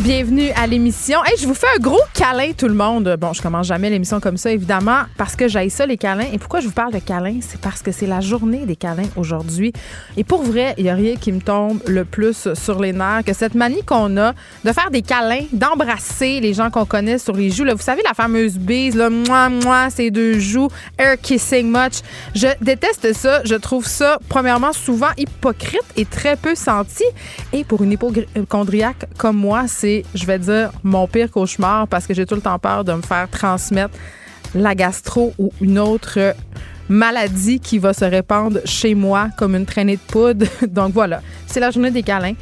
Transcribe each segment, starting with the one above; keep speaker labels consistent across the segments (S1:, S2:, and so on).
S1: Bienvenue à l'émission. Hey, je vous fais un gros câlin, tout le monde. Bon, je commence jamais l'émission comme ça, évidemment, parce que j'aille ça, les câlins. Et pourquoi je vous parle de câlins? C'est parce que c'est la journée des câlins aujourd'hui. Et pour vrai, il n'y a rien qui me tombe le plus sur les nerfs que cette manie qu'on a de faire des câlins, d'embrasser les gens qu'on connaît sur les joues. Là, vous savez, la fameuse bise, là, moi, moi, ces deux joues, air kissing much. Je déteste ça. Je trouve ça, premièrement, souvent hypocrite et très peu senti. Et pour une hypochondriaque comme moi, c'est je vais dire, mon pire cauchemar parce que j'ai tout le temps peur de me faire transmettre la gastro ou une autre maladie qui va se répandre chez moi comme une traînée de poudre. Donc voilà, c'est la journée des câlins.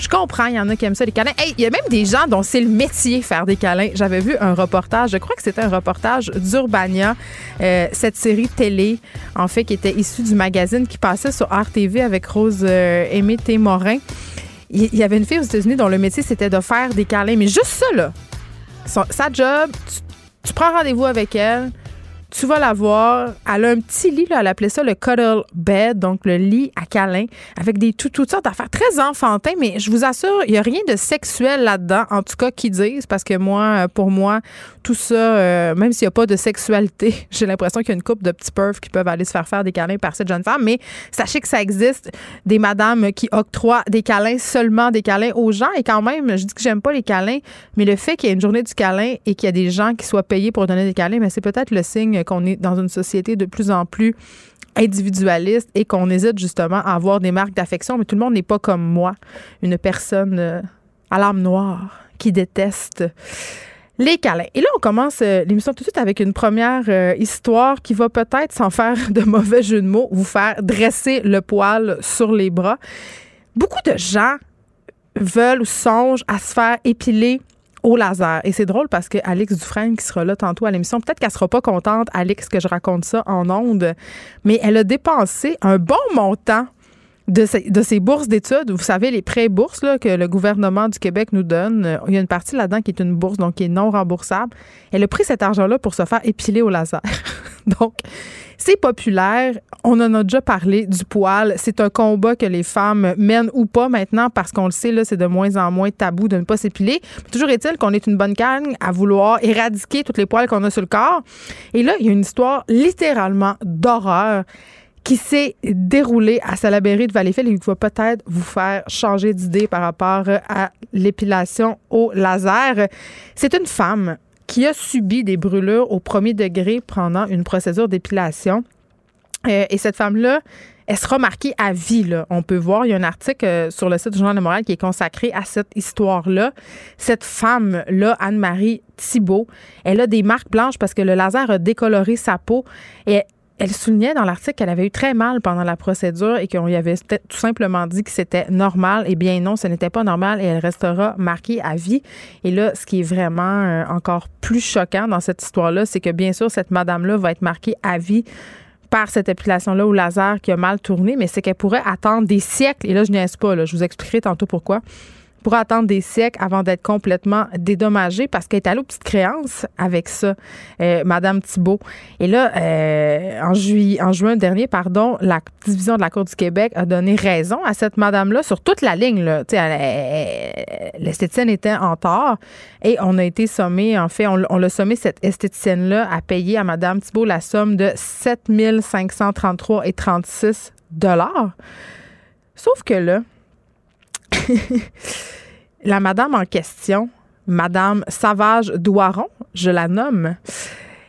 S1: Je comprends, il y en a qui aiment ça, les câlins. Hey, il y a même des gens dont c'est le métier faire des câlins. J'avais vu un reportage, je crois que c'était un reportage d'Urbania, euh, cette série télé, en fait, qui était issue du magazine qui passait sur RTV avec Rose euh, Aimé Morin il y avait une fille aux États-Unis dont le métier, c'était de faire des câlins. Mais juste ça, là, sa job, tu prends rendez-vous avec elle, tu vas la voir. Elle a un petit lit, là, elle appelait ça le cuddle bed, donc le lit à câlin, avec des tout, toutes sortes d'affaires très enfantins, mais je vous assure, il n'y a rien de sexuel là-dedans, en tout cas, qu'ils disent, parce que moi, pour moi, tout ça, euh, même s'il n'y a pas de sexualité, j'ai l'impression qu'il y a une couple de petits perfs qui peuvent aller se faire faire des câlins par cette jeune femme, mais sachez que ça existe, des madames qui octroient des câlins, seulement des câlins aux gens, et quand même, je dis que j'aime pas les câlins, mais le fait qu'il y ait une journée du câlin et qu'il y a des gens qui soient payés pour donner des câlins, mais c'est peut-être le signe qu'on est dans une société de plus en plus individualiste et qu'on hésite justement à avoir des marques d'affection, mais tout le monde n'est pas comme moi, une personne euh, à l'âme noire qui déteste les câlins. Et là, on commence euh, l'émission tout de suite avec une première euh, histoire qui va peut-être, sans faire de mauvais jeu de mots, vous faire dresser le poil sur les bras. Beaucoup de gens veulent ou songent à se faire épiler au laser. Et c'est drôle parce que Alex Dufresne, qui sera là tantôt à l'émission, peut-être qu'elle sera pas contente, Alex, que je raconte ça en ondes, mais elle a dépensé un bon montant de ses, de ses bourses d'études. Vous savez, les prêts bourses là, que le gouvernement du Québec nous donne, il y a une partie là-dedans qui est une bourse, donc qui est non remboursable. Elle a pris cet argent-là pour se faire épiler au laser. donc, c'est populaire. On en a déjà parlé du poil. C'est un combat que les femmes mènent ou pas maintenant parce qu'on le sait, là, c'est de moins en moins tabou de ne pas s'épiler. Toujours est-il qu'on est une bonne canne à vouloir éradiquer toutes les poils qu'on a sur le corps. Et là, il y a une histoire littéralement d'horreur qui s'est déroulée à Salaberry de Valleyfield et qui va peut-être vous faire changer d'idée par rapport à l'épilation au laser. C'est une femme qui a subi des brûlures au premier degré pendant une procédure d'épilation. Euh, et cette femme-là, elle sera marquée à vie. On peut voir, il y a un article euh, sur le site du Journal de Montréal qui est consacré à cette histoire-là. Cette femme-là, Anne-Marie Thibault, elle a des marques blanches parce que le laser a décoloré sa peau. Elle soulignait dans l'article qu'elle avait eu très mal pendant la procédure et qu'on lui avait tout simplement dit que c'était normal. Eh bien non, ce n'était pas normal et elle restera marquée à vie. Et là, ce qui est vraiment euh, encore plus choquant dans cette histoire-là, c'est que bien sûr, cette madame-là va être marquée à vie par cette épilation-là au laser qui a mal tourné, mais c'est qu'elle pourrait attendre des siècles. Et là, je n'y pas, là, je vous expliquerai tantôt pourquoi pour attendre des siècles avant d'être complètement dédommagée parce qu'elle est allée aux petites créances avec ça, euh, Madame Thibault. Et là, euh, en, en juin dernier, pardon, la division de la Cour du Québec a donné raison à cette madame-là sur toute la ligne. L'esthéticienne était en tort et on a été sommé, en fait, on, on l'a sommé, cette esthéticienne-là, à payer à Madame Thibault la somme de 7 533 et 36 dollars. Sauf que là, la madame en question, Madame Savage Douaron, je la nomme,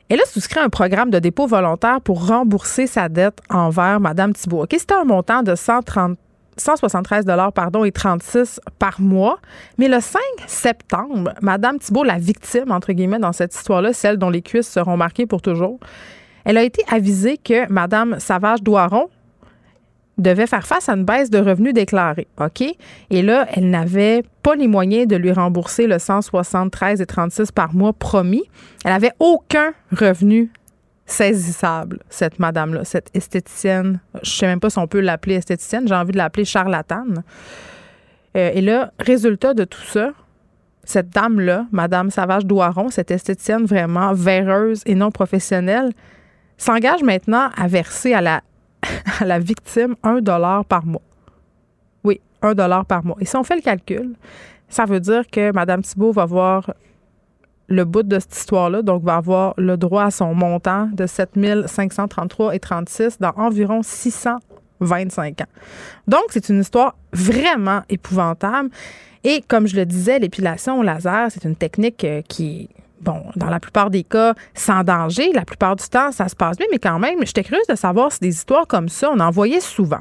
S1: Elle a souscrit un programme de dépôt volontaire pour rembourser sa dette envers Mme Thibault. OK, c'était un montant de 130 173 pardon, et 36 par mois. Mais le 5 septembre, Mme Thibault, la victime, entre guillemets, dans cette histoire-là, celle dont les cuisses seront marquées pour toujours, elle a été avisée que Mme Savage-Doiron devait faire face à une baisse de revenus déclarés. OK? Et là, elle n'avait pas les moyens de lui rembourser le 173 et 36 par mois promis. Elle n'avait aucun revenu saisissable, cette madame-là, cette esthéticienne. Je sais même pas si on peut l'appeler esthéticienne, j'ai envie de l'appeler charlatane. Euh, et là, résultat de tout ça, cette dame-là, Madame Savage Douaron, cette esthéticienne vraiment véreuse et non professionnelle, s'engage maintenant à verser à la, à la victime un dollar par mois. Oui, un dollar par mois. Et si on fait le calcul, ça veut dire que Mme Thibault va voir le bout de cette histoire-là, donc va avoir le droit à son montant de 7 533 et 36 dans environ 625 ans. Donc, c'est une histoire vraiment épouvantable. Et comme je le disais, l'épilation au laser, c'est une technique euh, qui bon, dans la plupart des cas, sans danger. La plupart du temps, ça se passe bien, mais quand même, j'étais curieuse de savoir si des histoires comme ça, on en voyait souvent.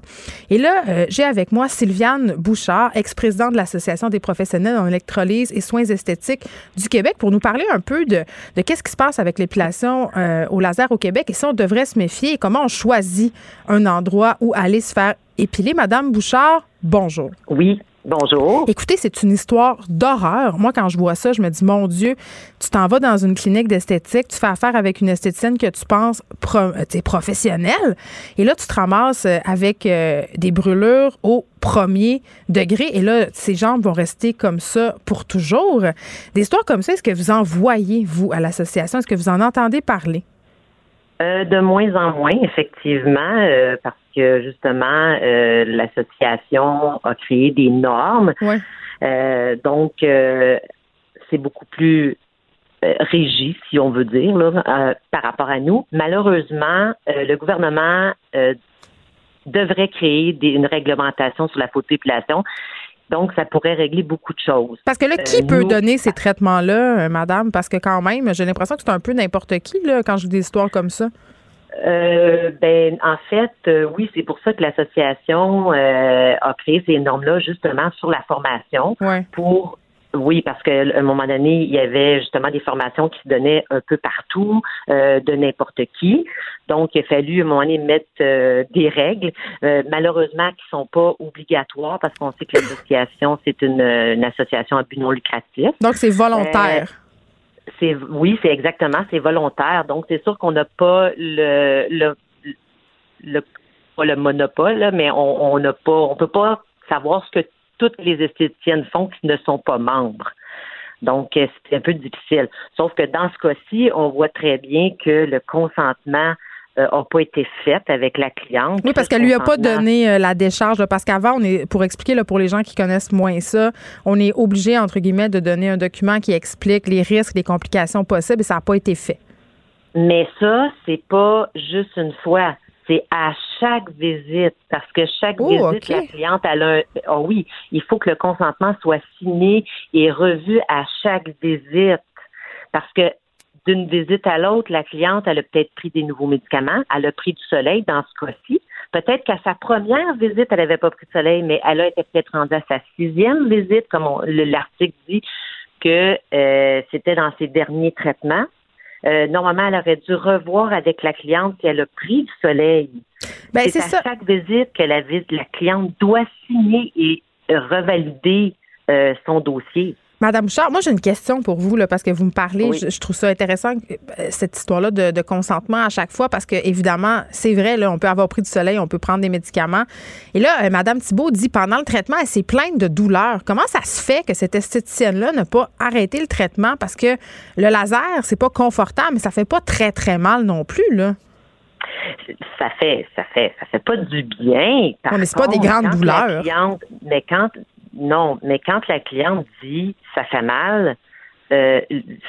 S1: Et là, euh, j'ai avec moi Sylviane Bouchard, ex-présidente de l'Association des professionnels en électrolyse et soins esthétiques du Québec, pour nous parler un peu de, de qu'est-ce qui se passe avec l'épilation euh, au laser au Québec et si on devrait se méfier et comment on choisit un endroit où aller se faire épiler. Madame Bouchard, bonjour.
S2: Oui, Bonjour.
S1: Écoutez, c'est une histoire d'horreur. Moi, quand je vois ça, je me dis, mon Dieu, tu t'en vas dans une clinique d'esthétique, tu fais affaire avec une esthéticienne que tu penses pro, professionnelle, et là, tu te ramasses euh, avec euh, des brûlures au premier degré, et là, ces jambes vont rester comme ça pour toujours. Des histoires comme ça, est-ce que vous en voyez, vous, à l'association? Est-ce que vous en entendez parler?
S2: Euh, de moins en moins, effectivement, euh, parce que justement, euh, l'association a créé des normes. donc, c'est beaucoup plus régi, si on veut dire, par rapport à nous. Malheureusement, le gouvernement devrait créer une réglementation sur la photopilation donc, ça pourrait régler beaucoup de choses.
S1: Parce que là, qui euh, peut donner ces traitements-là, euh, madame? Parce que quand même, j'ai l'impression que c'est un peu n'importe qui, là, quand je dis des histoires comme ça.
S2: Euh, ben, en fait, oui, c'est pour ça que l'association a créé ces normes-là justement sur la formation pour oui, parce qu'à un moment donné, il y avait justement des formations qui se donnaient un peu partout, euh, de n'importe qui. Donc, il a fallu à un moment donné mettre euh, des règles, euh, malheureusement qui sont pas obligatoires parce qu'on sait que l'association, c'est une, association à but non lucratif.
S1: Donc, c'est volontaire.
S2: C'est oui, c'est exactement, c'est volontaire. Donc, c'est sûr qu'on n'a pas le, le, le monopole, mais on n'a pas, on peut pas savoir ce que toutes les esthéticiennes font qui ne sont pas membres. Donc, euh, c'est un peu difficile. Sauf que dans ce cas-ci, on voit très bien que le consentement n'a euh, pas été fait avec la cliente.
S1: Oui, parce qu'elle lui a pas donné euh, la décharge. Parce qu'avant, on est, pour expliquer là, pour les gens qui connaissent moins ça, on est obligé, entre guillemets, de donner un document qui explique les risques, les complications possibles, et ça n'a pas été fait.
S2: Mais ça, c'est pas juste une fois c'est à chaque visite, parce que chaque oh, visite, la cliente, elle a un, oh oui, il faut que le consentement soit signé et revu à chaque visite. Parce que d'une visite à l'autre, la cliente, elle a peut-être pris des nouveaux médicaments, elle a pris du soleil dans ce cas-ci. Peut-être qu'à sa première visite, elle n'avait pas pris de soleil, mais elle a été peut-être rendue à sa sixième visite, comme l'article dit, que euh, c'était dans ses derniers traitements. Euh, normalement, elle aurait dû revoir avec la cliente si elle a pris du soleil. Ben, c'est à chaque visite que la, la cliente doit signer et revalider euh, son dossier.
S1: Madame Bouchard, moi j'ai une question pour vous là, parce que vous me parlez, je, trouve ça intéressant euh, cette histoire-là de, consentement à chaque fois parce que évidemment c'est vrai là, on peut avoir pris du soleil, on peut prendre des médicaments. Et là, euh, Madame Thibault dit pendant le traitement, elle s'est plainte de douleur. Comment ça se fait que cette esthéticienne-là n'a pas arrêté le traitement? Parce que le laser c'est pas confortable, mais ça fait pas très très mal non plus là
S2: ça fait ça fait ça fait pas du bien.
S1: Par mais c'est pas des grandes douleurs.
S2: mais quand non, mais quand la cliente dit ça fait mal, il euh,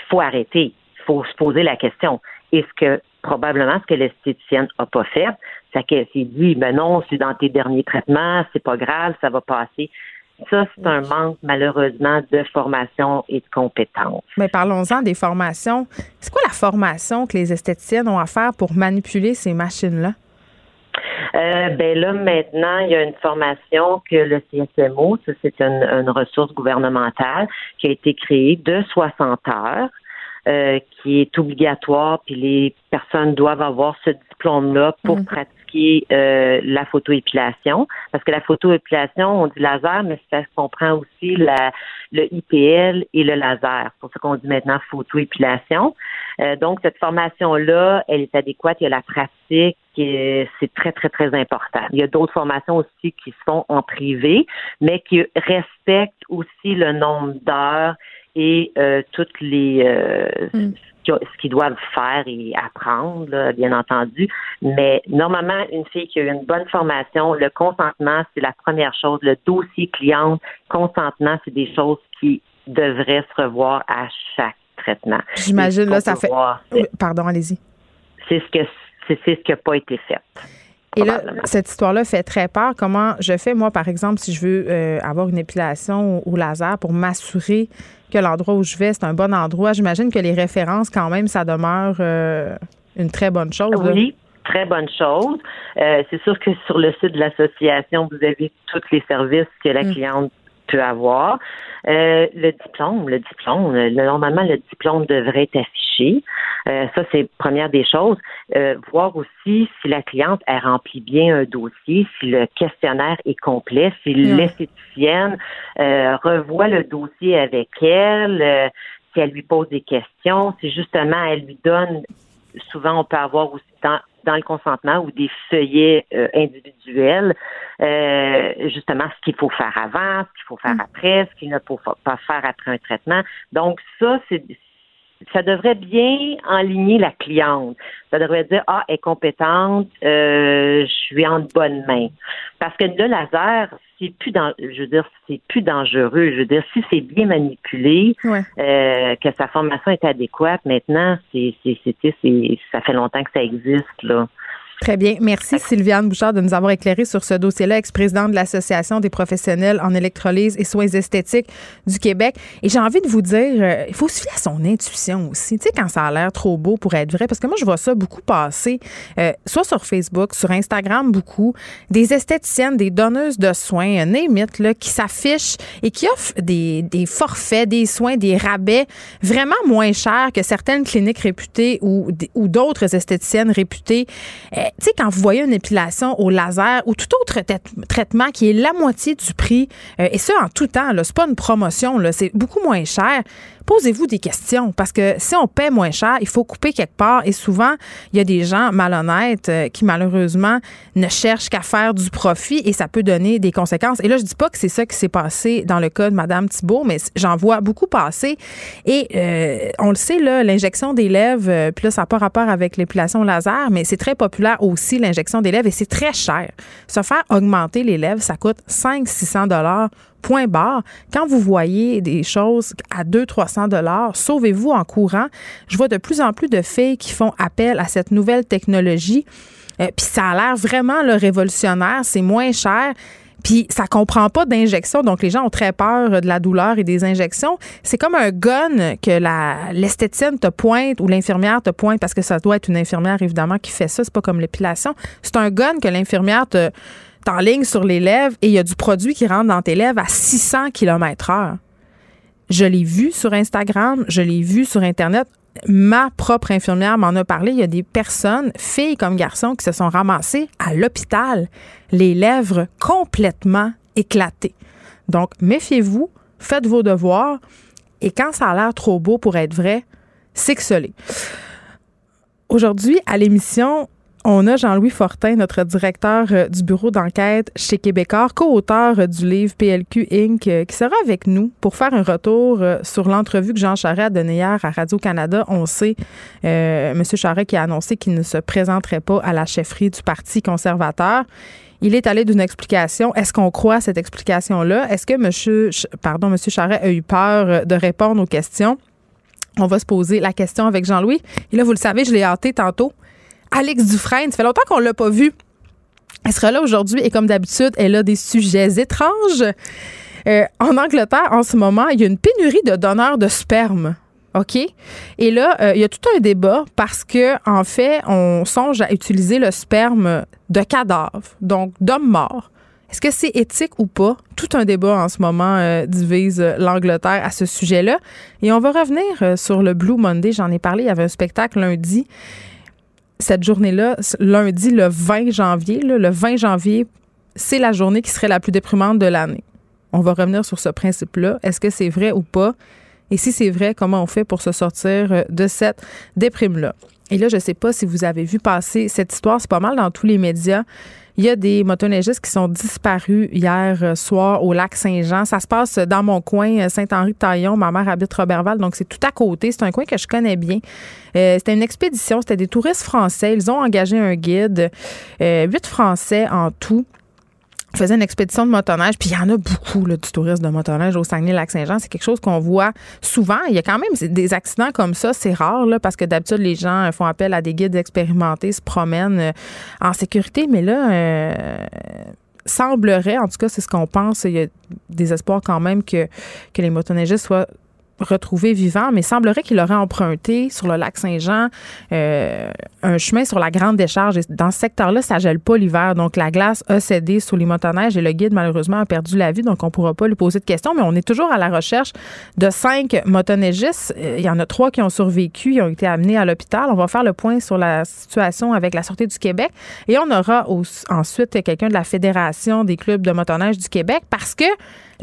S2: faut arrêter. Il faut se poser la question. Est-ce que probablement ce que l'esthéticienne n'a pas fait, c'est qu'elle s'est dit ben non, c'est dans tes derniers traitements, c'est pas grave, ça va passer. ça, c'est un manque, malheureusement, de formation et de compétences.
S1: Mais parlons-en des formations. C'est quoi la formation que les esthéticiennes ont à faire pour manipuler ces machines-là?
S2: Euh, ben là, maintenant, il y a une formation que le CSMO, ça c'est une, ressource gouvernementale qui a été créée de 60 heures. Euh, qui est obligatoire, puis les personnes doivent avoir ce diplôme-là pour mm. pratiquer euh, la photoépilation. Parce que la photoépilation, on dit laser, mais ça comprend aussi la, le IPL et le laser. C'est pour ça qu'on dit maintenant photoépilation. Euh, donc, cette formation-là, elle est adéquate. Il y a la pratique, c'est très, très, très important. Il y a d'autres formations aussi qui se font en privé, mais qui respectent aussi le nombre d'heures et euh, toutes les euh, mm. Ce qu'ils doivent faire et apprendre, bien entendu. Mais normalement, une fille qui a eu une bonne formation, le consentement, c'est la première chose. Le dossier client, consentement, c'est des choses qui devraient se revoir à chaque traitement.
S1: J'imagine, là, ça fait. Pardon, allez-y.
S2: C'est ce que c'est ce qui n'a pas été fait.
S1: Et là, cette histoire-là fait très peur. Comment je fais, moi, par exemple, si je veux euh, avoir une épilation au, laser pour m'assurer que l'endroit où je vais, c'est un bon endroit? J'imagine que les références, quand même, ça demeure euh, une très bonne chose.
S2: Oui. Très bonne chose. Euh, c'est sûr que sur le site de l'association, vous avez tous les services que la mm. cliente peut avoir. Euh, le diplôme, le diplôme, normalement le diplôme devrait être affiché. Euh, ça, c'est première des choses. Euh, voir aussi si la cliente elle remplit bien un dossier, si le questionnaire est complet, si l'esthéticienne revoit le dossier avec elle, si elle lui pose des questions, si justement elle lui donne souvent on peut avoir aussi dans, dans le consentement ou des feuillets euh, individuels, euh, justement ce qu'il faut faire avant, ce qu'il faut faire mm. après, ce qu'il ne faut pas faire après un traitement. Donc ça, c'est ça devrait bien enligner la cliente. Ça devrait dire ah, elle est compétente, euh, je suis en bonne main. Parce que le laser, c'est plus dans, je veux dire, c'est plus dangereux. Je veux dire, si c'est bien manipulé, euh, que sa formation est adéquate, maintenant, c'est, c'est, c'est, ça fait longtemps que ça existe là.
S1: Très bien. Merci Sylviane Bouchard de nous avoir éclairé sur ce dossier-là, ex-présidente de l'Association des professionnels en électrolyse et soins esthétiques du Québec. Et j'ai envie de vous dire, euh, il faut se fier à son intuition aussi. Tu sais, quand ça a l'air trop beau pour être vrai, parce que moi, je vois ça beaucoup passer, euh, soit sur Facebook, sur Instagram, beaucoup, des esthéticiennes, des donneuses de soins, un émite, là, qui s'affichent et qui offrent des, des forfaits, des soins, des rabais vraiment moins chers que certaines cliniques réputées ou, ou d'autres esthéticiennes réputées. Euh, tu sais, quand vous voyez une épilation au laser ou tout autre traitement qui est la moitié du prix, euh, et ça en tout temps, c'est pas une promotion, c'est beaucoup moins cher posez-vous des questions parce que si on paie moins cher, il faut couper quelque part et souvent, il y a des gens malhonnêtes euh, qui malheureusement ne cherchent qu'à faire du profit et ça peut donner des conséquences. Et là, je dis pas que c'est ça qui s'est passé dans le cas de Madame Thibault, mais j'en vois beaucoup passer et euh, on le sait là, l'injection des lèvres, euh, puis là ça n'a pas rapport avec l'épilation laser, mais c'est très populaire aussi l'injection des lèvres et c'est très cher. Se faire augmenter les lèvres, ça coûte 5 600 dollars point barre. Quand vous voyez des choses à 200-300 dollars, sauvez-vous en courant. Je vois de plus en plus de filles qui font appel à cette nouvelle technologie. Euh, puis ça a l'air vraiment le révolutionnaire. C'est moins cher. Puis ça comprend pas d'injection, donc les gens ont très peur de la douleur et des injections. C'est comme un gun que la l'esthéticienne te pointe ou l'infirmière te pointe parce que ça doit être une infirmière évidemment qui fait ça. C'est pas comme l'épilation. C'est un gun que l'infirmière te en ligne sur les lèvres et il y a du produit qui rentre dans tes lèvres à 600 km heure. Je l'ai vu sur Instagram, je l'ai vu sur Internet. Ma propre infirmière m'en a parlé. Il y a des personnes, filles comme garçons, qui se sont ramassées à l'hôpital, les lèvres complètement éclatées. Donc, méfiez-vous, faites vos devoirs et quand ça a l'air trop beau pour être vrai, c'est que Aujourd'hui, à l'émission, on a Jean-Louis Fortin, notre directeur euh, du bureau d'enquête chez Québécois, co-auteur euh, du livre PLQ Inc., euh, qui sera avec nous pour faire un retour sur l'entrevue que Jean Charest a donnée hier à Radio-Canada. On sait, M. Charest qui a annoncé qu'il ne se présenterait pas à la chefferie du Parti conservateur. Il est allé d'une explication. Est-ce qu'on croit à cette explication-là? Est-ce que M. Pardon, M. Charest a eu peur de répondre aux questions? On va se poser la question avec Jean-Louis. Et là, vous le savez, je l'ai hâté tantôt. Alex Dufresne. Ça fait longtemps qu'on l'a pas vue. Elle sera là aujourd'hui et comme d'habitude, elle a des sujets étranges. en Angleterre, en ce moment, il y a une pénurie de donneurs de sperme. OK? Et là, il y a tout un débat parce que, en fait, on songe à utiliser le sperme de cadavres, donc d'hommes morts, est-ce que c'est éthique ou pas? Tout un débat en ce moment euh, divise euh, l'Angleterre à ce sujet-là. Et on va revenir euh, sur le Blue Monday. J'en ai parlé. Il y avait un spectacle lundi. Cette journée-là, lundi, le 20 janvier, le 20 janvier, c'est la journée qui serait la plus déprimante de l'année. On va revenir sur ce principe-là. Est-ce que c'est vrai ou pas? Et si c'est vrai, comment on fait pour se sortir de cette déprime-là? Et là, je ne sais pas si vous avez vu passer cette histoire. C'est pas mal dans tous les médias. Il y a des motoneigistes qui sont disparus hier euh, soir au lac Saint-Jean. Ça se passe dans mon coin, euh, Saint-Henri-de-Taillon. Ma mère habite Robertval, donc c'est tout à côté. C'est un coin que je connais bien. Euh, c'était une expédition, c'était des touristes français. Ils ont engagé un guide, huit Français en tout faisait une expédition de motoneige, puis il y en a beaucoup là, du tourisme de motoneige au Saguenay-Lac-Saint-Jean. C'est quelque chose qu'on voit souvent. Il y a quand même des accidents comme ça, c'est rare là, parce que d'habitude les gens font appel à des guides expérimentés, se promènent euh, en sécurité, mais là. Euh, semblerait, en tout cas, c'est ce qu'on pense. Il y a des espoirs quand même que, que les motoneigistes soient retrouvé vivant, mais semblerait qu'il aurait emprunté sur le lac Saint-Jean euh, un chemin sur la grande décharge. Dans ce secteur-là, ça gèle pas l'hiver. Donc, la glace a cédé sous les motoneiges et le guide, malheureusement, a perdu la vie. Donc, on pourra pas lui poser de questions, mais on est toujours à la recherche de cinq motoneigistes. Euh, il y en a trois qui ont survécu, ils ont été amenés à l'hôpital. On va faire le point sur la situation avec la Sûreté du Québec et on aura ensuite quelqu'un de la Fédération des clubs de motoneige du Québec parce que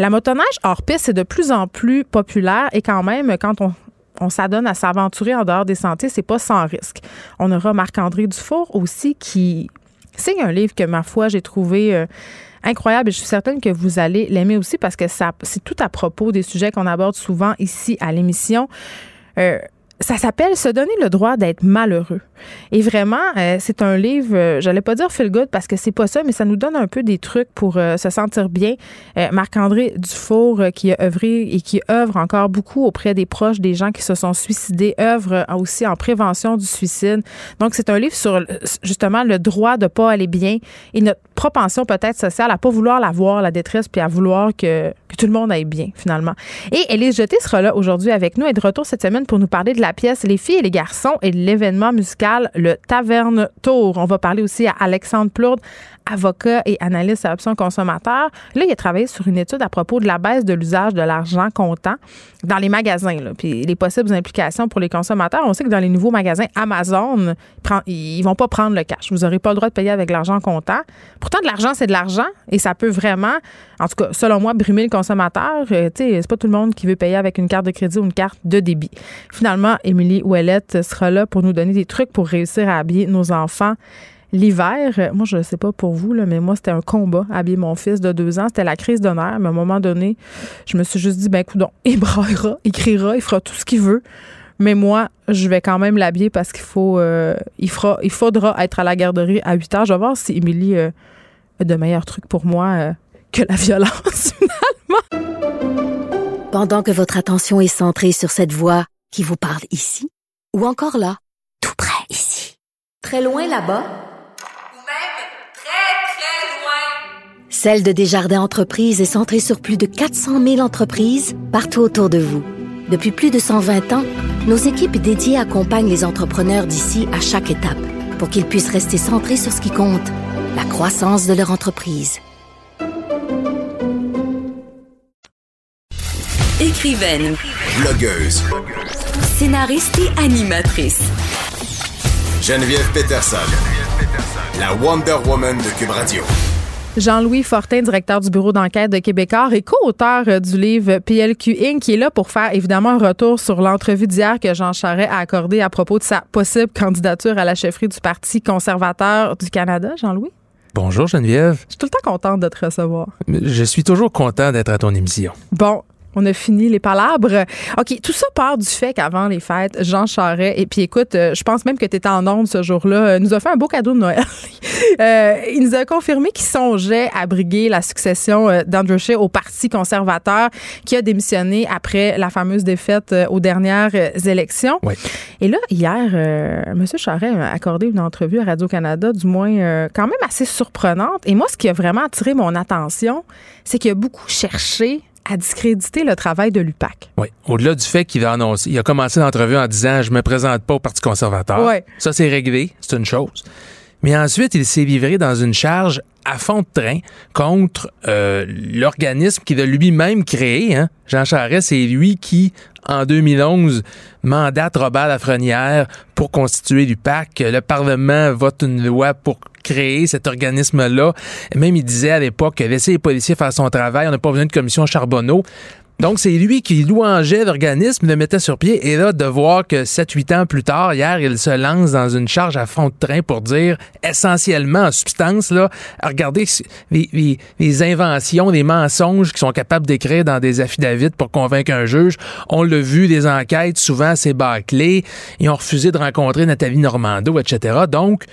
S1: la motoneige hors piste, c'est de plus en plus populaire et quand même, quand on, on s'adonne à s'aventurer en dehors des sentiers, c'est pas sans risque. On aura Marc-André Dufour aussi qui signe un livre que, ma foi, j'ai trouvé euh, incroyable et je suis certaine que vous allez l'aimer aussi parce que ça, c'est tout à propos des sujets qu'on aborde souvent ici à l'émission. Euh, ça s'appelle Se donner le droit d'être malheureux. Et vraiment, euh, c'est un livre, euh, j'allais pas dire feel good parce que c'est pas ça, mais ça nous donne un peu des trucs pour euh, se sentir bien. Marc-André Dufour, qui a œuvré et qui œuvre encore beaucoup auprès des proches des gens qui se sont suicidés, œuvre aussi en prévention du suicide. Donc, c'est un livre sur justement le droit de pas aller bien et notre propension peut-être sociale à pas vouloir la voir, la détresse, puis à vouloir que, que tout le monde aille bien, finalement. Et Élise Jeté sera là aujourd'hui avec nous et de retour cette semaine pour nous parler de la pièce Les filles et les garçons et l'événement musical Le Taverne Tour. On va parler aussi à Alexandre Plourde, avocat et analyste à option consommateur. Là, il a travaillé sur une étude à propos de la baisse de l'usage de l'argent comptant dans les magasins, puis les possibles implications pour les consommateurs. On sait que dans les nouveaux magasins Amazon, ils vont pas prendre le cash. Vous n'aurez pas le droit de payer avec l'argent comptant. Pourtant, de l'argent, c'est de l'argent et ça peut vraiment, en tout cas, selon moi, brimer le consommateur. Euh, c'est pas tout le monde qui veut payer avec une carte de crédit ou une carte de débit. Finalement, Émilie Ouellette sera là pour nous donner des trucs pour réussir à habiller nos enfants l'hiver, moi, je ne sais pas pour vous, là, mais moi, c'était un combat, habiller mon fils de deux ans. C'était la crise d'honneur. Mais à un moment donné, je me suis juste dit, ben, écoute, il braillera, il criera, il fera tout ce qu'il veut. Mais moi, je vais quand même l'habiller parce qu'il faut, euh, il, fera, il faudra être à la garderie à 8 heures. Je vais voir si Émilie euh, a de meilleurs trucs pour moi euh, que la violence, finalement.
S3: Pendant que votre attention est centrée sur cette voix qui vous parle ici, ou encore là, tout près ici, très loin là-bas, Celle de Desjardins Entreprises est centrée sur plus de 400 000 entreprises partout autour de vous. Depuis plus de 120 ans, nos équipes dédiées accompagnent les entrepreneurs d'ici à chaque étape pour qu'ils puissent rester centrés sur ce qui compte, la croissance de leur entreprise.
S4: Écrivaine,
S5: Blogueuse.
S4: scénariste et animatrice.
S5: Geneviève Peterson. La Wonder Woman de Cube Radio.
S1: Jean-Louis Fortin, directeur du bureau d'enquête de Québécois et co-auteur euh, du livre PLQ Inc., qui est là pour faire évidemment un retour sur l'entrevue d'hier que Jean Charest a accordé à propos de sa possible candidature à la chefferie du Parti conservateur du Canada. Jean-Louis?
S6: Bonjour Geneviève.
S1: Je suis tout le temps contente de te recevoir.
S6: Je suis toujours content d'être à ton émission.
S1: Bon, on a fini les palabres. OK, tout ça part du fait qu'avant les fêtes, Jean Charest, et puis écoute, euh, je pense même que tu étais en onde ce jour-là, euh, nous a fait un beau cadeau de Noël. Euh, il nous a confirmé qu'il songeait à briguer la succession d'Andrew Scheer au Parti conservateur qui a démissionné après la fameuse défaite aux dernières élections.
S6: Oui.
S1: Et là, hier, M. Charest a accordé une entrevue à Radio-Canada, du moins quand même assez surprenante. Et moi, ce qui a vraiment attiré mon attention, c'est qu'il a beaucoup cherché à discréditer le travail de l'UPAC.
S6: Oui. Au-delà du fait qu'il a annoncé, il a commencé l'entrevue en disant Je me présente pas au Parti conservateur.
S1: Ouais.
S6: Ça, c'est réglé. C'est une chose. Mais ensuite, il s'est livré dans une charge à fond de train contre euh, l'organisme qu'il a lui-même créé. Hein. Jean Charest, c'est lui qui, en 2011, mandate Robert Lafrenière pour constituer l'UPAC. Le Parlement vote une loi pour créer cet organisme-là. Même il disait à l'époque, laissez les policiers faire son travail, on n'a pas besoin de commission Charbonneau. Donc, c'est lui qui louangeait l'organisme, le mettait sur pied. Et là, de voir que 7-8 ans plus tard, hier, il se lance dans une charge à fond de train pour dire, essentiellement, en substance, là, regardez les, les, inventions, les mensonges qui sont capables d'écrire dans des affidavits pour convaincre un juge. On l'a vu, des enquêtes, souvent, c'est bâclé. Ils ont refusé de rencontrer Nathalie Normando, etc. Donc,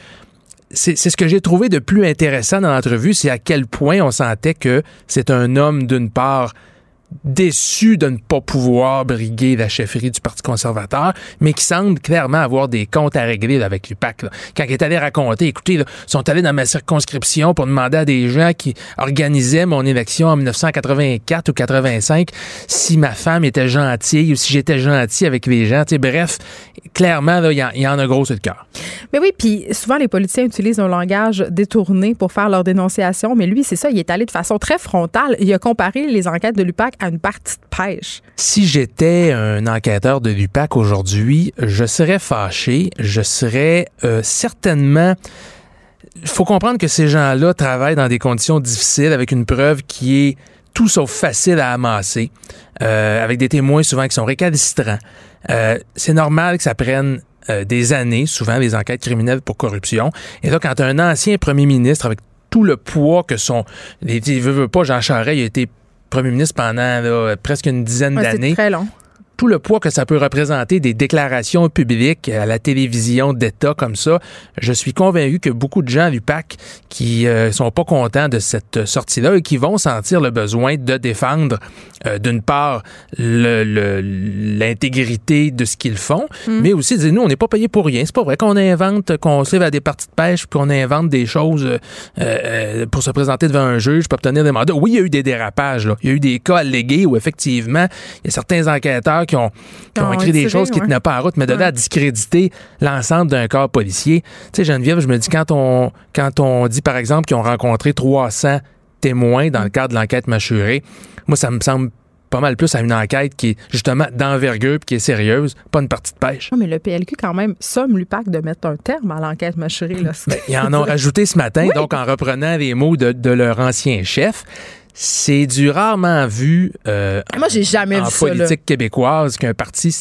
S6: c'est ce que j'ai trouvé de plus intéressant dans l'entrevue, c'est à quel point on sentait que c'est un homme, d'une part, déçu de ne pas pouvoir briguer la chefferie du Parti conservateur, mais qui semble clairement avoir des comptes à régler avec l'UPAC. Quand il est allé raconter, écoutez, ils sont allés dans ma circonscription pour demander à des gens qui organisaient mon élection en 1984 ou 85 si ma femme était gentille ou si j'étais gentil avec les gens. bref, clairement, il y, en a gros sur le cœur.
S1: Mais oui, puis souvent les politiciens utilisent un langage détourné pour faire leur dénonciation, mais lui, c'est ça, il est allé de façon très frontale. Il a comparé les enquêtes de l'UPAC à une partie de pêche.
S6: Si j'étais un enquêteur de l'UPAC aujourd'hui, je serais fâché, je serais euh, certainement il faut comprendre que ces gens-là travaillent dans des conditions difficiles avec une preuve qui est tout sauf facile à amasser, euh, avec des témoins souvent qui sont récalcitrants. Euh, c'est normal que ça prenne des années, souvent des enquêtes criminelles pour corruption. Et là, quand un ancien premier ministre avec tout le poids que son... Il veut, veut pas, Jean Charest, il a été premier ministre pendant presque une dizaine d'années.
S1: C'est très long
S6: tout le poids que ça peut représenter des déclarations publiques à la télévision d'État comme ça, je suis convaincu que beaucoup de gens à l'UPAC qui euh, sont pas contents de cette sortie-là et qui vont sentir le besoin de défendre euh, d'une part l'intégrité de ce qu'ils font, mm. mais aussi dire nous on n'est pas payé pour rien. C'est pas vrai qu'on invente, qu'on se à des parties de pêche, qu'on invente des choses euh, pour se présenter devant un juge, pour obtenir des mandats. Oui, il y a eu des dérapages. Là. Il y a eu des cas allégués où effectivement il y a certains enquêteurs qui ont, écrit des choses qui ne tenaient pas en route, mais de là à discréditer l'ensemble d'un corps policier. Tu sais, Geneviève, je me dis, quand on, quand on dit, par exemple, qu'ils ont rencontré 300 témoins dans le cadre de l'enquête mâchurée, moi, ça me semble pas mal plus à une enquête qui est justement d'envergure qui est sérieuse, pas une partie de pêche.
S1: Non, mais le PLQ, quand même, somme l'UPAC de mettre un terme à l'enquête mâchurée. Là.
S6: Ben, ils en ont rajouté ce matin, donc en reprenant les mots de, de leur ancien chef. C'est du rarement vu
S1: euh, Moi, j'ai jamais
S6: en
S1: vu
S6: politique québécoise qu'un parti.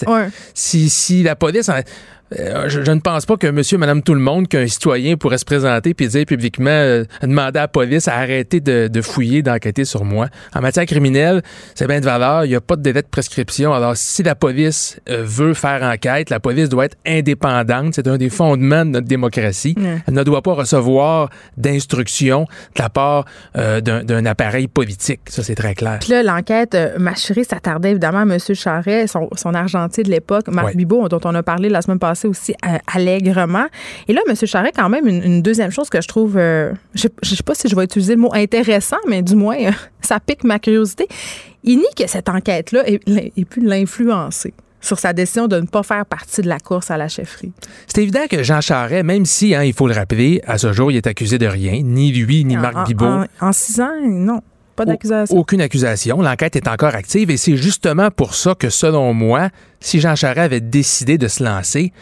S6: Si, si la police. Euh, je, ne pense pas que monsieur, madame, tout le monde, qu'un citoyen pourrait se présenter puis dire publiquement, euh, demander à la police à arrêter de, de fouiller, d'enquêter sur moi. En matière criminelle, c'est bien de valeur. Il n'y a pas de délai de prescription. Alors, si la police euh, veut faire enquête, la police doit être indépendante. C'est un des fondements de notre démocratie. Elle ne doit pas recevoir d'instructions de la part d'un appareil politique. Ça, c'est très clair.
S1: Puis là, l'enquête Machiré s'attardait évidemment à M. Charret, son, son argentier de l'époque, Marc Bibot, dont on a parlé la semaine passée aussi euh, allègrement. Et là, M. Charret, quand même, une, deuxième chose que je trouve, euh, je ne sais pas si je vais utiliser le mot intéressant, mais du moins, euh, ça pique ma curiosité. Il nie que cette enquête-là ait, pu l'influencer sur sa décision de ne pas faire partie de la course à la chefferie.
S6: C'est évident que Jean Charret, même si, hein, il faut le rappeler, à ce jour, il est accusé de rien, ni lui, ni Marc Bibot.
S1: En, six ans, non. Pas d'accusation.
S6: Aucune accusation. L'enquête est encore active et c'est justement pour ça que, selon moi, si Jean Charest avait décidé de se lancer,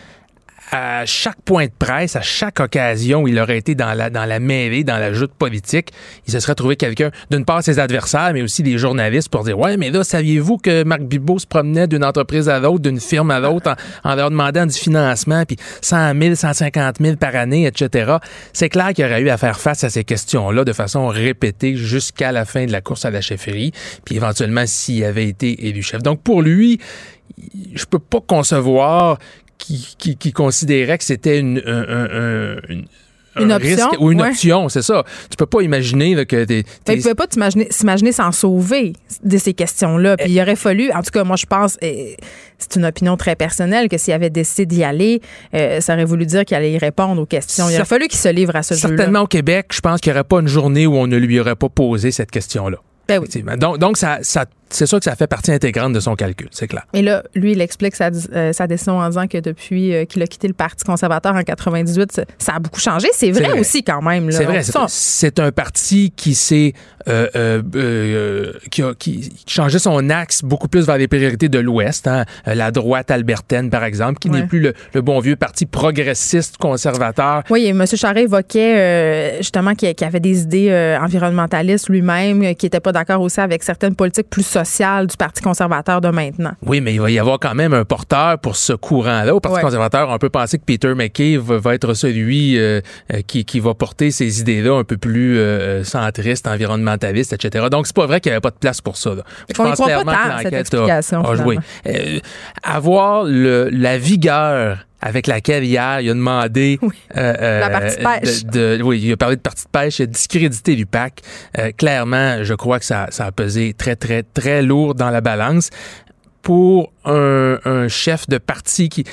S6: à chaque point de presse, à chaque occasion où il aurait été dans la, dans la mêlée, dans la joute politique, il se serait trouvé quelqu'un, d'une part ses adversaires, mais aussi des journalistes pour dire Ouais, mais là, saviez-vous que Marc Bibot se promenait d'une entreprise à l'autre, d'une firme à l'autre, en, leur demandant du financement, puis 100 000, 150 000 par année, etc. C'est clair qu'il aurait eu à faire face à ces questions-là de façon répétée jusqu'à la fin de la course à la chefferie, puis éventuellement s'il avait été élu chef. Donc pour lui, je peux pas concevoir qui, qui, considérait que c'était une,
S1: une option,
S6: ou une option, c'est ça. Tu peux pas imaginer que t'es,
S1: Tu peux pas s'imaginer s'en sauver de ces questions-là. Puis il aurait fallu, en tout cas, moi je pense, c'est une opinion très personnelle, que s'il avait décidé d'y aller, euh, ça aurait voulu dire qu'il allait y répondre aux questions. Il aurait fallu qu'il se livre à ce
S6: jeu-là. Certainement au Québec, je pense qu'il n'y aurait pas une journée où on ne lui aurait pas posé cette question-là.
S1: Ben oui.
S6: Donc, donc ça, ça c'est sûr que ça fait partie intégrante de son calcul, c'est clair.
S1: Et là, lui, il explique sa, euh, sa décision en disant que depuis euh, qu'il a quitté le Parti conservateur en 98, ça a beaucoup changé. C'est vrai, aussi quand même.
S6: C'est vrai. C'est un parti qui s'est euh, qui a qui changé son axe beaucoup plus vers les priorités de l'Ouest, hein. la droite albertaine par exemple, qui n'est plus le, bon vieux parti progressiste conservateur.
S1: Oui, M. Charest évoquait justement qu'il avait des idées environnementalistes lui-même, qui n'était pas d'accord aussi avec certaines politiques plus social du Parti conservateur de maintenant.
S6: Oui, mais il va y avoir quand même un porteur pour ce courant-là. Au Parti conservateur, on peut penser que Peter McKay va, être celui euh, euh, qui, qui, va porter ces idées-là un peu plus euh, centristes, environnementalistes, etc. Donc, c'est pas vrai qu'il n'y avait pas de place pour ça. Là.
S1: Je pense clairement pas que l'enquête a, joué.
S6: avoir le, la vigueur avec laquelle hier il a demandé
S1: euh, la partie
S6: euh, pêche. De, oui, il a parlé de partie de pêche, il a discrédité l'UPAC. Euh, clairement, je crois que ça, ça a pesé très, très, très lourd dans la balance pour un, un chef de parti qui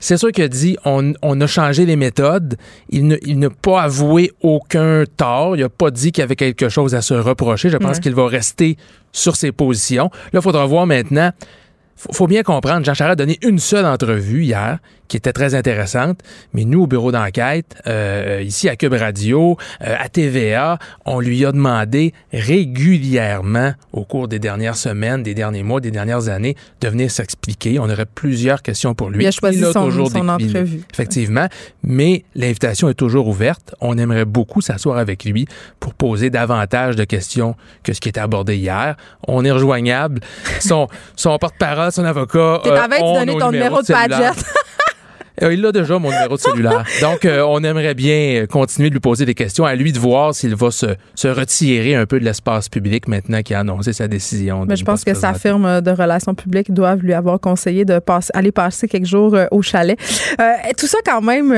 S6: c'est sûr qu'il a dit on, on, a changé les méthodes. Il n'a pas avoué aucun tort. Il n'a pas dit qu'il y avait quelque chose à se reprocher. Je pense qu'il va rester sur ses positions. Là, il faudra voir maintenant faut bien comprendre, Jean Charest a donné une seule entrevue hier qui était très intéressante, mais nous, au bureau d'enquête, euh, ici à Cube Radio, euh, à TVA, on lui a demandé régulièrement au cours des dernières semaines, des derniers mois, des dernières années, de venir s'expliquer. On aurait plusieurs questions pour lui.
S1: Il a choisi son, son entrevue.
S6: Effectivement, mais l'invitation est toujours ouverte. On aimerait beaucoup s'asseoir avec lui pour poser davantage de questions que ce qui était abordé hier. On est rejoignable. Son, son porte-parole, son avocat.
S1: T'es euh, de donner ton numéro de Padgett.
S6: Euh, il a déjà mon numéro de cellulaire. Donc, euh, on aimerait bien continuer de lui poser des questions. À lui de voir s'il va se, se, retirer un peu de l'espace public maintenant qu'il a annoncé sa décision.
S1: Mais je pense que sa firme de relations publiques doivent lui avoir conseillé de passer, aller passer quelques jours euh, au chalet. tout ça quand même,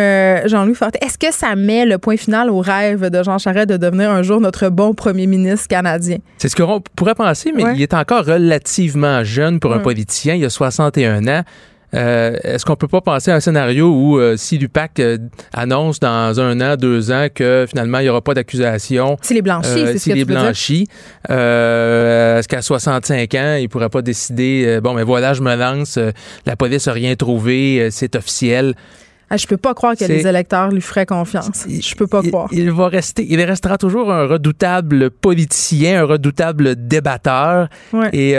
S1: Jean-Louis Fortin, est-ce que ça met le point final au rêve de Jean Charest de devenir un jour notre bon premier ministre canadien?
S6: C'est ce qu'on pourrait penser, mais il est encore relativement jeune pour un politicien. Il a 61 ans. Euh, est-ce qu'on peut pas penser à un scénario où euh, si l'UPAC euh, annonce dans un an, deux ans que finalement il n'y aura pas d'accusation,
S1: s'il est blanchi, c'est
S6: s'il est blanchi, est-ce qu'à 65 ans il pourrait pas décider bon mais voilà je me lance, la police a rien trouvé, c'est officiel.
S1: Ah, je peux pas croire que les électeurs lui feraient confiance. Je peux pas croire.
S6: Il va rester, il restera toujours un redoutable politicien, un redoutable débatteur. Et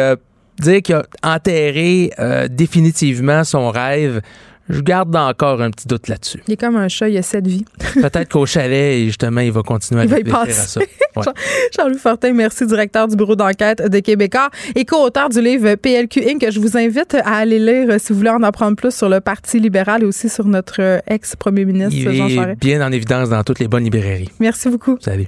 S6: dire qu'il a enterré euh, définitivement son rêve, je garde encore un petit doute là-dessus.
S1: Il est comme un chat, il a cette vie.
S6: Peut-être qu'au chalet, justement, il va continuer à réfléchir à ça.
S1: Jean-Louis Fortin, merci, directeur du bureau d'enquête de Québécois et co-auteur du livre PLQ Inc. que je vous invite à aller lire si vous voulez en apprendre plus sur le Parti libéral et aussi sur notre ex-premier ministre Jean Charest.
S6: bien en évidence dans toutes les bonnes librairies.
S1: Merci beaucoup.
S6: Salut.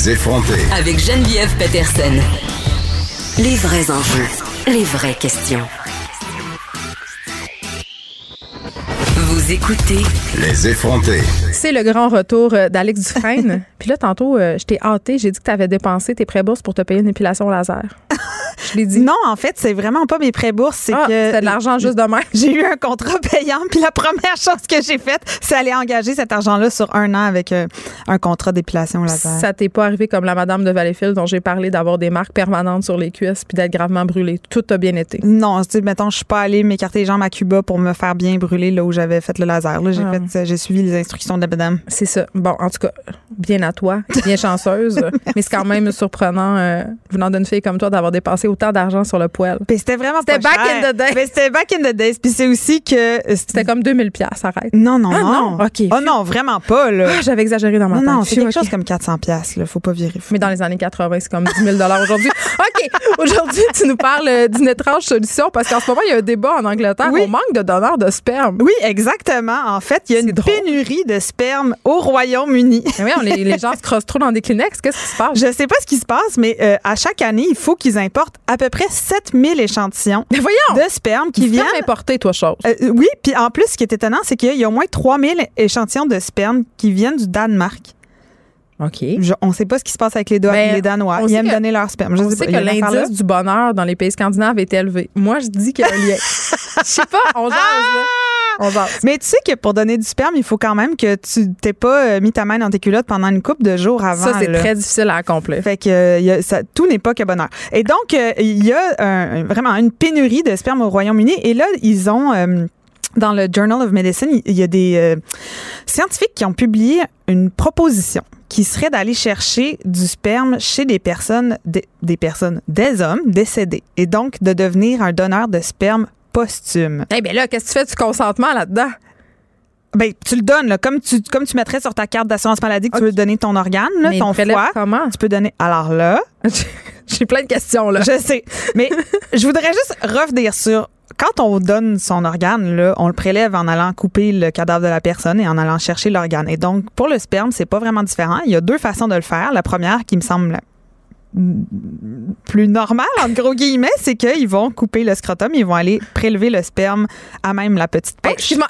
S5: Les effronter.
S4: Avec Geneviève Peterson. Les vrais enjeux, les vraies questions. Vous écoutez
S5: Les effronter.
S1: C'est le grand retour euh, d'Alex Dufresne. Puis là, tantôt, euh, je t'ai hâté, j'ai dit que tu avais dépensé tes pré-bourses pour te payer une épilation laser.
S7: Je l'ai dit. Non, en fait, c'est vraiment pas mes pré-bourses. C'est ah, que.
S1: C'était de l'argent juste de même.
S7: J'ai eu un contrat payant, puis la première chose que j'ai faite, c'est aller engager cet argent-là sur un an avec euh, un contrat d'épilation laser.
S1: Ça t'est pas arrivé comme la madame de Valleyfield dont j'ai parlé d'avoir des marques permanentes sur les cuisses puis d'être gravement brûlée. Tout a bien été.
S7: Non, tu mettons, je suis pas allée m'écarter les jambes à Cuba pour me faire bien brûler là où j'avais fait le laser. Là, j'ai ah. fait, j'ai suivi les instructions de la madame.
S1: C'est ça. Bon, en tout cas, bien à toi, bien chanceuse. mais c'est quand même surprenant, euh, venant d'une fille comme toi, d'avoir dépassé autant autant d'argent sur le poêle.
S7: Puis c'était vraiment
S1: C'était back
S7: cher.
S1: in the days.
S7: Mais c'était back in the days. Puis c'est aussi que.
S1: C'était comme 2000 pièces, arrête.
S7: Non, non,
S1: Ah,
S7: non.
S1: non? OK.
S7: Oh non, vraiment pas, là.
S1: Ah, J'avais exagéré dans ma tête.
S7: non, c'est quelque chose comme 400 pièces là. Faut pas virer fou.
S1: Mais dans les années 80, c'est comme 10 000 aujourd'hui. OK. Aujourd'hui, tu nous parles euh, d'une étrange solution parce qu'en ce moment, il y a un débat en Angleterre.
S7: Oui.
S1: On manque de donneurs de sperme.
S7: Oui, exactement. En fait, il y a une
S1: drôle.
S7: pénurie de sperme au Royaume-Uni.
S1: Oui, on- les, les gens se crossent trop dans des Kleenex. Qu'est-ce qui se passe?
S7: Je sais pas ce qui se passe, mais euh, à chaque année, il faut qu'ils importent à peu près 7000 échantillons
S1: Mais voyons!
S7: de sperme qui viennent.
S1: importer, toi, chose.
S7: Euh, oui, puis en plus, ce qui est étonnant, c'est qu'il y a au moins 3000 échantillons de sperme qui viennent du Danemark.
S1: OK.
S7: Je- on sait pas ce qui se passe avec les,
S1: Ben,
S7: les Danois.
S1: on
S7: Ils
S1: sait
S7: aiment
S1: que-
S7: donner leur sperme. Je
S1: On
S7: sais
S1: sait
S7: pas,
S1: que
S7: il y a une affaire là.
S1: l'indice du bonheur dans les pays scandinaves est élevé. Moi, je dis qu'il y a un lien. Je sais pas, on jase, là. On.
S7: Mais tu sais que pour donner du sperme, il faut quand même que tu t'aies pas euh, mis ta main dans tes culottes pendant une couple de jours avant.
S1: Ça, c'est très difficile à accomplir.
S7: Fait que euh, il y a- ça- tout n'est pas que bonheur. Et donc euh, il y a un- vraiment une pénurie de sperme au Royaume-Uni et là ils ont euh, dans le Journal of Medicine, il il y a des euh, scientifiques qui ont publié une proposition qui serait d'aller chercher du sperme chez des personnes des, des personnes des hommes décédés et donc de devenir un donneur de sperme posthume.
S1: Eh bien là, qu'est-ce que tu fais du consentement là-dedans?
S7: Ben tu le donnes là, comme tu comme tu mettrais sur ta carte d'assurance maladie que tu veux donner ton organe, là, ton foie,
S1: comment?
S7: tu peux donner. Alors là,
S1: J'ai plein de questions, là.
S7: Je sais. Mais je voudrais juste revenir sur quand on donne son organe, là, on le prélève en allant couper le cadavre de la personne et en allant chercher l'organe. Et donc, pour le sperme, c'est pas vraiment différent. Il y a deux façons de le faire. La première, qui me semble la plus normale, entre gros guillemets, c'est qu'ils vont couper le scrotum, ils vont aller prélever le sperme à même la petite
S1: Hey,
S7: poche.
S1: Excuse-moi.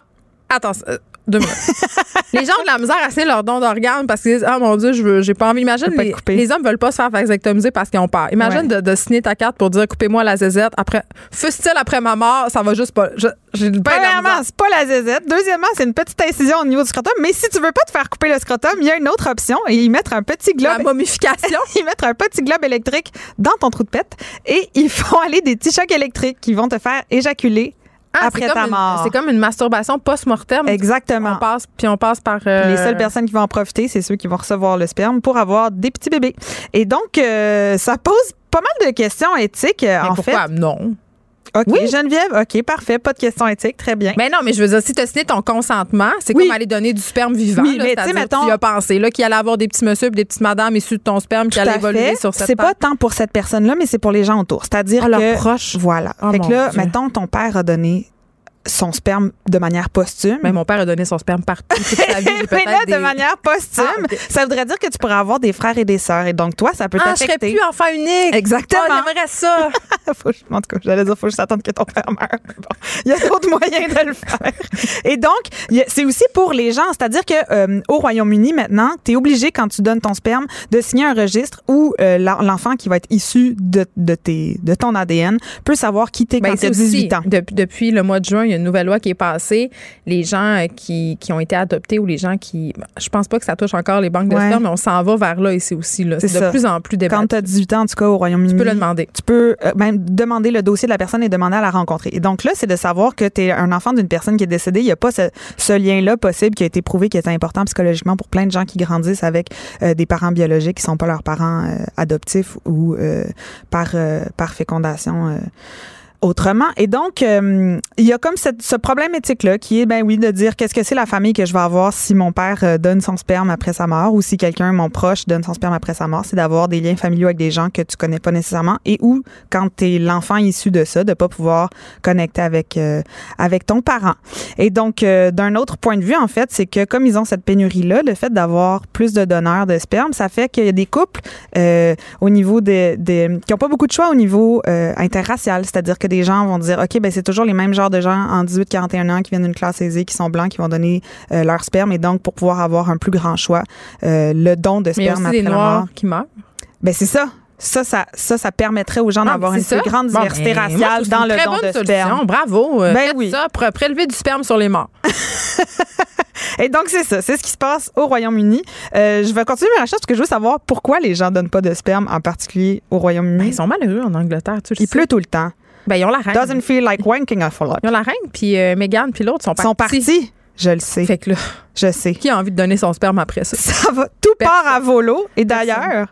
S1: Attends, euh, deux minutes. les gens ont de la misère à signer leur don d'organes parce qu'ils disent Ah mon Dieu, je veux, j'ai pas envie. Imagine, les, les hommes veulent pas se faire vasectomiser parce qu'ils ont peur. Imagine de, de signer ta carte pour dire Coupez-moi la zézette. Après, fût-il après ma mort, ça va juste pas. J'ai la
S7: Premièrement, c'est pas la zézette. Deuxièmement, c'est une petite incision au niveau du scrotum. Mais si tu veux pas te faire couper le scrotum, il y a une autre option et y mettre un petit
S1: La
S7: globe
S1: momification.
S7: ils mettent un petit globe électrique dans ton trou de pète et ils font aller des petits chocs électriques qui vont te faire éjaculer
S1: Ah,
S7: après ta
S1: une-
S7: mort.
S1: C'est comme une masturbation post-mortem.
S7: Exactement.
S1: On passe, puis on passe par. euh,
S7: Les seules personnes qui vont en profiter, c'est ceux qui vont recevoir le sperme pour avoir des petits bébés. Et donc, euh, ça pose pas mal de questions éthiques, euh,
S1: mais
S7: en
S1: pourquoi
S7: fait.
S1: non?
S7: OK,
S1: Oui.
S7: Geneviève, OK, parfait, pas de questions éthiques, très bien.
S1: Mais non, mais je veux dire, si tu as signé ton consentement, c'est
S7: Oui.
S1: comme aller donner du sperme vivant.
S7: Oui,
S1: là,
S7: mais tu mettons-
S1: Tu as pensé, là, qu'il allait avoir des petits messieurs et des petites madames issues de ton sperme qui allaient évoluer sur cette
S7: C'est pas tant pour cette personne-là, mais c'est pour les gens autour. C'est-à-dire
S1: Ah, leurs
S7: que
S1: proches.
S7: voilà.
S1: Oh,
S7: fait que là,
S1: Dieu.
S7: mettons, ton père a donné son sperme de manière posthume.
S1: Mais mon père a donné son sperme partout toute sa vie.
S7: Mais là,
S1: des-
S7: de manière posthume,
S1: Ah,
S7: ça voudrait dire que tu pourrais avoir des frères et des sœurs. Et donc, toi, ça peut
S1: Ah, je serais
S7: t'affecter.
S1: plus enfant unique.
S7: Exactement.
S1: Ah, j'aimerais ça.
S7: Faut- en tout cas, j'allais dire, faut juste attendre que ton père meure. Bon, il y a d'autres moyens de le faire. Et donc, c'est aussi pour les gens. C'est-à-dire que euh, au Royaume-Uni, maintenant, tu es obligé, quand tu donnes ton sperme, de signer un registre où euh, l'en- l'enfant qui va être issu de, de, tes, de ton ADN peut savoir qui t'es
S1: Ben,
S7: quand tu as
S1: c'est aussi,
S7: 18 ans.
S1: Depuis, depuis le mois de juin, il y a une nouvelle loi qui est passée. Les gens euh, qui, qui ont été adoptés ou les gens qui. Je pense pas que ça touche encore les banques de
S7: Ouais.
S1: mais on s'en va vers là ici aussi. là.
S7: C'est
S1: de
S7: ça.
S1: plus en plus
S7: Quand
S1: débattu.
S7: tu as 18 ans, en tout cas, au Royaume-Uni.
S1: Tu peux le demander.
S7: tu peux euh, même demander le dossier de la personne et demander à la rencontrer. Et donc là, c'est de savoir que tu es un enfant d'une personne qui est décédée. Il n'y a pas ce, ce lien-là possible qui a été prouvé qui est important psychologiquement pour plein de gens qui grandissent avec euh, des parents biologiques qui sont pas leurs parents euh, adoptifs ou par, par fécondation. Autrement. Et donc, euh, il y a comme ce problème éthique-là qui est, ben oui, de dire qu'est-ce que c'est la famille que je vais avoir si mon père euh, donne son sperme après sa mort ou si quelqu'un, mon proche, donne son sperme après sa mort. C'est d'avoir des liens familiaux avec des gens que tu connais pas nécessairement et ou, quand tu es l'enfant issu de ça, de pas pouvoir connecter avec, euh, avec ton parent. Et donc, euh, d'un autre point de vue, en fait, c'est que comme ils ont cette pénurie-là, le fait d'avoir plus de donneurs de sperme, ça fait qu'il y a des couples euh, au niveau des, des qui ont pas beaucoup de choix au niveau euh, interracial, c'est-à-dire que des gens vont dire OK ben c'est toujours les mêmes genres de gens en 18 41 ans qui viennent d'une classe aisée qui sont blancs qui vont donner euh, leur sperme et donc pour pouvoir avoir un plus grand choix euh, le don de
S1: Mais
S7: sperme
S1: aussi
S7: après
S1: des
S7: la
S1: Noirs
S7: mort.
S1: qui meurent.
S7: Ben c'est ça. Ça, ça, ça, ça permettrait aux gens
S1: Ah,
S7: d'avoir une
S1: ça?
S7: plus grande diversité
S1: ben,
S7: raciale dans le don de
S1: bonne
S7: sperme.
S1: solution. Bravo. Euh,
S7: Ben
S1: faites
S7: oui.
S1: ça pour prélever du sperme sur les morts.
S7: Et donc, c'est ça. C'est ce qui se passe au Royaume-Uni. Euh, je vais continuer ma recherche parce que je veux savoir pourquoi les gens donnent pas de sperme, en particulier au
S1: Ben,
S7: Royaume-Uni.
S1: ils sont malheureux en Angleterre, tu le
S7: Il
S1: sais.
S7: pleut tout le temps.
S1: Ben, ils ont la reine.
S7: Doesn't feel like wanking a lot.
S1: Ils ont la reine, puis euh, Meghan, puis l'autre sont
S7: Ils
S1: partis.
S7: sont partis. Je le sais.
S1: Fait que là,
S7: Je sais.
S1: qui a envie de donner son sperme après ça?
S7: Ça va. Tout
S1: Personne.
S7: part à volo. Et d'ailleurs,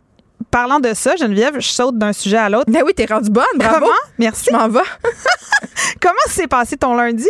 S7: parlant de ça, Geneviève, je saute d'un sujet à l'autre.
S1: Ben oui, t'es rendue bonne, bravo.
S7: Comment? Merci.
S1: Je m'en vais.
S7: Comment s'est passé ton lundi?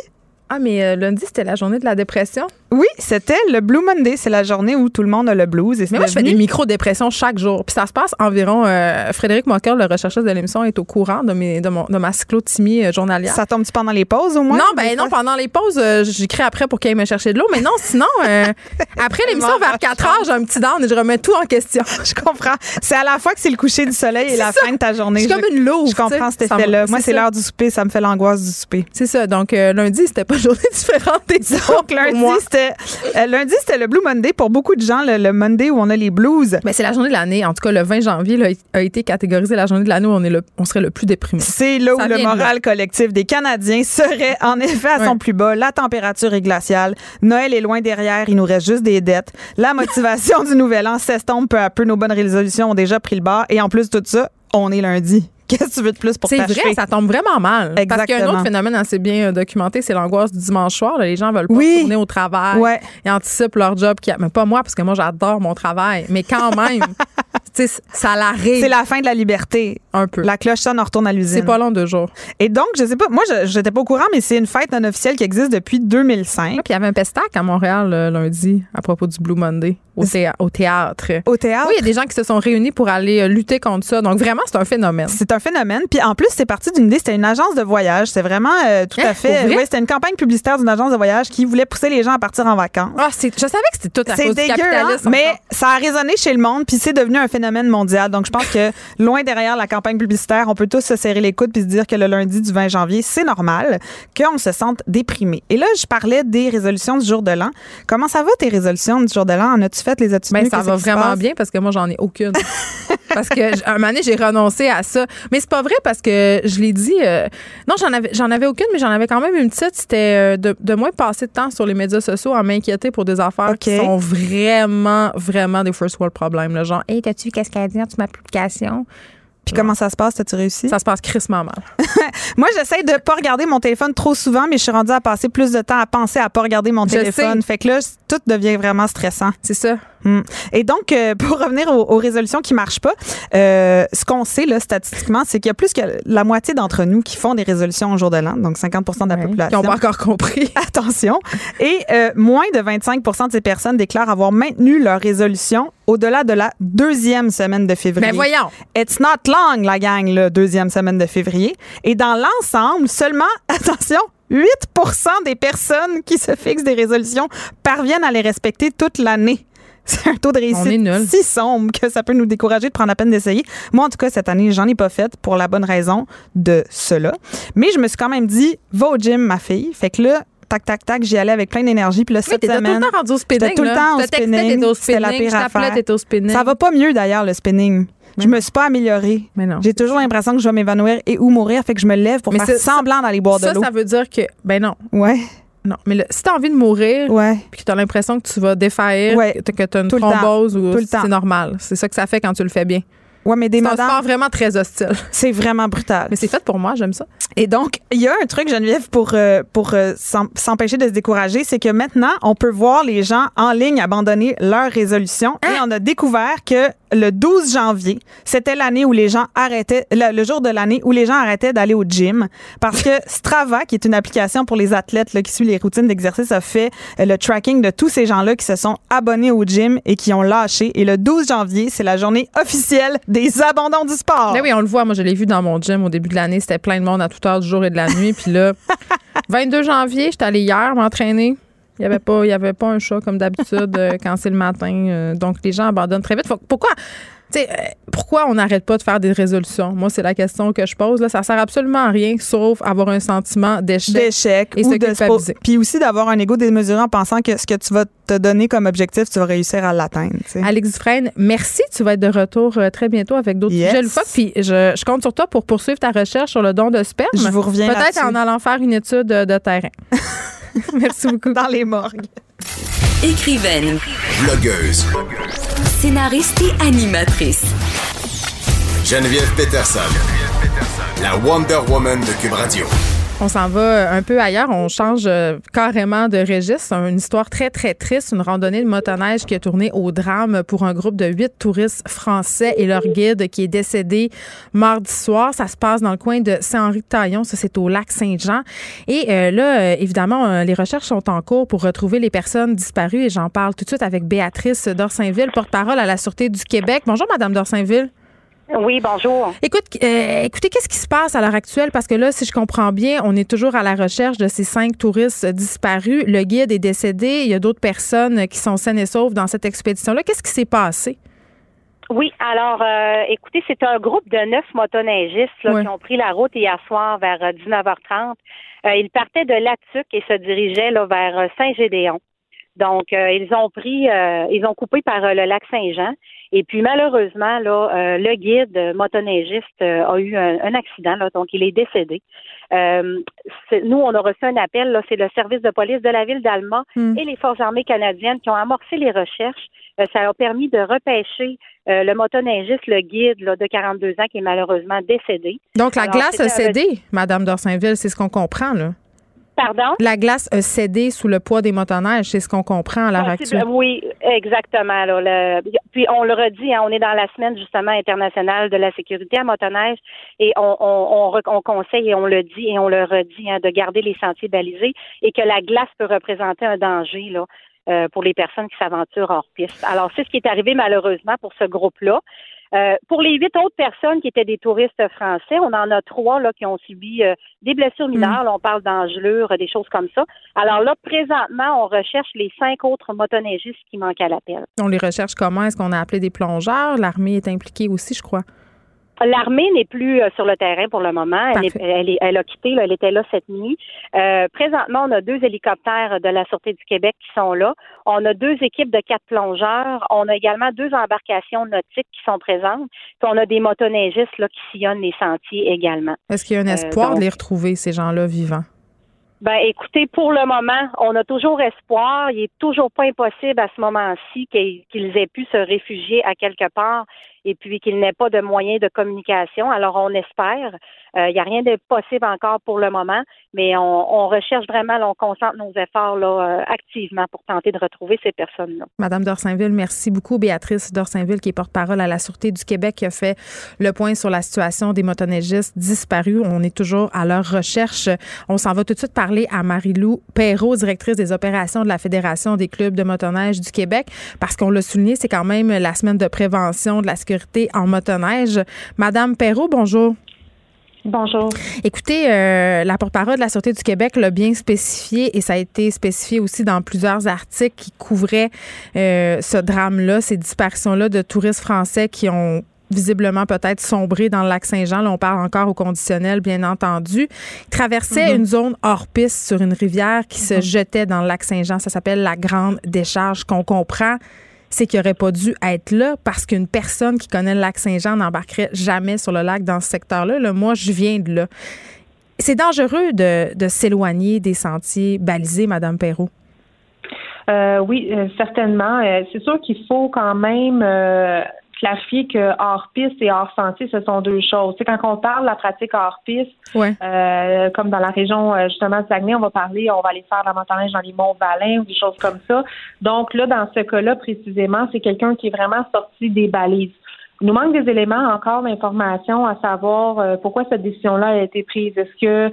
S1: Ah, mais euh, lundi, c'était la journée de la dépression.
S7: Oui, c'était le Blue Monday. C'est la journée où tout le monde a le blues. Et c'est
S1: Mais moi, je fais des micro-dépressions chaque jour. Puis ça se passe environ. euh, Frédéric Moncoeur, le recherchiste de l'émission, est au courant de, mes, de, mon, de ma cyclothymie euh, journalière.
S7: Ça tombe-tu pendant les pauses au moins?
S1: non, ben non, pendant les pauses, euh, j'écris après pour qu'il aille me chercher de l'eau. Mais non, sinon, euh, après l'émission, vers 4 heures, j'ai un petit down et je remets tout en question.
S7: Je comprends. C'est à la fois que c'est le coucher du soleil et
S1: C'est
S7: la
S1: ça.
S7: fin de ta journée.
S1: Je suis comme une louve.
S7: Je comprends cet effet-là. Moi,
S1: c'est
S7: c'est l'heure du souper. Ça me fait l'angoisse du souper.
S1: C'est ça. Donc, lundi, c'était pas une journée différente des autres.
S7: Lundi,
S1: moi.
S7: C'était euh, lundi, c'était le Blue Monday. Pour beaucoup de gens, le, le Monday où on a les blues.
S1: Mais c'est la journée de l'année. En tout cas, le 20 janvier là, a été catégorisé la journée de l'année où on, est le, on serait le plus déprimé.
S7: C'est là où le moral collectif des Canadiens serait en effet à son plus bas. La température est glaciale. Noël est loin derrière. Il nous reste juste des dettes. La motivation du nouvel an s'estompe peu à peu. Nos bonnes résolutions ont déjà pris le bar. Et en plus de tout ça, on est lundi. Qu'est-ce que tu veux de plus pour
S1: C'est vrai, ça tombe vraiment mal. Parce qu'il y a un
S7: Exactement.
S1: autre phénomène assez bien euh, documenté, c'est l'angoisse du dimanche soir. là. Les gens veulent pas
S7: Oui.
S1: retourner au travail.
S7: Ouais.
S1: Ils anticipent leur job. Qui. Mais pas moi, parce que moi, j'adore mon travail. Mais quand même, ça l'arrive
S7: C'est la fin de la liberté.
S1: un peu.
S7: La cloche sonne, on retourne à l'usine.
S1: C'est pas long deux jours.
S7: Et donc, je sais pas, moi, je j'étais pas au courant, mais c'est une fête non officielle qui existe depuis 2005.
S1: Puis il y avait un pestac à Montréal lundi à propos du Blue Monday au, théâ- au théâtre.
S7: Au théâtre?
S1: Oui, il y a des gens qui se sont réunis pour aller euh, lutter contre ça. Donc vraiment, c'est un phénomène.
S7: C'est un phénomène. Puis en plus, c'est parti d'une idée. C'était une agence de voyage. C'est vraiment euh, tout
S1: Hein,
S7: à fait. Oui, c'était une campagne publicitaire d'une agence de voyage qui voulait pousser les gens à partir en vacances.
S1: Ah, je savais que c'était tout à cause du
S7: dégueu, hein?
S1: capitalisme.
S7: mais ça a résonné chez le monde, puis c'est devenu un phénomène mondial. Donc, je pense que loin derrière la campagne publicitaire, on peut tous se serrer les coudes puis se dire que le lundi du 20 janvier, c'est normal qu'on se sente déprimé. Et là, je parlais des résolutions du jour de l'an. Comment ça va, tes résolutions du jour de l'an? En as-tu fait? Les as-tu
S1: Ben, ça va vraiment bien parce que moi, j'en ai aucune. parce que un moment donné, j'ai renoncé à ça. Mais c'est pas vrai parce que je l'ai dit. euh, non, j'en avais, j'en avais aucune, mais j'en avais quand même une petite. C'était euh, de, de moins passer de temps sur les médias sociaux à m'inquiéter pour des affaires qui sont vraiment, vraiment des first world problèmes. Là, genre, hey, t'as-tu vu qu'est-ce qu'elle a dit sur ma publication?
S7: Puis comment ça se passe? T'as-tu réussi?
S1: Ça se passe crissement mal.
S7: Moi, j'essaie de pas regarder mon téléphone trop souvent, mais je suis rendue à passer plus de temps à penser à pas regarder mon
S1: Je
S7: téléphone.
S1: sais.
S7: Fait que là, tout devient vraiment stressant.
S1: C'est ça.
S7: Hmm. Et donc, euh, pour revenir aux, aux résolutions qui marchent pas, euh, ce qu'on sait là, statistiquement, c'est qu'il y a plus que la moitié d'entre nous qui font des résolutions au jour de l'an, donc 50 de la
S1: Qui
S7: population.
S1: n'ont pas encore compris.
S7: Attention. Et euh, moins de 25% de ces personnes déclarent avoir maintenu leur résolution au-delà de la deuxième semaine de février.
S1: Mais voyons.
S7: It's not long, la gang, la deuxième semaine de février. Et dans l'ensemble, seulement, attention, 8% des personnes qui se fixent des résolutions parviennent à les respecter toute l'année. C'est un taux de réussite si sombre que ça peut nous décourager de prendre la peine d'essayer. Moi, en tout cas, cette année, j'en ai pas fait pour la bonne raison de cela. Mais je me suis quand même dit, va au gym, ma fille. Fait que là, tac, tac, tac, j'y allais avec plein d'énergie. Puis là,
S1: Oui,
S7: cette
S1: tout
S7: semaine,
S1: le temps rendu au spinning.
S7: J'étais tout le temps au spinning. C'était la pire affaire.
S1: au spinning.
S7: ça va pas mieux d'ailleurs, le spinning. Je me suis pas améliorée.
S1: Mais non.
S7: J'ai toujours l'impression que je vais m'évanouir et ou mourir, fait que je me lève pour
S1: Mais
S7: faire semblant d'aller boire de
S1: Ça,
S7: l'eau.
S1: ça veut dire que. Ben non.
S7: Ouais,
S1: Non. Mais le- si t'as envie de mourir,
S7: ouais.
S1: puis que tu as l'impression que tu vas défaillir,
S7: Ouais.
S1: que tu as une
S7: Tout
S1: thrombose, ou c'est normal. C'est ça que ça fait quand tu le fais bien.
S7: Ouais, mais des
S1: C'est un
S7: madames,
S1: sport vraiment très hostile.
S7: c'est vraiment brutal.
S1: Mais c'est fait pour moi, j'aime ça.
S7: Et donc, il y a un truc, Geneviève, pour, euh, pour euh, s'em- s'empêcher de se décourager, c'est que maintenant, on peut voir les gens en ligne abandonner leur résolution.
S1: Hein?
S7: Et on a découvert que le 12 janvier, c'était l'année où les gens arrêtaient, le, le jour de l'année où les gens arrêtaient d'aller au gym. Parce que Strava, qui est une application pour les athlètes là, qui suit les routines d'exercice, a fait euh, le tracking de tous ces gens-là qui se sont abonnés au gym et qui ont lâché. Et le 12 janvier, c'est la journée officielle des abandons du sport.
S1: Mais oui, on le voit. Moi, je l'ai vu dans mon gym au début de l'année. C'était plein de monde à toute heure du jour et de la nuit. Puis là, 22 janvier, j'étais allée hier m'entraîner. Il n'y avait, pas- il y avait pas un chat comme d'habitude euh, quand c'est le matin. Euh, donc, les gens abandonnent très vite. Faut- pourquoi? tu sais, euh, pourquoi on n'arrête pas de faire des résolutions? Moi, c'est la question que je pose. Là. Ça sert absolument à rien, sauf avoir un sentiment d'échec.
S7: d'échec
S1: Et
S7: ou
S1: se
S7: de puis aussi d'avoir un ego démesuré en pensant que ce que tu vas te donner comme objectif, tu vas réussir à l'atteindre.
S1: Alex Dufresne, merci. Tu vas être de retour très bientôt avec d'autres
S7: Yes.
S1: sujets. Puis je, je compte sur toi pour poursuivre ta recherche sur le don de sperme.
S7: Je vous reviens
S1: Peut-être en allant faire une étude de terrain. merci beaucoup.
S7: dans les morgues.
S4: Écrivaine,
S5: Blogueuse.
S4: scénariste et animatrice.
S5: Geneviève Peterson. La Wonder Woman de Cube Radio.
S1: On s'en va euh, un peu ailleurs. On change euh, carrément de registre. Une histoire très, très triste. Une randonnée de motoneige qui a tourné au drame pour un groupe de huit touristes français et leur guide qui est décédé mardi soir. Ça se passe dans le coin de Saint-Henri-de-Taillon. Ça, c'est au lac Saint-Jean. Et euh, là, évidemment, les recherches sont en cours pour retrouver les personnes disparues. Et j'en parle tout de suite avec Béatrice Dorsainville, porte-parole à la Sûreté du Québec. Bonjour, Madame Dorsainville.
S8: Oui, bonjour.
S1: Écoute, euh, écoutez, qu'est-ce qui se passe à l'heure actuelle? Parce que là, si je comprends bien, on est toujours à la recherche de ces cinq touristes disparus. Le guide est décédé. Il y a d'autres personnes qui sont saines et sauves dans cette expédition-là. Qu'est-ce qui s'est passé?
S8: Oui, alors, euh, écoutez, c'est un groupe de neuf motoneigistes qui ont pris la route hier soir vers 19h30. Euh, ils partaient de Latuc et se dirigeaient là, vers Saint-Gédéon. Donc, ils ont pris, ils ont coupé par le lac Saint-Jean. Et puis malheureusement, là, euh, le guide motoneigiste euh, a eu un, accident, là, donc il est décédé. Euh, nous, on a reçu un appel, c'est le service de police de la ville d'Alma hmm. et les forces armées canadiennes qui ont amorcé les recherches. ça a permis de repêcher le motoneigiste, le guide là, de 42 ans qui est malheureusement décédé.
S1: Donc la glace a cédé, Madame d'Orsainville, c'est ce qu'on comprend là.
S8: Pardon?
S1: La glace a cédé sous le poids des motoneiges, c'est ce qu'on comprend à l'heure actuelle.
S8: Oui, exactement. puis on le redit, hein, on est dans la semaine justement internationale de la sécurité à motoneige et on, on, conseille et on le dit et on le redit hein, de garder les sentiers balisés et que la glace peut représenter un danger là, euh, pour les personnes qui s'aventurent hors piste. Alors c'est ce qui est arrivé malheureusement pour ce groupe-là. Euh, pour les huit autres personnes qui étaient des touristes français, on en a trois là qui ont subi euh, des blessures mineures. on parle d'engelures, des choses comme ça. Alors là, présentement, on recherche les cinq autres motoneigistes qui manquent à l'appel.
S1: On les recherche comment? Est-ce qu'on a appelé des plongeurs? L'armée est impliquée aussi, je crois.
S8: L'armée n'est plus euh, sur le terrain pour le moment. Elle, elle, a quitté, elle était là cette nuit. Euh, présentement, on a deux hélicoptères de la Sûreté du Québec qui sont là. On a deux équipes de quatre plongeurs. On a également deux embarcations nautiques qui sont présentes. Puis on a des motoneigistes là, qui sillonnent les sentiers également.
S1: Est-ce qu'il y a un euh, espoir de les retrouver, ces gens-là vivants?
S8: Ben, écoutez, pour le moment, on a toujours espoir. Il est toujours pas impossible à ce moment-ci qu'ils aient pu se réfugier à quelque part et puis qu'il n'ait pas de moyens de communication. Alors, on espère. Il euh, n'y a rien de possible encore pour le moment, mais on, recherche vraiment, on concentre nos efforts là, euh, activement pour tenter de retrouver ces personnes-là.
S1: Madame Dorsainville, merci beaucoup. Béatrice Dorsainville, qui est porte-parole à la Sûreté du Québec, qui a fait le point sur la situation des motoneigistes disparus. On est toujours à leur recherche. On s'en va tout de suite parler à Marie-Lou Perrault, directrice des opérations de la Fédération des clubs de motoneige du Québec, parce qu'on l'a souligné, c'est quand même la semaine de prévention de la sécurité en motoneige. Madame Perrault, bonjour.
S9: Bonjour.
S1: Écoutez, euh, la porte-parole de la Sûreté du Québec l'a bien spécifié et ça a été spécifié aussi dans plusieurs articles qui couvraient euh, ce drame-là, ces disparitions-là de touristes français qui ont visiblement peut-être sombré dans le lac Saint-Jean. Là, on parle encore au conditionnel, bien entendu. Ils traversaient mm-hmm. une zone hors piste sur une rivière qui se mm-hmm. jetait dans le lac Saint-Jean. Ça s'appelle la Grande Décharge qu'on comprend c'est qu'il n'aurait pas dû être là parce qu'une personne qui connaît le lac Saint-Jean n'embarquerait jamais sur le lac dans ce secteur-là. moi, je viens de là. C'est dangereux de, s'éloigner des sentiers balisés, Madame Perrault.
S9: Euh, oui, euh, certainement. Euh, c'est sûr qu'il faut quand même clarifier que hors piste et hors sentier, ce sont deux choses. C'est quand on parle de la pratique hors piste, euh, comme dans la région euh, justement de Saguenay, on va parler, on va aller faire la montagne dans les monts Valin ou des choses comme ça. Donc là, dans ce cas-là précisément, c'est quelqu'un qui est vraiment sorti des balises. Nous manque des éléments encore d'information à savoir euh, pourquoi cette décision-là a été prise. Est-ce que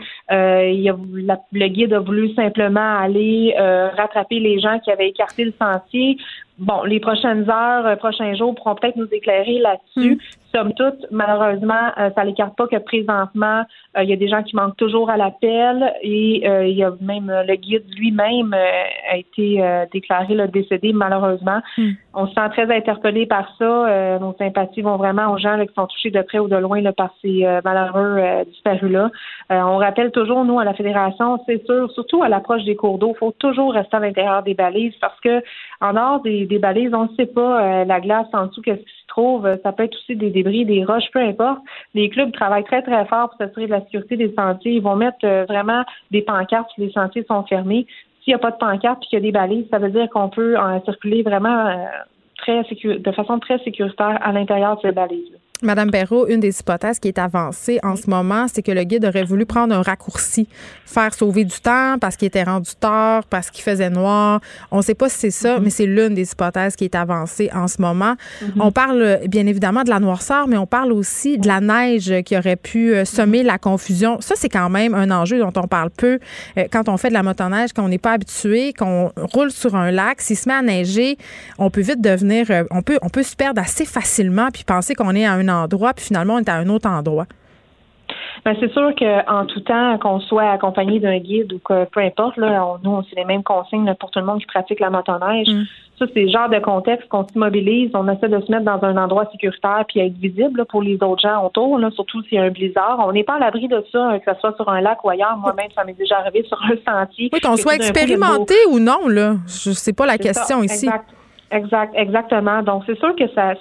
S9: il a, le guide a voulu simplement aller rattraper les gens qui avaient écarté le sentier? Bon, les prochaines heures, euh, prochains jours pourront peut-être nous éclairer là-dessus. Hmm somme toute, malheureusement, euh, ça n'écarte pas que présentement, euh, il y a des gens qui manquent toujours à l'appel et euh, il y a même le guide lui-même a été déclaré le décédé, malheureusement. Hmm. On se sent très interpellé par ça. nos sympathies vont vraiment aux gens qui sont touchés de près ou de loin là, par ces malheureux disparus-là. on rappelle toujours, nous, à la Fédération, c'est sûr, surtout à l'approche des cours d'eau, il faut toujours rester à l'intérieur des balises parce que en dehors des, balises, on ne sait pas la glace en dessous, qu'est-ce qui trouve. Ça peut être aussi des débris, des roches, peu importe. Les clubs travaillent très, très fort pour s'assurer de la sécurité des sentiers. Ils vont mettre euh, vraiment des pancartes si les sentiers sont fermés. S'il n'y a pas de pancarte et qu'il y a des balises, ça veut dire qu'on peut en circuler vraiment euh, très de façon très sécuritaire à l'intérieur de ces balises.
S1: Madame Perrault, une des hypothèses qui est avancée en ce moment, c'est que le guide aurait voulu prendre un raccourci, faire sauver du temps parce qu'il était rendu tard, parce qu'il faisait noir. On ne sait pas si c'est ça, mais c'est l'une des hypothèses qui est avancée en ce moment. On parle bien évidemment de la noirceur, mais on parle aussi de la neige qui aurait pu euh, semer la confusion. Ça, c'est quand même un enjeu dont on parle peu euh, quand on fait de la motoneige, qu'on n'est pas habitué, qu'on roule sur un lac. S'il se met à neiger, on peut vite devenir, euh, on peut, on peut se perdre assez facilement puis penser qu'on est à un endroit, puis finalement, on est à un autre endroit.
S9: Ben, c'est sûr qu'en tout temps, qu'on soit accompagné d'un guide ou que peu importe, là, nous, on c'est les mêmes consignes pour tout le monde qui pratique la motoneige. Mm. Ça, c'est le genre de contexte qu'on s'immobilise, on essaie de se mettre dans un endroit sécuritaire puis être visible pour les autres gens autour, là, surtout s'il y a un blizzard. On n'est pas à l'abri de ça, que ce soit sur un lac ou ailleurs. Moi-même, ça m'est déjà arrivé sur un sentier.
S1: Oui, qu'on soit expérimenté ou non, là. Je sais pas la question ici.
S9: Exact, exactement. Donc, c'est sûr que ça,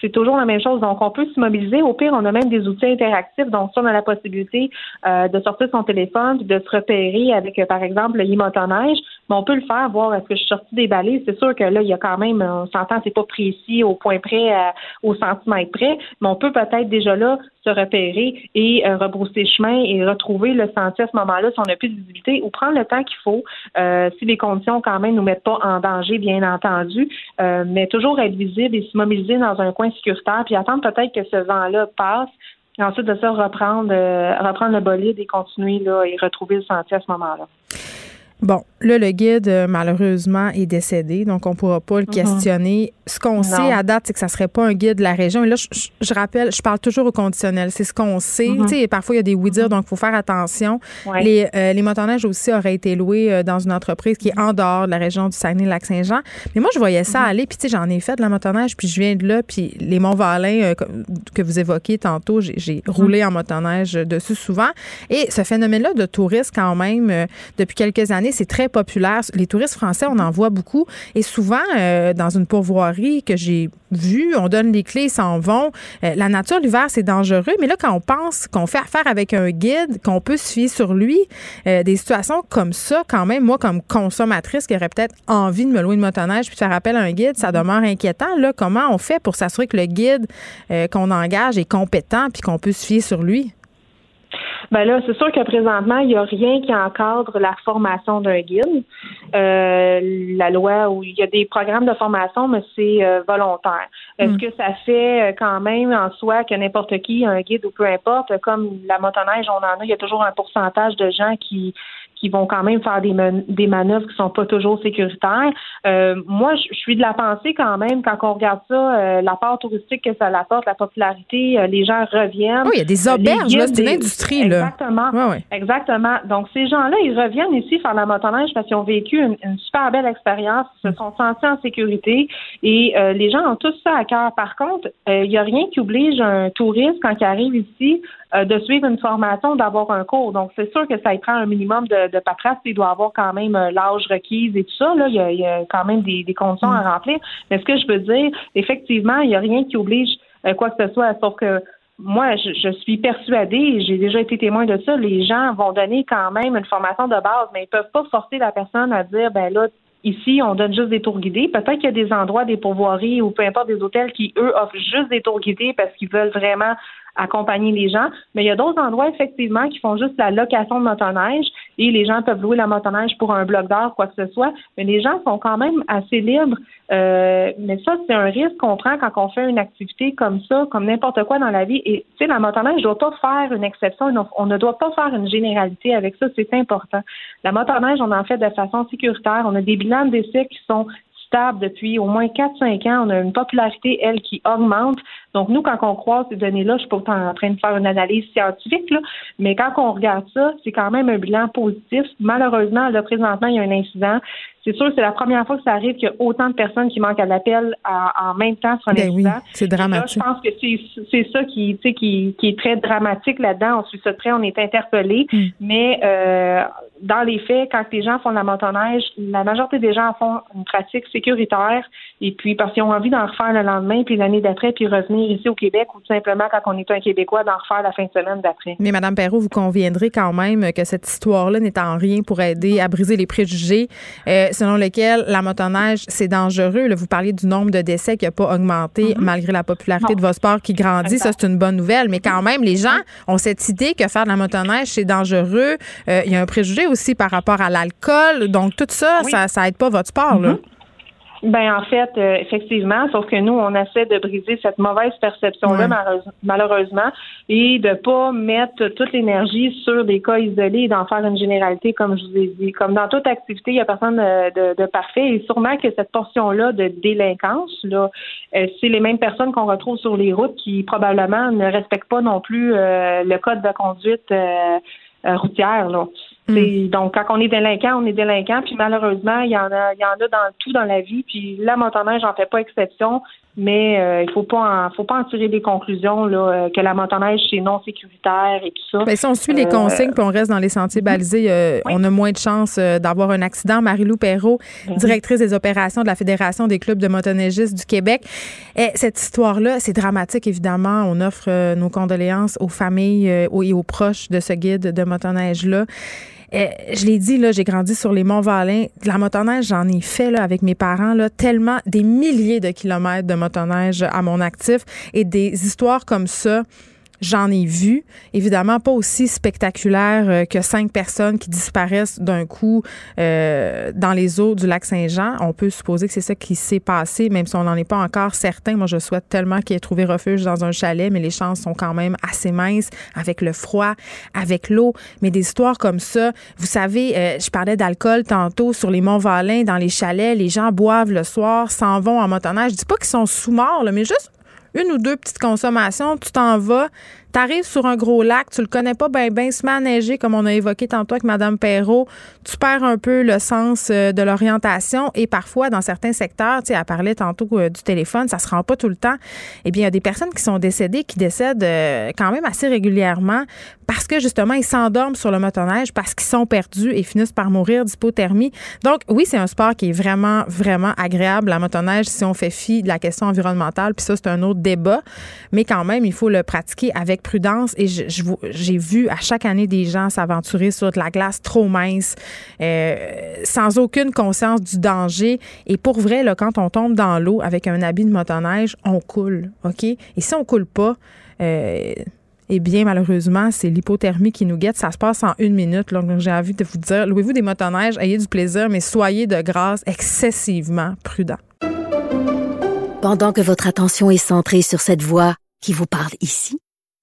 S9: c'est toujours la même chose. Donc, on peut s'immobiliser. Au pire, on a même des outils interactifs. Donc, ça, on a la possibilité euh, de sortir son téléphone, de se repérer avec, euh, par exemple, le motoneige. Mais on peut le faire, voir est-ce que je suis sortie des balises? C'est sûr que là, il y a quand même, on s'entend, c'est pas précis au point près, au centimètre près, mais on peut peut-être déjà là se repérer et euh, rebrousser chemin et retrouver le sentier à ce moment-là si on n'a plus de visibilité ou prendre le temps qu'il faut euh, si les conditions quand même nous mettent pas en danger, bien entendu, euh, mais toujours être visible et s'immobiliser dans un coin sécuritaire puis attendre peut-être que ce vent-là passe et ensuite de ça reprendre reprendre le bolide et continuer là et retrouver le sentier à ce moment-là.
S1: Bon, là, le guide, euh, malheureusement, est décédé, donc on ne pourra pas le mhm. questionner. Ce qu'on sait à date, c'est que ça ne serait pas un guide de la région. Et là, je, rappelle, je parle toujours au conditionnel. C'est ce qu'on sait. Mhm. Tu sais, parfois, il y a des oui-dire, mhm. donc il faut faire attention. Les, euh, les motoneiges aussi auraient été loués euh, dans une entreprise qui est en dehors de la région du Saguenay-Lac-Saint-Jean. Mais moi, je voyais ça aller, puis tu sais, j'en ai fait de la motoneige, puis je viens de là, puis les Monts-Valin que vous évoquiez tantôt, j'ai roulé en motoneige dessus souvent. Et ce phénomène-là de tourisme, quand même, depuis quelques années, c'est très populaire. Les touristes français, on en voit beaucoup. Et souvent, euh, dans une pourvoirie que j'ai vue, on donne les clés, ils s'en vont. Euh, la nature, l'hiver, c'est dangereux. Mais là, quand on pense qu'on fait affaire avec un guide, qu'on peut se fier sur lui, euh, des situations comme ça, quand même, moi, comme consommatrice qui aurait peut-être envie de me louer une motoneige puis faire appel à un guide, ça demeure inquiétant. Là, comment on fait pour s'assurer que le guide qu'on engage est compétent puis qu'on peut se fier sur lui?
S9: Ben là, c'est sûr que présentement, il n'y a rien qui encadre la formation d'un guide. Euh, la loi où il y a des programmes de formation, mais c'est euh, volontaire. Est-ce hmm. que ça fait euh, quand même en soi que n'importe qui, un guide ou peu importe, comme la motoneige, on en a, il y a toujours un pourcentage de gens qui qui vont quand même faire des, des manœuvres qui sont pas toujours sécuritaires. Euh, moi, je suis de la pensée quand même, quand on regarde ça, euh, l'apport touristique que ça apporte, la popularité, euh, les gens reviennent.
S1: Oui, il y a des auberges, là, c'est une industrie.
S9: Là. Exactement. Exactement. Donc, ces gens-là, ils reviennent ici faire la motoneige parce qu'ils ont vécu une, super belle expérience, ils se sont sentis en sécurité et les gens ont tous ça à cœur. Par contre, il n'y a rien qui oblige un touriste, quand il arrive ici, euh, de suivre une formation, d'avoir un cours. Donc, c'est sûr que ça y prend un minimum de, de paperasse. Il doit avoir quand même euh, l'âge requis et tout ça. Là, il, y a, quand même des, conditions à mm. remplir. Mais ce que je veux dire, effectivement, il n'y a rien qui oblige euh, quoi que ce soit, sauf que moi, je, suis persuadée, j'ai déjà été témoin de ça, les gens vont donner quand même une formation de base, mais ils peuvent pas forcer la personne à dire, ben là, Ici, on donne juste des tours guidés. Peut-être qu'il y a des endroits, des pourvoiries ou peu importe des hôtels qui, eux, offrent juste des tours guidés parce qu'ils veulent vraiment accompagner les gens. Mais il y a d'autres endroits, effectivement, qui font juste la location de motoneige et les gens peuvent louer la motoneige pour un bloc d'heure, quoi que ce soit. Mais les gens sont quand même assez libres. Euh, mais ça, c'est un risque qu'on prend quand on fait une activité comme ça, comme n'importe quoi dans la vie. Et tu sais, la motoneige ne doit pas faire une exception. On ne doit pas faire une généralité avec ça. C'est important. La motoneige, on en fait de façon sécuritaire. On a des bilans d'essai qui sont stable depuis au moins 4-5 ans. On a une popularité, elle, qui augmente. Donc, nous, quand on croise ces données-là, je suis pas en train de faire une analyse scientifique, là, mais quand on regarde ça, c'est quand même un bilan positif. Malheureusement, là, présentement, il y a un incident. C'est sûr, c'est la première fois que ça arrive qu'il y a autant de personnes qui manquent à l'appel en même temps sur un ben
S1: incident. Oui, c'est dramatique.
S9: je pense que c'est ça qui, qui, qui est très dramatique là-dedans. On suit ça très, on est interpellé. Hmm. Mais euh, dans les faits, quand les gens font de la motoneige, la majorité des gens font une pratique sécuritaire Et puis, parce qu'ils ont envie d'en refaire le lendemain, puis l'année d'après, puis revenir ici au Québec, ou tout simplement, quand on est un Québécois, d'en refaire la fin de semaine d'après.
S1: Mais Mme Perrault, vous conviendrez quand même que cette histoire-là n'est en rien pour aider à briser les préjugés euh, selon lesquels la motoneige, c'est dangereux. Là, vous parliez du nombre de décès qui n'a pas augmenté mm-hmm. malgré la popularité de vos sports qui grandit. Ça, c'est une bonne nouvelle. Mais quand même, les gens ont cette idée que faire de la motoneige, c'est dangereux. Euh, il y a un préjugé aussi par rapport à l'alcool. Donc, tout ça, ça, ça aide pas votre sport. Là.
S9: Ben en fait, euh, effectivement, sauf que nous, on essaie de briser cette mauvaise perception-là, malheureusement, et de pas mettre toute l'énergie sur des cas isolés et d'en faire une généralité, comme je vous ai dit. Comme dans toute activité, il n'y a personne de, de, parfait, et sûrement que cette portion-là de délinquance, là, euh, c'est les mêmes personnes qu'on retrouve sur les routes qui probablement ne respectent pas non plus euh, le code de conduite routière. Là. Mm. Donc, quand on est délinquant, on est délinquant. Puis malheureusement, il y en a, il y en a dans tout dans la vie. Puis la motoneige j'en fais pas exception mais euh, il faut pas en, faut pas en tirer des conclusions là, euh, que la motoneige c'est non sécuritaire et tout ça.
S1: Mais si on suit les euh, consignes puis on reste dans les sentiers balisés, on a moins de chances d'avoir un accident. Marie-Lou Perrault, mhm. directrice des opérations de la Fédération des clubs de motoneigistes du Québec. Et cette histoire-là, c'est dramatique évidemment. On offre nos condoléances aux familles et aux proches de ce guide de motoneige-là. Euh, je l'ai dit, là, j'ai grandi sur les Monts-Valin. La motoneige, j'en ai fait là, avec mes parents, là, tellement des milliers de kilomètres de motoneige à mon actif et des histoires comme ça J'en ai vu, évidemment pas aussi spectaculaire euh, que cinq personnes qui disparaissent d'un coup euh, dans les eaux du lac Saint-Jean. On peut supposer que c'est ça qui s'est passé, même si on n'en est pas encore certain. Moi, je souhaite tellement qu'il ait trouvé refuge dans un chalet, mais les chances sont quand même assez minces avec le froid, avec l'eau. Mais des histoires comme ça, vous savez, euh, je parlais d'alcool tantôt sur les monts Valin, dans les chalets, les gens boivent le soir, s'en vont en motoneige. Je dis pas qu'ils sont sous morts, mais juste une ou deux petites consommations, tu t'en vas, tu arrives sur un gros lac, tu le connais pas bien, bien, se met comme on a évoqué tantôt avec Mme Perrault, tu perds un peu le sens euh, de l'orientation et parfois, dans certains secteurs, tu sais, elle parlait tantôt euh, du téléphone, ça se rend pas tout le temps. Eh bien, il y a des personnes qui sont décédées, qui décèdent euh, quand même assez régulièrement parce que, justement, ils s'endorment sur le motoneige, parce qu'ils sont perdus et finissent par mourir d'hypothermie. Donc, oui, c'est un sport qui est vraiment, vraiment agréable, la motoneige, si on fait fi de la question environnementale, puis ça, c'est un autre débat, mais quand même, il faut le pratiquer avec prudence. Et j'ai vu à chaque année des gens s'aventurer sur de la glace trop mince, euh, sans aucune conscience du danger. Et pour vrai, là, quand on tombe dans l'eau avec un habit de motoneige, on coule, OK? Et si on coule pas, euh, eh bien, malheureusement, c'est l'hypothermie qui nous guette. Ça se passe en une minute. Donc, j'ai envie de vous dire, louez-vous des motoneiges, ayez du plaisir, mais soyez de grâce excessivement prudent.
S3: Pendant que votre attention est centrée sur cette voix qui vous parle ici,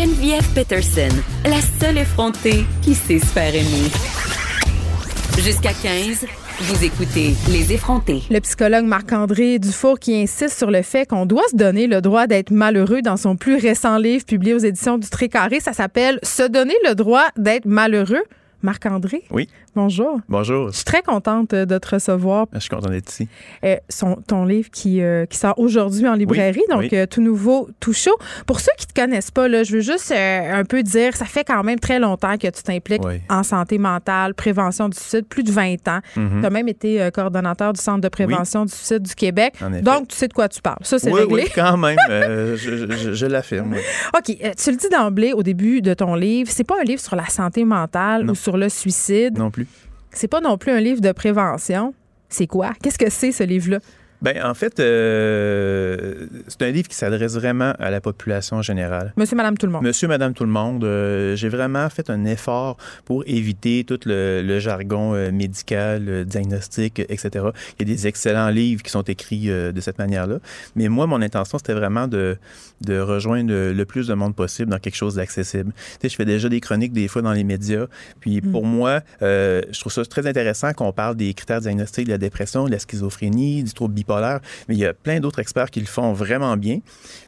S4: Geneviève Peterson, la seule effrontée qui sait se faire aimer. Jusqu'à 15, vous écoutez Les effrontés.
S1: Le psychologue Marc-André Dufour qui insiste sur le fait qu'on doit se donner le droit d'être malheureux dans son plus récent livre publié aux éditions du Tricaré. Ça s'appelle Se donner le droit d'être malheureux. Marc-André?
S10: Oui.
S1: Bonjour.
S10: Bonjour.
S1: Je suis très contente euh, de te recevoir.
S10: Je suis contente d'être ici.
S1: Euh, son, ton livre qui, euh, qui sort aujourd'hui en librairie, donc tout nouveau, tout chaud. Pour ceux qui ne te connaissent pas, là, je veux juste un peu dire, ça fait quand même très longtemps que tu t'impliques en santé mentale, prévention du suicide, plus de 20 ans. Mm-hmm. Tu as même été coordonnateur du Centre de prévention du suicide du Québec. Donc, tu sais de quoi tu parles. Ça, c'est réglé.
S10: Oui, quand même. je, je, l'affirme.
S1: OK. tu le dis d'emblée au début de ton livre, c'est pas un livre sur la santé mentale ou sur le suicide.
S10: Non plus.
S1: C'est pas non plus un livre de prévention. C'est quoi? Qu'est-ce que c'est, ce livre-là?
S10: Ben, en fait, euh, c'est un livre qui s'adresse vraiment à la population générale.
S1: Monsieur, Madame, tout le monde.
S10: Monsieur, Madame, tout le monde. Euh, j'ai vraiment fait un effort pour éviter tout le, jargon euh, médical, diagnostic, etc. Il y a des excellents livres qui sont écrits de cette manière-là. Mais moi, mon intention, c'était vraiment de, de rejoindre le, plus de monde possible dans quelque chose d'accessible. Tu sais, je fais déjà des chroniques des fois dans les médias. Puis pour mm. moi, je trouve ça très intéressant qu'on parle des critères diagnostiques de la dépression, de la schizophrénie, du trouble mais il y a plein d'autres experts qui le font vraiment bien.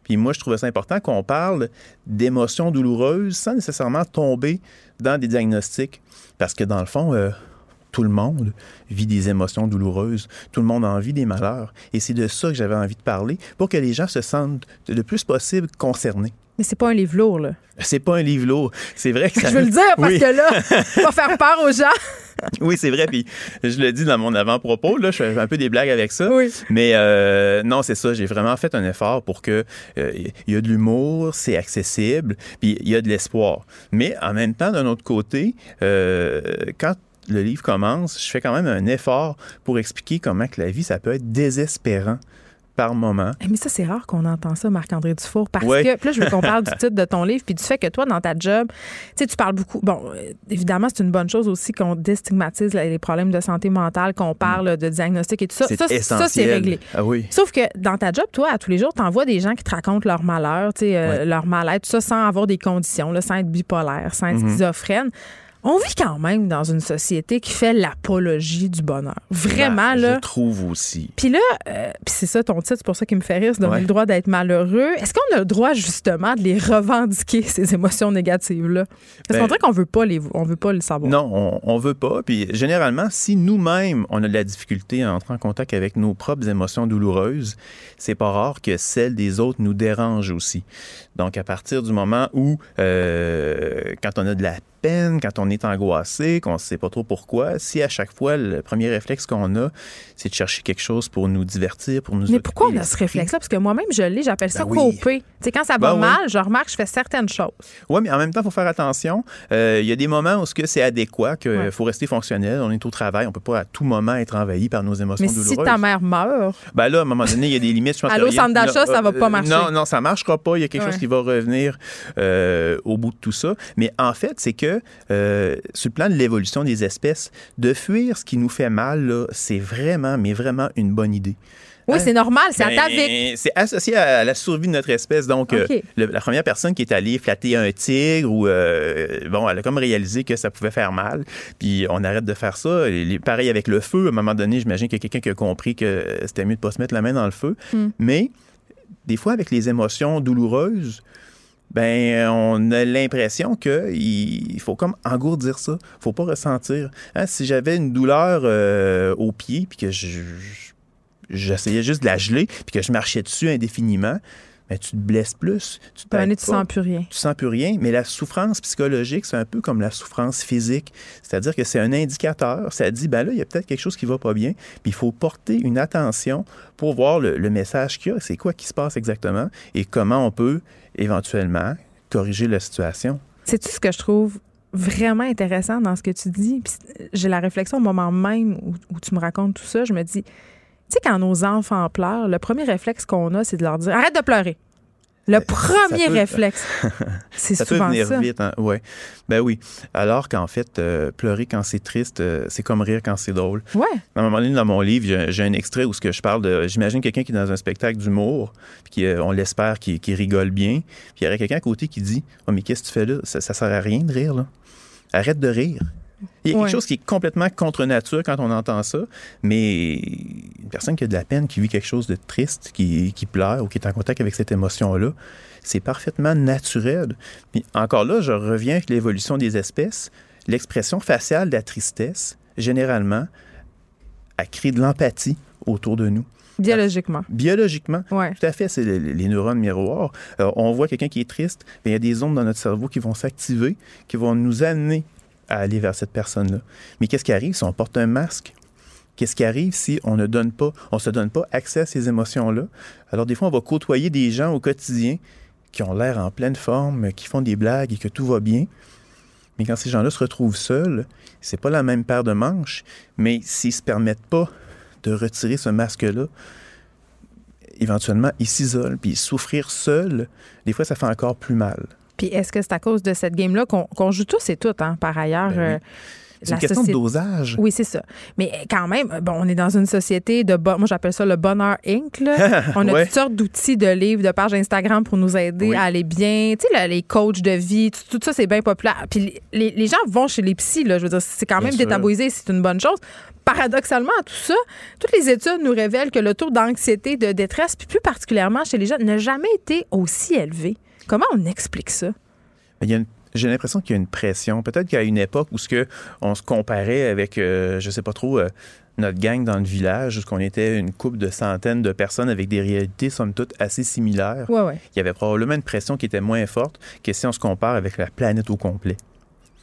S10: Puis moi, je trouvais ça important qu'on parle d'émotions douloureuses sans nécessairement tomber dans des diagnostics. Parce que dans le fond, euh, tout le monde vit des émotions douloureuses. Tout le monde a envie des malheurs. Et c'est de ça que j'avais envie de parler pour que les gens se sentent le plus possible concernés.
S1: Mais c'est pas un livre lourd, là.
S10: C'est pas un livre lourd. C'est vrai que ça...
S1: Je veux le dire parce que là, va faire peur aux gens.
S10: oui, c'est vrai. Puis je le dis dans mon avant-propos, là, je fais un peu des blagues avec ça. Oui. Mais euh, non, c'est ça. J'ai vraiment fait un effort pour que euh, il y a de l'humour, c'est accessible, puis il y a de l'espoir. Mais en même temps, d'un autre côté, euh, quand le livre commence, je fais quand même un effort pour expliquer comment que la vie, ça peut être désespérant par moment.
S1: Eh, mais ça, c'est rare qu'on entend ça, Marc-André Dufour, parce que, puis là, je veux qu'on parle du titre de ton livre, puis du fait que toi, dans ta job, tu parles beaucoup. Bon, évidemment, c'est une bonne chose aussi qu'on déstigmatise les problèmes de santé mentale, qu'on parle de diagnostic et tout ça. Ça, c'est réglé.
S10: Ah oui.
S1: Sauf que dans ta job, toi, à tous les jours, tu envoies des gens qui te racontent leur malheur, tu sais, euh, leur mal-être, tout ça, sans avoir des conditions, là, sans être bipolaire, sans être mm-hmm. schizophrène on vit quand même dans une société qui fait l'apologie du bonheur. Vraiment, là.
S10: Je trouve aussi.
S1: Puis là, euh, puis c'est ça ton titre, c'est pour ça qu'il me fait rire, c'est donner le droit d'être malheureux. Est-ce qu'on a le droit, justement, de les revendiquer, ces émotions négatives-là? Parce qu'on ben dirait qu'on veut pas les, on veut pas le savoir.
S10: Non, on, on veut pas. Puis généralement, si nous-mêmes, on a de la difficulté à entrer en contact avec nos propres émotions douloureuses, c'est pas rare que celles des autres nous dérangent aussi. Donc, à partir du moment où, euh, quand on a de la peine, quand on est angoissé, qu'on ne sait pas trop pourquoi, si à chaque fois, le premier réflexe qu'on a, c'est de chercher quelque chose pour nous divertir, pour nous
S1: Mais pourquoi on a ce réflexe-là? Parce que moi-même, je l'ai, j'appelle ça ben couper. quand ça va ben mal, je remarque, je fais certaines choses.
S10: Oui, mais en même temps, il faut faire attention. Euh, il y a des moments où c'est adéquat, qu'il faut rester fonctionnel. On est au travail, on ne peut pas à tout moment être envahi par nos émotions
S1: mais
S10: douloureuses.
S1: si ta mère meurt...
S10: Ben là, à un moment donné, il y a des limites. Je
S1: pense centre d'achat, ça va pas marcher.
S10: Non, non, ça marchera pas. Il y a quelque chose qui va revenir euh, au bout de tout ça. Mais en fait, c'est que euh, sur le plan de l'évolution des espèces, de fuir ce qui nous fait mal, c'est vraiment, mais vraiment une bonne idée.
S1: Oui, c'est normal, c'est ben, atavique.
S10: C'est associé à la survie de notre espèce. Donc, euh, la première personne qui est allée flatter un tigre ou, bon, elle a comme réalisé que ça pouvait faire mal. Puis, on arrête de faire ça. Et, pareil avec le feu. À un moment donné, j'imagine qu'il y a quelqu'un qui a compris que c'était mieux de ne pas se mettre la main dans le feu. Hmm. Mais, des fois, avec les émotions douloureuses, ben on a l'impression qu'il faut comme engourdir ça. faut pas ressentir. Hein, si j'avais une douleur euh, au pied, puis que j'essayais juste de la geler, puis que je marchais dessus indéfiniment, ben, tu te blesses plus.
S1: Tu ne sens plus rien.
S10: Tu sens plus rien, mais la souffrance psychologique, c'est un peu comme la souffrance physique. C'est-à-dire que c'est un indicateur. Ça dit, ben là, il y a peut-être quelque chose qui va pas bien, puis il faut porter une attention pour voir le, message qu'il y a, c'est quoi qui se passe exactement et comment on peut éventuellement corriger la situation.
S1: C'est-tu ce que je trouve vraiment intéressant dans ce que tu dis? J'ai la réflexion au moment même où, où tu me racontes tout ça, je me dis, sais, quand nos enfants pleurent, le premier réflexe qu'on a, c'est de leur dire arrête de pleurer. Le premier réflexe, c'est souvent
S10: ça. Ça peut
S1: venir
S10: vite, hein? ouais. Ben oui. Alors qu'en fait, euh, pleurer quand c'est triste, euh, c'est comme rire quand c'est drôle.
S1: Ouais.
S10: À un moment donné, dans mon livre, j'ai un extrait où ce que je parle de, j'imagine quelqu'un qui est dans un spectacle d'humour, puis qui, euh, on l'espère, qui, rigole bien, puis il y aurait quelqu'un à côté qui dit, oh mais qu'est-ce que tu fais là? Ça, ça sert à rien de rire là. Arrête de rire. Il y a quelque chose qui est complètement contre nature quand on entend ça, mais une personne qui a de la peine, qui vit quelque chose de triste, qui, pleure ou qui est en contact avec cette émotion-là, c'est parfaitement naturel. Mais encore là, je reviens avec l'évolution des espèces. L'expression faciale de la tristesse, généralement, a créé de l'empathie autour de nous.
S1: Biologiquement.
S10: Biologiquement.
S1: Ouais.
S10: Tout à fait, c'est les, neurones miroirs. Euh, on voit quelqu'un qui est triste, mais il y a des ondes dans notre cerveau qui vont s'activer, qui vont nous amener à aller vers cette personne-là. Mais qu'est-ce qui arrive si on porte un masque? Qu'est-ce qui arrive si on ne donne pas, on se donne pas accès à ces émotions-là? Alors, des fois, on va côtoyer des gens au quotidien qui ont l'air en pleine forme, qui font des blagues et que tout va bien. Mais quand ces gens-là se retrouvent seuls, c'est pas la même paire de manches, mais s'ils se permettent pas de retirer ce masque-là, éventuellement, ils s'isolent, puis souffrir seul, des fois, ça fait encore plus mal.
S1: Puis est-ce que c'est à cause de cette game-là qu'on joue tous et toutes, hein, par ailleurs? Ben
S10: euh, C'est une question de dosage.
S1: Oui, c'est ça. Mais quand même, bon, on est dans une société de... Moi, j'appelle ça le bonheur Inc. Là. on a toutes sortes d'outils, de livres, de pages Instagram pour nous aider à aller bien. Tu sais, les coachs de vie, tout, ça, c'est bien populaire. Puis les, gens vont chez les psys, là. Je veux dire, c'est quand même détaboisé, c'est une bonne chose paradoxalement, tout ça, toutes les études nous révèlent que le taux d'anxiété, de détresse, puis plus particulièrement chez les jeunes, n'a jamais été aussi élevé. Comment on explique ça?
S10: j'ai l'impression qu'il y a une pression. Peut-être qu'à une époque où ce que on se comparait avec, euh, je sais pas trop, euh, notre gang dans le village, où qu'on était une couple de centaines de personnes avec des réalités, somme toute, assez similaires.
S1: Il
S10: y avait probablement une pression qui était moins forte que si on se compare avec la planète au complet.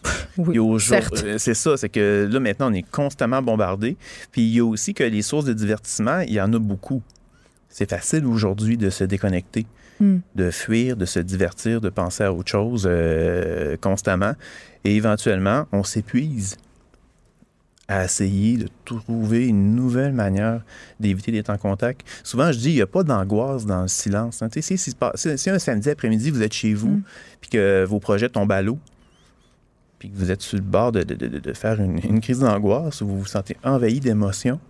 S1: Oui,
S10: euh, c'est ça, c'est que là, maintenant, on est constamment bombardé. Puis il y a aussi que les sources de divertissement, il y en a beaucoup. C'est facile aujourd'hui de se déconnecter. Hmm. de fuir, de se divertir, de penser à autre chose euh, constamment. Et éventuellement, on s'épuise à essayer de trouver une nouvelle manière d'éviter d'être en contact. Souvent, je dis, il n'y a pas d'angoisse dans le silence. Hein. Si, si, un samedi après-midi, vous êtes chez vous, hmm. puis que vos projets tombent à l'eau, puis que vous êtes sur le bord de, faire une, une crise d'angoisse, ou vous vous sentez envahi d'émotions,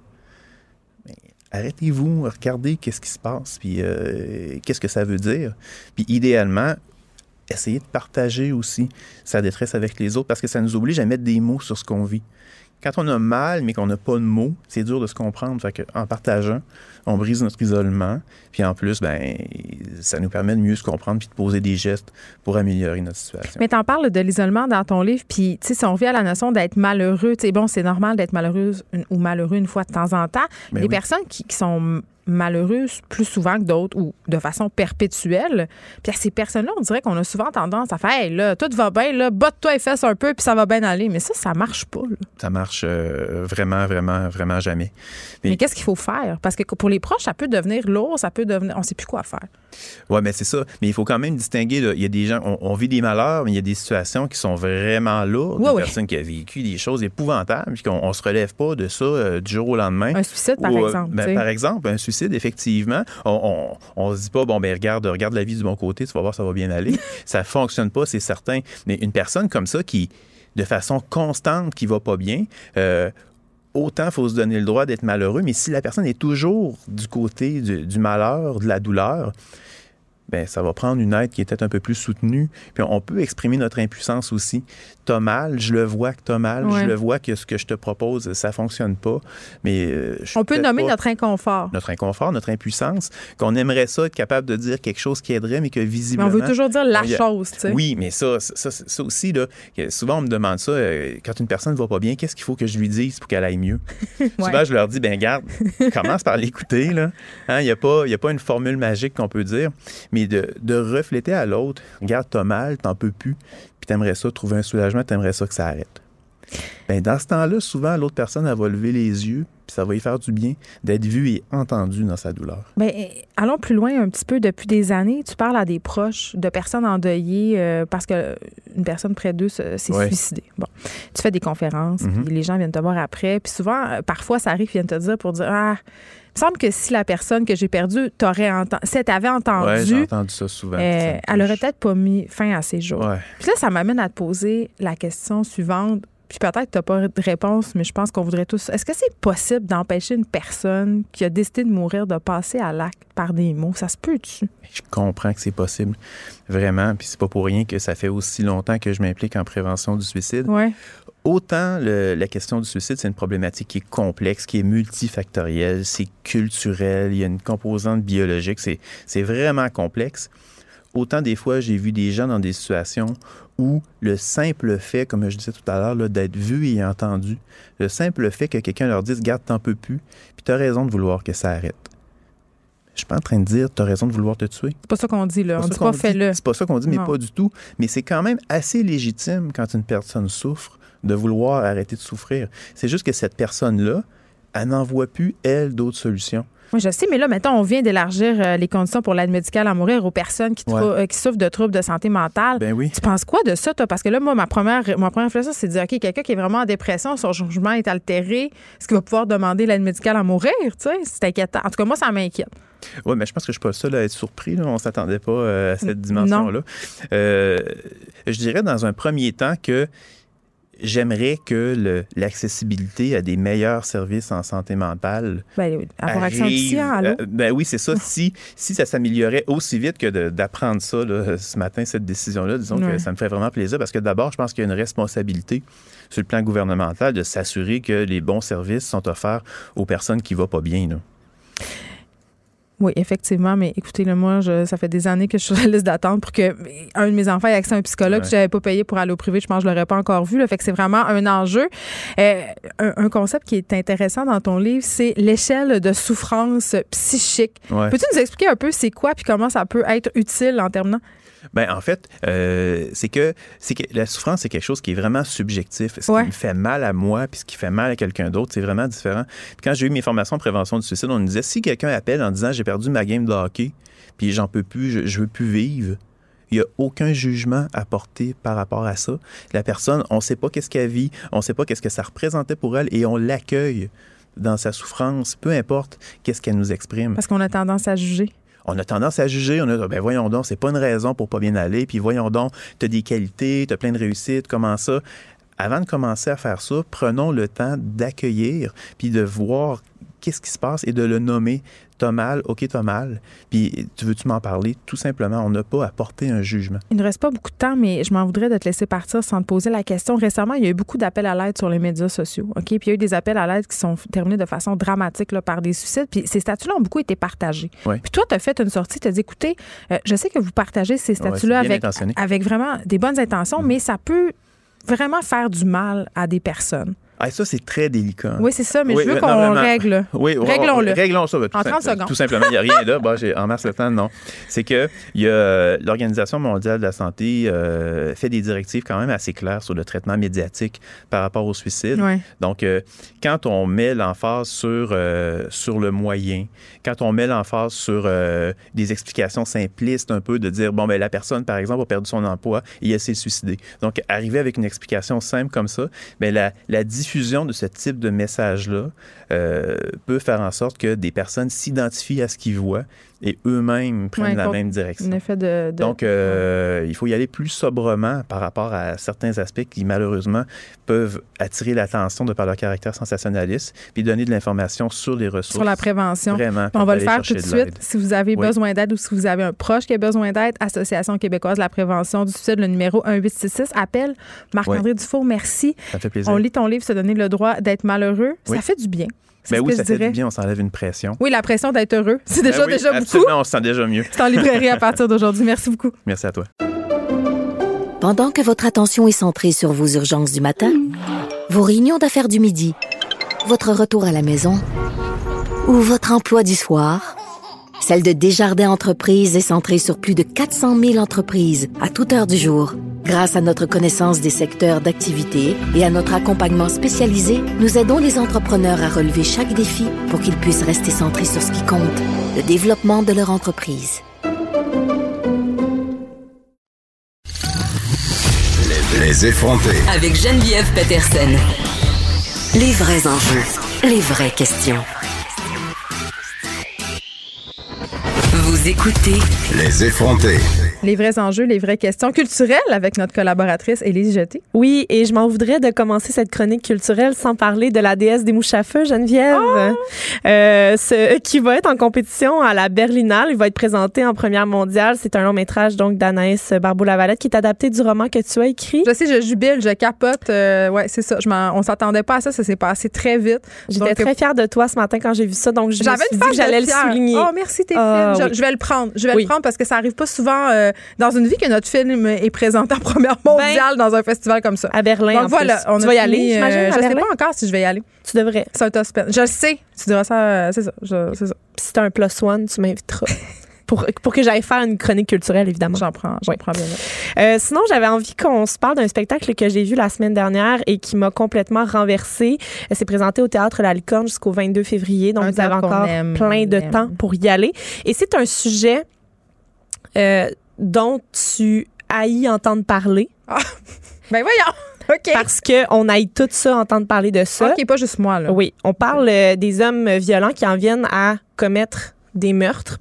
S10: arrêtez-vous, regardez qu'est-ce qui se passe, puis euh, qu'est-ce que ça veut dire. Puis idéalement, essayez de partager aussi sa détresse avec les autres parce que ça nous oblige à mettre des mots sur ce qu'on vit quand on a mal, mais qu'on n'a pas de mots, c'est dur de se comprendre. Fait en partageant, on brise notre isolement. Puis en plus, ben, ça nous permet de mieux se comprendre puis de poser des gestes pour améliorer notre situation.
S1: Mais tu en parles de l'isolement dans ton livre. Puis, tu sais, si on revient à la notion d'être malheureux, tu sais, bon, c'est normal d'être malheureuse ou malheureux une fois de temps en temps. Ben les personnes qui, qui sont malheureuses plus souvent que d'autres ou de façon perpétuelle. Puis à ces personnes-là, on dirait qu'on a souvent tendance à faire Hey, là, tout va bien, là, botte-toi et fesse un peu, puis ça va bien aller. Mais ça, ça marche pas.
S10: Ça marche euh, vraiment, vraiment, vraiment jamais.
S1: Mais, qu'est-ce qu'il faut faire? Parce que pour les proches, ça peut devenir lourd, ça peut devenir. On sait plus quoi faire.
S10: Oui, mais c'est ça. Mais il faut quand même distinguer. Là. Il y a des gens, on, vit des malheurs, mais il y a des situations qui sont vraiment lourdes. Ouais, des personnes qui ont vécu des choses épouvantables, puis qu'on ne se relève pas de ça euh, du jour au lendemain.
S1: Un suicide, par euh, exemple.
S10: Ben, par exemple, un suicide, effectivement. On ne se dit pas, bon, ben regarde, regarde la vie du bon côté, tu vas voir, ça va bien aller. ça fonctionne pas, c'est certain. Mais une personne comme ça qui de façon constante qui va pas bien, euh, autant faut se donner le droit d'être malheureux, mais si la personne est toujours du côté du malheur, de la douleur, ben ça va prendre une aide qui est peut-être un peu plus soutenue. Puis on peut exprimer notre impuissance aussi. T'as mal, je le vois que t'as mal, je le vois que ce que je te propose, ça fonctionne pas. Mais euh,
S1: on peut nommer notre inconfort.
S10: Notre inconfort, notre impuissance, qu'on aimerait ça être capable de dire quelque chose qui aiderait, mais que visiblement.
S1: Mais on veut toujours dire la chose, tu sais.
S10: Oui, mais ça, ça, ça, aussi là, souvent on me demande ça. Euh, quand une personne ne va pas bien, qu'est-ce qu'il faut que je lui dise pour qu'elle aille mieux? Souvent je leur dis, ben garde, commence par l'écouter là. Hein, il n'y a pas, il a pas une formule magique qu'on peut dire, mais de, refléter à l'autre, regarde, t'as mal, t'en peux plus, t'aimerais ça, trouver un soulagement, t'aimerais ça que ça arrête. Bien, dans ce temps-là, souvent, l'autre personne, elle va lever les yeux, puis ça va lui faire du bien d'être vu et entendu dans sa douleur.
S1: Bien, allons plus loin un petit peu. Depuis des années, tu parles à des proches de personnes endeuillées euh, parce qu'une personne près d'eux s'est suicidée. Bon, tu fais des conférences, puis les gens viennent te voir après, puis souvent, euh, parfois, ça arrive, ils viennent te dire pour dire Ah, il me semble que si la personne que j'ai perdue t'aurait entendu, si t'avait entendu,
S10: entendu ça souvent,
S1: euh, elle aurait peut-être pas mis fin à ses jours. Puis là, ça m'amène à te poser la question suivante. Puis peut-être tu n'as pas de réponse, mais je pense qu'on voudrait tous. Est-ce que c'est possible d'empêcher une personne qui a décidé de mourir de passer à l'acte par des mots? Ça se peut-tu?
S10: Je comprends que c'est possible, vraiment. Puis c'est pas pour rien que ça fait aussi longtemps que je m'implique en prévention du suicide.
S1: Ouais.
S10: Autant la question du suicide, c'est une problématique qui est complexe, qui est multifactorielle, c'est culturel, il y a une composante biologique, c'est vraiment complexe. Autant des fois, j'ai vu des gens dans des situations où le simple fait, comme je disais tout à l'heure, d'être vu et entendu, le simple fait que quelqu'un leur dise Garde, t'en peux plus, puis t'as raison de vouloir que ça arrête. Je suis pas en train de dire t'as raison de vouloir te tuer.
S1: C'est pas ça qu'on dit, là. On dit pas fais-le.
S10: C'est pas ça qu'on dit, mais pas du tout. Mais c'est quand même assez légitime quand une personne souffre de vouloir arrêter de souffrir. C'est juste que cette personne-là, elle n'en voit plus, elle, d'autres solutions.
S1: Oui, je sais, mais là, maintenant, on vient d'élargir euh, les conditions pour l'aide médicale à mourir aux personnes qui, euh, qui, souffrent de troubles de santé mentale.
S10: Ben oui.
S1: Tu penses quoi de ça, toi? Parce que là, moi, ma première, ma première réflexion, c'est de dire, OK, quelqu'un qui est vraiment en dépression, son jugement est altéré, est-ce qu'il va pouvoir demander l'aide médicale à mourir? Tu sais, c'est inquiétant. En tout cas, moi, ça m'inquiète.
S10: Oui, mais je pense que je suis pas le seul à être surpris. On ne s'attendait pas euh, à cette dimension-là. je dirais dans un premier temps que j'aimerais que l'accessibilité à des meilleurs services en santé mentale.
S1: Ben, avoir accès à
S10: euh, ben oui, c'est ça. si, si ça s'améliorait aussi vite que d'apprendre ça ce matin, cette décision-là, disons que ça me fait vraiment plaisir parce que d'abord, je pense qu'il y a une responsabilité sur le plan gouvernemental de s'assurer que les bons services sont offerts aux personnes qui ne vont pas bien. Là.
S1: Oui, effectivement, mais écoutez, le moi, je, ça fait des années que je suis sur la liste d'attente pour que un de mes enfants ait accès à un psychologue. Je n'avais pas payé pour aller au privé, je pense que je l'aurais pas encore vu. Là, fait que c'est vraiment un enjeu. Euh, un, concept qui est intéressant dans ton livre, c'est l'échelle de souffrance psychique. Peux-tu nous expliquer un peu c'est quoi puis comment ça peut être utile en terminant?
S10: Ben, en fait, euh, c'est que, que la souffrance, c'est quelque chose qui est vraiment subjectif. Ce qui me fait mal à moi puis ce qui fait mal à quelqu'un d'autre, c'est vraiment différent. quand j'ai eu mes formations en prévention du suicide, on me disait si quelqu'un appelle en disant j'ai perdu ma game de hockey puis j'en peux plus, je, je veux plus vivre, il n'y a aucun jugement à porter par rapport à ça. La personne, on ne sait pas qu'est-ce qu'elle vit, on ne sait pas qu'est-ce que ça représentait pour elle et on l'accueille dans sa souffrance, peu importe qu'est-ce qu'elle nous exprime.
S1: Parce qu'on a tendance à juger
S10: on a tendance à juger. On a ben voyons donc, c'est pas une raison pour pas bien aller. Puis voyons donc, tu as des qualités, tu as plein de réussites, comment ça? Avant de commencer à faire ça, prenons le temps d'accueillir puis de voir qu'est-ce qui se passe et de le nommer. T'as mal, ok, t'as mal. Puis, tu veux-tu m'en parler? Tout simplement, on n'a pas à porter un jugement.
S1: Il ne reste pas beaucoup de temps, mais je m'en voudrais de te laisser partir sans te poser la question. Récemment, il y a eu beaucoup d'appels à l'aide sur les médias sociaux, ok? Puis, il y a eu des appels à l'aide qui sont terminés de façon dramatique là, par des suicides. Puis, ces statuts-là ont beaucoup été partagés. Puis, toi, tu as fait une sortie, tu as dit, écoutez, euh, je sais que vous partagez ces statuts-là avec, avec vraiment des bonnes intentions, mm. mais ça peut vraiment faire du mal à des personnes.
S10: Ah, ça, c'est très délicat.
S1: Oui, c'est ça, mais je veux qu'on règle.
S10: Oui,
S1: Réglons-le.
S10: Réglons ça.
S1: en 30 secondes.
S10: Tout simplement, il n'y a rien là. Bon, en mars, septembre, non. C'est que euh, l'Organisation mondiale de la santé euh, fait des directives quand même assez claires sur le traitement médiatique par rapport au suicide. Donc, euh, quand on met l'emphase sur, sur le moyen, quand on met l'emphase sur des explications simplistes un peu de dire, bon, ben la personne, par exemple, a perdu son emploi et elle s'est suicidée. Donc, arriver avec une explication simple comme ça, bien, la, la diffusion de ce type de message-là euh, peut faire en sorte que des personnes s'identifient à ce qu'ils voient et eux-mêmes prennent la même direction.
S1: Effet de,
S10: Donc, euh, il faut y aller plus sobrement par rapport à certains aspects qui, malheureusement, peuvent attirer l'attention de par leur caractère sensationnaliste, puis donner de l'information sur les ressources.
S1: Sur la prévention. Vraiment. On va le faire tout de, suite. Si vous avez besoin d'aide ou si vous avez un proche qui a besoin d'aide, Association québécoise de la prévention du suicide, le numéro 1866. Appelle Marc-André Dufour, merci.
S10: Ça fait plaisir.
S1: On lit ton livre, se donner le droit d'être malheureux. Ça fait du bien.
S10: Ben oui, ça fait du bien, on s'enlève une pression.
S1: Oui, la pression d'être heureux. C'est déjà, ben déjà
S10: beaucoup. on se sent déjà mieux.
S1: C'est en librairie à partir d'aujourd'hui. Merci beaucoup.
S10: Merci à toi.
S3: Pendant que votre attention est centrée sur vos urgences du matin, vos réunions d'affaires du midi, votre retour à la maison ou votre emploi du soir, celle de Desjardins Entreprises est centrée sur plus de 400 000 entreprises à toute heure du jour. Grâce à notre connaissance des secteurs d'activité et à notre accompagnement spécialisé, nous aidons les entrepreneurs à relever chaque défi pour qu'ils puissent rester centrés sur ce qui compte, le développement de leur entreprise.
S5: Les effrontés.
S4: Avec Geneviève Peterson.
S3: Les vrais enjeux, les vraies questions.
S4: Vous écoutez
S5: Les effrontés.
S1: Les vrais enjeux, les vraies questions culturelles avec notre collaboratrice Élise Jeté.
S11: Oui, et je m'en voudrais de commencer cette chronique culturelle sans parler de la déesse des mouches à feu, Geneviève, oh! euh, ce, qui va être en compétition à la Berlinale. Il va être présenté en première mondiale. C'est un long métrage donc d'Anaïs Barbeau-Lavalette qui est adapté du roman que tu as écrit.
S1: Je sais, je jubile, je capote. Euh, ouais, c'est ça. Je on s'attendait pas à ça. Ça s'est passé très vite.
S11: J'étais très fière de toi ce matin quand j'ai vu ça. Donc, je me suis dit que j'allais le souligner.
S1: Oh, merci, t'es ah, je, je, vais le prendre. Je vais le prendre parce que ça arrive pas souvent. Euh, euh, dans une vie que notre film est présenté en première mondiale ben, dans un festival comme ça.
S11: À Berlin.
S1: Donc voilà,
S11: on tu vas y aller, euh,
S1: Je sais pas encore si je vais y aller.
S11: Tu devrais.
S1: C'est un Je le sais. Tu diras ça. Euh, c'est ça. C'est ça.
S11: Si t'as un plus one, tu m'inviteras. Pour, pour, que j'aille faire une chronique culturelle, évidemment.
S1: J'en prends, j'en prends bien.
S11: Euh, sinon, j'avais envie qu'on se parle d'un spectacle que j'ai vu la semaine dernière et qui m'a complètement renversé. C'est présenté au Théâtre La Licorne jusqu'au 22 février, donc vous avez encore plein de temps pour y aller. Et c'est un sujet euh, dont tu haïs entendre parler.
S1: Ah, ben voyons! OK.
S11: Parce qu'on haït tout ça, entendre parler de ça.
S1: OK, pas juste moi, là.
S11: Oui. On parle euh, des hommes violents qui en viennent à commettre des meurtres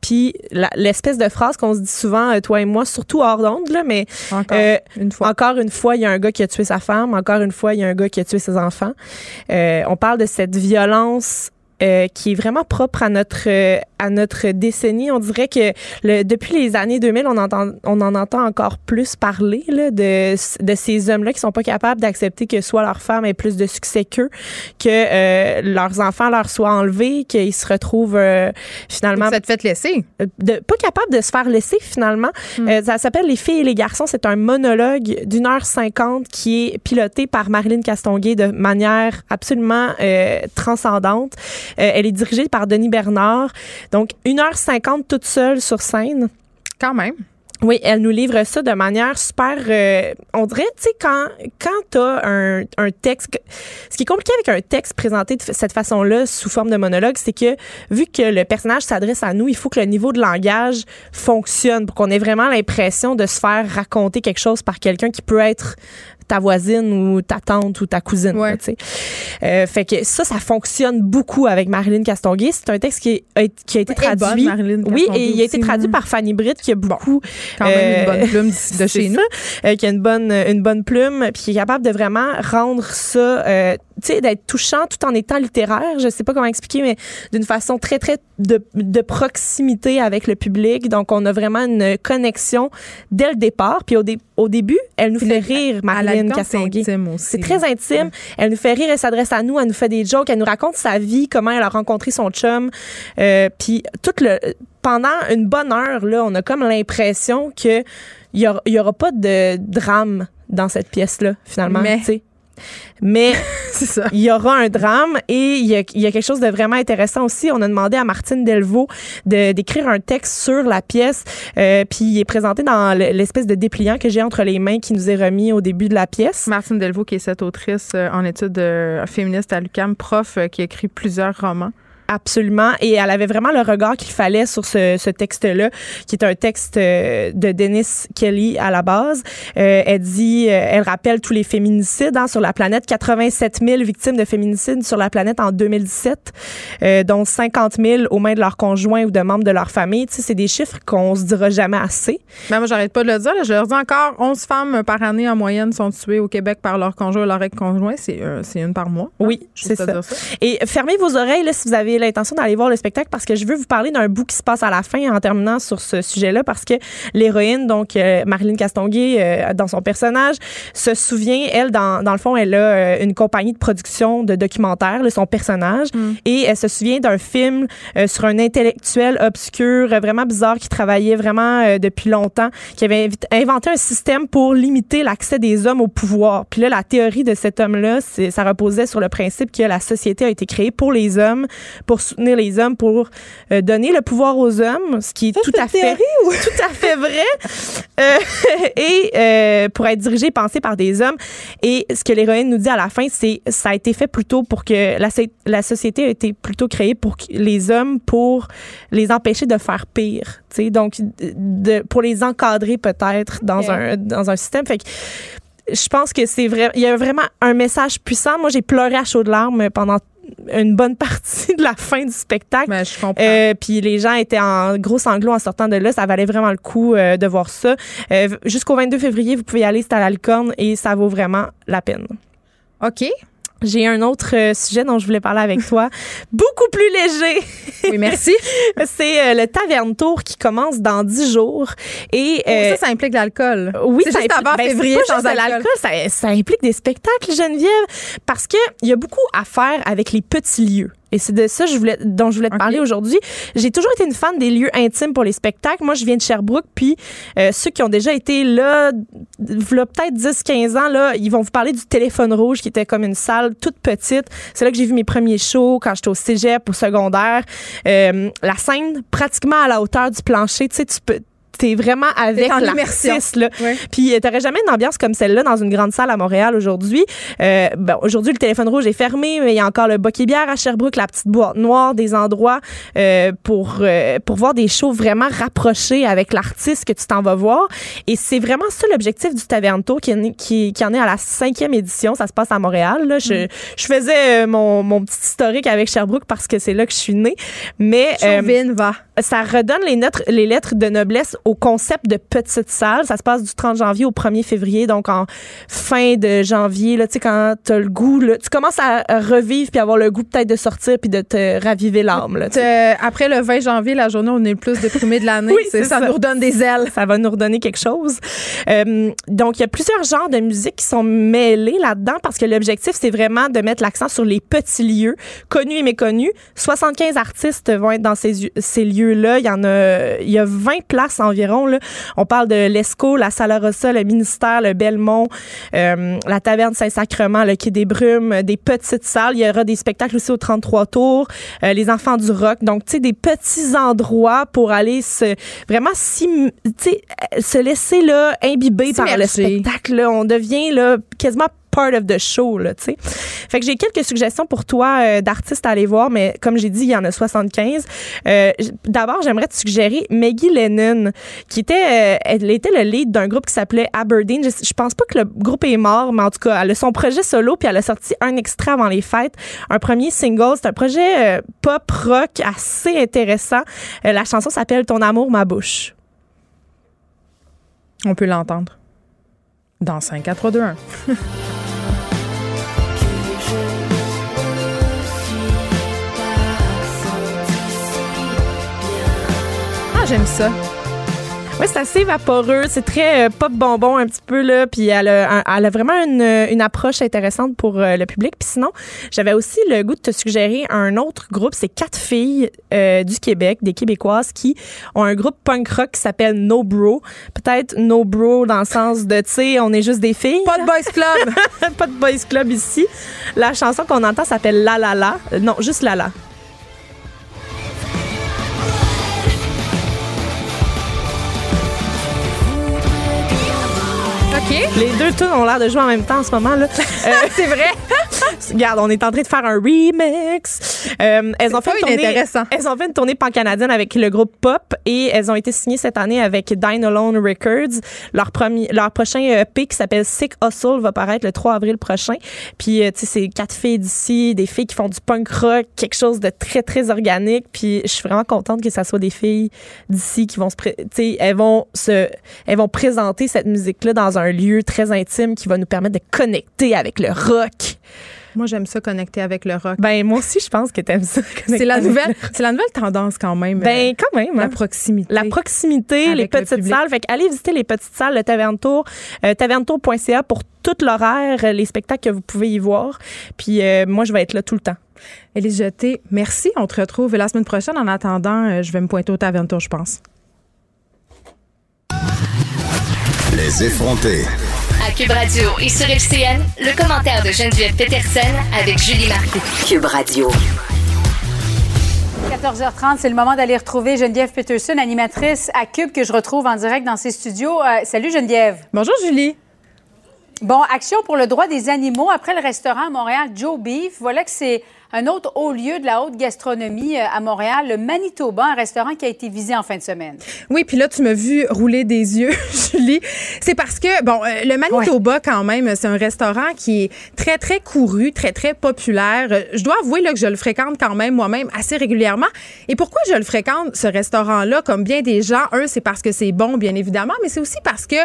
S11: puis l'espèce de phrase qu'on se dit souvent, toi et moi, surtout hors d'onde, là, mais
S1: encore, une fois.
S11: encore une fois, il y a un gars qui a tué sa femme, encore une fois, il y a un gars qui a tué ses enfants. on parle de cette violence euh, qui est vraiment propre à notre euh, à notre décennie. On dirait que le, depuis les années 2000, on entend on en entend encore plus parler là, de de ces hommes-là qui sont pas capables d'accepter que soit leur femme ait plus de succès qu'eux, que euh, leurs enfants leur soient enlevés, qu'ils se retrouvent finalement
S1: ça te fait laisser,
S11: de, pas capable de se faire laisser finalement. Hmm. ça s'appelle Les filles et les garçons. C'est un monologue d'une heure cinquante qui est piloté par Marilyn Castonguay de manière absolument transcendante. Euh, elle est dirigée par Denis Bernard. Donc, 1h50 toute seule sur scène.
S1: Quand même.
S11: Oui, elle nous livre ça de manière super. Euh, on dirait, tu sais, quand, quand tu as un, un, texte. Ce qui est compliqué avec un texte présenté de cette façon-là, sous forme de monologue, c'est que vu que le personnage s'adresse à nous, il faut que le niveau de langage fonctionne pour qu'on ait vraiment l'impression de se faire raconter quelque chose par quelqu'un qui peut être ta voisine ou ta tante ou ta cousine. Ouais. Euh, fait que ça, ça fonctionne beaucoup avec Marilyn Castonguay. C'est un texte qui, a, qui a été traduit. oui, et il a été traduit par Fanny Britt, qui a beaucoup.
S1: quand même une bonne euh, plume de chez nous.
S11: Euh, qui a une bonne, une bonne plume, puis qui est capable de vraiment rendre ça euh, sais, d'être touchant tout en étant littéraire. Je sais pas comment expliquer, mais d'une façon très, très de, de, proximité avec le public. Donc, on a vraiment une connexion dès le départ. Puis au, au début, elle nous fait rire, Marlène Castonguay. C'est très intime. Elle nous fait rire, elle s'adresse à nous, elle nous fait des jokes, elle nous raconte sa vie, comment elle a rencontré son chum. Euh, puis tout le pendant une bonne heure là, on a comme l'impression que il y aura, y aura pas de drame dans cette pièce là finalement. Mais mais il y aura un drame et il y, a, quelque chose de vraiment intéressant aussi. On a demandé à Martine Delvaux de, d'écrire un texte sur la pièce, euh, puis il est présenté dans l'espèce de dépliant que j'ai entre les mains qui nous est remis au début de la pièce.
S1: Martine Delvaux, qui est cette autrice euh, en études euh, féministes à l'UQAM, prof, qui a écrit plusieurs romans.
S11: Absolument. Et elle avait vraiment le regard qu'il fallait sur ce, ce texte-là, qui est un texte euh, de Dennis Kelly à la base. Euh, elle dit, euh, elle rappelle tous les féminicides hein, sur la planète, 87 000 victimes de féminicides sur la planète en 2017, euh, dont 50 000 aux mains de leurs conjoints ou de membres de leur famille. Tu sais, c'est des chiffres qu'on se dira jamais assez.
S1: Mais moi, j'arrête pas de le dire. Je leur dis encore, 11 femmes par année en moyenne sont tuées au Québec par leur conjoint ou leur ex-conjoint. C'est une par mois.
S11: Oui, hein, c'est ça. ça. Et fermez vos oreilles là, si vous avez l'intention d'aller voir le spectacle parce que je veux vous parler d'un bout qui se passe à la fin en terminant sur ce sujet-là parce que l'héroïne, donc euh, Marilyn Castonguay, euh, dans son personnage, se souvient, elle, dans, dans le fond, elle a euh, une compagnie de production de documentaires, son personnage, mm. et elle se souvient d'un film sur un intellectuel obscur, vraiment bizarre, qui travaillait vraiment depuis longtemps, qui avait inventé un système pour limiter l'accès des hommes au pouvoir. Puis là, la théorie de cet homme-là, ça reposait sur le principe que la société a été créée pour les hommes, pour soutenir les hommes, pour euh, donner le pouvoir aux hommes, ce qui est tout à fait tout à fait vrai, euh, et euh, pour être dirigé, pensé par des hommes. Et ce que l'héroïne nous dit à la fin, c'est ça a été fait plutôt pour que la, la société a été plutôt créée pour les hommes pour les empêcher de faire pire, tu sais, donc de, pour les encadrer peut-être dans un dans un système. Fait que je pense que c'est vrai. Il y a vraiment un message puissant. Moi, j'ai pleuré à chaudes larmes pendant une bonne partie de la fin du spectacle.
S1: Ben, je comprends. Euh,
S11: puis les gens étaient en gros sanglots en sortant de là. Ça valait vraiment le coup euh, de voir ça. Euh, jusqu'au 22 février, vous pouvez y aller, c'est à la licorne et ça vaut vraiment la peine.
S1: OK.
S11: J'ai un autre euh, sujet dont je voulais parler avec toi, beaucoup plus léger.
S1: Oui, merci.
S11: c'est euh, le Taverne Tour qui commence dans dix jours. Et
S1: oh, ça, ça implique l'alcool.
S11: Oui,
S1: c'est juste avant ben, février sans
S11: l'alcool. Ça, ça, implique des spectacles, Geneviève, parce que il y a beaucoup à faire avec les petits lieux. Et c'est de ça je voulais, dont je voulais te parler aujourd'hui. J'ai toujours été une fan des lieux intimes pour les spectacles. Moi, je viens de Sherbrooke, puis euh, ceux qui ont déjà été là, peut-être 10-15 ans, là, ils vont vous parler du Téléphone Rouge, qui était comme une salle toute petite. C'est là que j'ai vu mes premiers shows quand j'étais au cégep, au secondaire. Euh, la scène, pratiquement à la hauteur du plancher. Tu sais, tu peux t'es vraiment avec l'artiste là. Puis euh, t'aurais jamais une ambiance comme celle-là dans une grande salle à Montréal aujourd'hui. Euh, bon, aujourd'hui le téléphone rouge est fermé, mais il y a encore le Boquet Bière à Sherbrooke, la petite boîte noire, des endroits euh, pour euh, pour voir des shows vraiment rapprochés avec l'artiste que tu t'en vas voir. Et c'est vraiment ça l'objectif du Taverne Tour qui, qui, qui, en est à la cinquième édition. Ça se passe à Montréal. Là. Je, mm. je faisais mon, mon petit historique avec Sherbrooke parce que c'est là que je suis née. Mais
S1: Chauvin va.
S11: Ça redonne les, lettres, les lettres de noblesse au concept de petite salle. Ça se passe du 30 janvier au 1er février, donc en fin de janvier, là, tu sais, quand t'as le goût, là, tu commences à revivre puis avoir le goût peut-être de sortir puis de te raviver l'âme.
S1: Après le 20 janvier, la journée où on est le plus déprimé de l'année, oui, ça, ça, nous redonne des ailes.
S11: Ça va nous redonner quelque chose. Euh, donc, il y a plusieurs genres de musique qui sont mêlés là-dedans parce que l'objectif, c'est vraiment de mettre l'accent sur les petits lieux, connus et méconnus. 75 artistes vont être dans ces, ces lieux là Il y en a, il y a 20 places environ. Là. On parle de l'ESCO, la Sala Rossa, le ministère, le Belmont, euh, la Taverne Saint-Sacrement, le Quai des Brumes, des petites salles. Il y aura des spectacles aussi au 33 tours, euh, les enfants du rock. Donc, tu sais, des petits endroits pour aller se, vraiment si, se laisser là, imbiber par le spectacle. Là. On devient là, quasiment part of the show, là, tu sais. Fait que j'ai quelques suggestions pour toi euh, d'artistes à aller voir, mais comme j'ai dit, il y en a 75. Euh, D'abord, j'aimerais te suggérer Maggie Lennon, qui était, euh, elle était le lead d'un groupe qui s'appelait Aberdeen. Je, je, pense pas que le groupe est mort, mais en tout cas, elle a son projet solo, puis elle a sorti un extrait avant les fêtes, un premier single. C'est un projet pop rock assez intéressant. la chanson s'appelle Ton amour, ma bouche.
S1: On peut l'entendre. Dans 5, 4, 3, 2, 1. J'aime ça.
S11: Oui, c'est assez vaporeux, c'est très euh, pop bonbon un petit peu là, puis elle a, elle a vraiment une, une, approche intéressante pour euh, le public. Puis sinon, j'avais aussi le goût de te suggérer un autre groupe, c'est quatre filles euh, du Québec, des Québécoises qui ont un groupe punk rock qui s'appelle No Bro. Peut-être No Bro dans le sens de, tu sais, on est juste des filles.
S1: Pas de boys club,
S11: pas de boys club ici. La chanson qu'on entend s'appelle La La La, non, juste La La. Les deux tunes ont l'air de jouer en même temps en ce moment. là.
S1: Euh, c'est vrai.
S11: Regarde, on est en train de faire un remix. Euh, elles ont fait une tournée. Elles ont fait une tournée pan-canadienne avec le groupe Pop et elles ont été signées cette année avec Dine Alone Records. Leur premier, leur prochain EP qui s'appelle Sick Hustle va paraître le 3 avril prochain. Puis euh, tu sais, c'est quatre filles d'ici, des filles qui font du punk rock, quelque chose de très très organique. Puis je suis vraiment contente que ça soit des filles d'ici qui vont se, tu sais, elles vont se, elles vont présenter cette musique là dans un lieu très intime qui va nous permettre de connecter avec le rock.
S1: Moi, j'aime ça connecter avec le rock.
S11: Ben moi aussi, je pense que t'aimes ça.
S1: C'est la nouvelle, c'est la nouvelle tendance quand même.
S11: Ben euh, quand même.
S1: La hein. proximité.
S11: La proximité, les petites salles. Fait allez visiter les petites salles, le Taverne Tour, euh, tavernetour.ca pour tout l'horaire, les spectacles que vous pouvez y voir. Puis euh, moi, je vais être là tout le temps.
S1: Élise Jeté, merci. On te retrouve la semaine prochaine. En attendant, je vais me pointer au Taverne Tour, je pense.
S5: Les effrontés.
S4: Cube Radio et sur FCN, le commentaire de Geneviève Peterson avec Julie Marcoux. Cube Radio.
S12: 14h30, c'est le moment d'aller retrouver Geneviève Peterson, animatrice à Cube, que je retrouve en direct dans ses studios. Euh, salut Geneviève.
S1: Bonjour Julie.
S12: Bon, action pour le droit des animaux après le restaurant à Montréal Joe Beef. Voilà que c'est un autre haut lieu de la haute gastronomie euh, à Montréal, le Manitoba, un restaurant qui a été visé en fin de semaine.
S1: Oui, puis là, tu m'as vu rouler des yeux, Julie. C'est parce que, bon, euh, le Manitoba, quand même, c'est un restaurant qui est très, très couru, très, très populaire. Euh, je dois avouer là, que je le fréquente quand même moi-même assez régulièrement. Et pourquoi je le fréquente, ce restaurant-là, comme bien des gens? Un, c'est parce que c'est bon, bien évidemment, mais c'est aussi parce que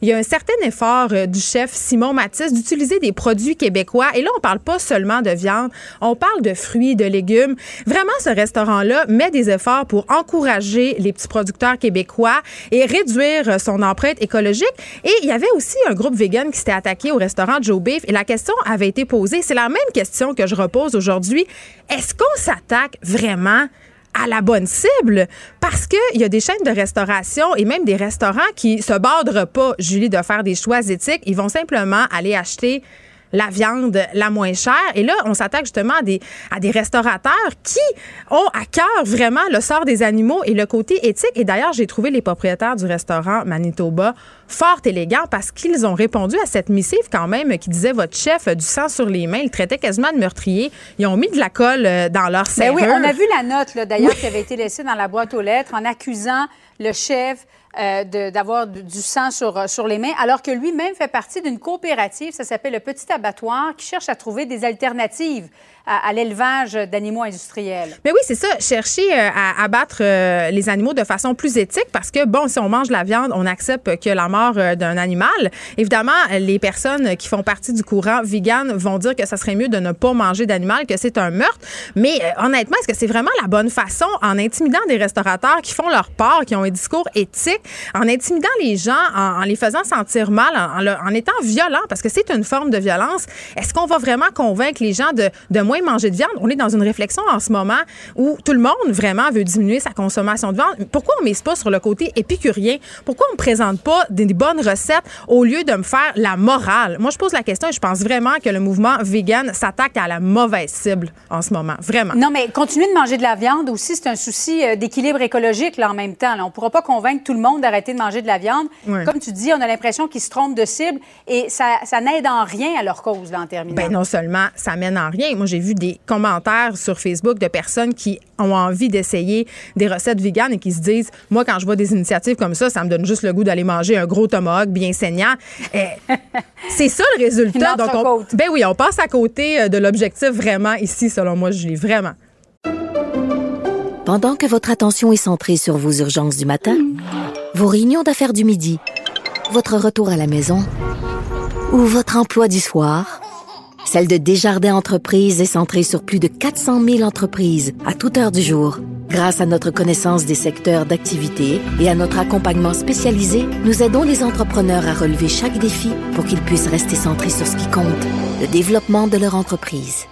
S1: il y a un certain effort du chef Simon Matisse d'utiliser des produits québécois. Et là, on parle pas seulement de viande, on parle de fruits, de légumes. Vraiment, ce restaurant-là met des efforts pour encourager les petits producteurs québécois et réduire son empreinte écologique. Et il y avait aussi un groupe vegan qui s'était attaqué au restaurant Joe Beef et la question avait été posée. C'est la même question que je repose aujourd'hui. Est-ce qu'on s'attaque vraiment à la bonne cible? Parce qu'il y a des chaînes de restauration et même des restaurants qui se bordent pas, Julie, de faire des choix éthiques. Ils vont simplement aller acheter la viande la moins chère. Et là, on s'attaque justement à des, à des restaurateurs qui ont à cœur vraiment le sort des animaux et le côté éthique. Et d'ailleurs, j'ai trouvé les propriétaires du restaurant Manitoba fort élégants parce qu'ils ont répondu à cette missive quand même qui disait votre chef a du sang sur les mains. Il traitait quasiment de meurtrier. Ils ont mis de la colle euh, dans leur serrure.
S12: Ben oui, on a vu la note d'ailleurs qui avait été laissée dans la boîte aux lettres en accusant le chef euh, d'avoir du sang sur, sur les mains, alors que lui-même fait partie d'une coopérative, ça s'appelle le Petit Abattoir, qui cherche à trouver des alternatives à, l'élevage d'animaux industriels.
S1: Mais oui, c'est ça, chercher euh, à abattre euh, les animaux de façon plus éthique parce que, bon, si on mange la viande, on accepte que la mort euh, d'un animal. Évidemment, les personnes qui font partie du courant vegan vont dire que ça serait mieux de ne pas manger d'animal, que c'est un meurtre. Mais honnêtement, est-ce que c'est vraiment la bonne façon en intimidant des restaurateurs qui font leur part, qui ont un discours éthique, en intimidant les gens, en, les faisant sentir mal, en, en, étant violent, parce que c'est une forme de violence? Est-ce qu'on va vraiment convaincre les gens de, de moins manger de viande. On est dans une réflexion en ce moment où tout le monde vraiment veut diminuer sa consommation de viande. Pourquoi on ne mise pas sur le côté épicurien? Pourquoi on ne présente pas des bonnes recettes au lieu de me faire la morale? Moi, je pose la question et je pense vraiment que le mouvement vegan s'attaque à la mauvaise cible en ce moment. Vraiment.
S12: Non, mais continuer de manger de la viande aussi, c'est un souci euh, d'équilibre écologique là, en même temps. On ne pourra pas convaincre tout le monde d'arrêter de manger de la viande. Comme tu dis, on a l'impression qu'ils se trompent de cible et ça, ça n'aide en rien à leur cause là, en terminant.
S1: Ben, non seulement ça mène en rien. Moi, j'ai vu des commentaires sur Facebook de personnes qui ont envie d'essayer des recettes véganes et qui se disent moi quand je vois des initiatives comme ça ça me donne juste le goût d'aller manger un gros tomahawk bien saignant. Eh, c'est ça le résultat.
S12: Donc on,
S1: ben oui on passe à côté euh, de l'objectif vraiment ici selon moi je l'ai vraiment.
S3: Pendant que votre attention est centrée sur vos urgences du matin vos réunions d'affaires du midi votre retour à la maison ou votre emploi du soir celle de Desjardins Entreprises est centrée sur plus de 400 000 entreprises à toute heure du jour. Grâce à notre connaissance des secteurs d'activité et à notre accompagnement spécialisé, nous aidons les entrepreneurs à relever chaque défi pour qu'ils puissent rester centrés sur ce qui compte, le développement de leur entreprise.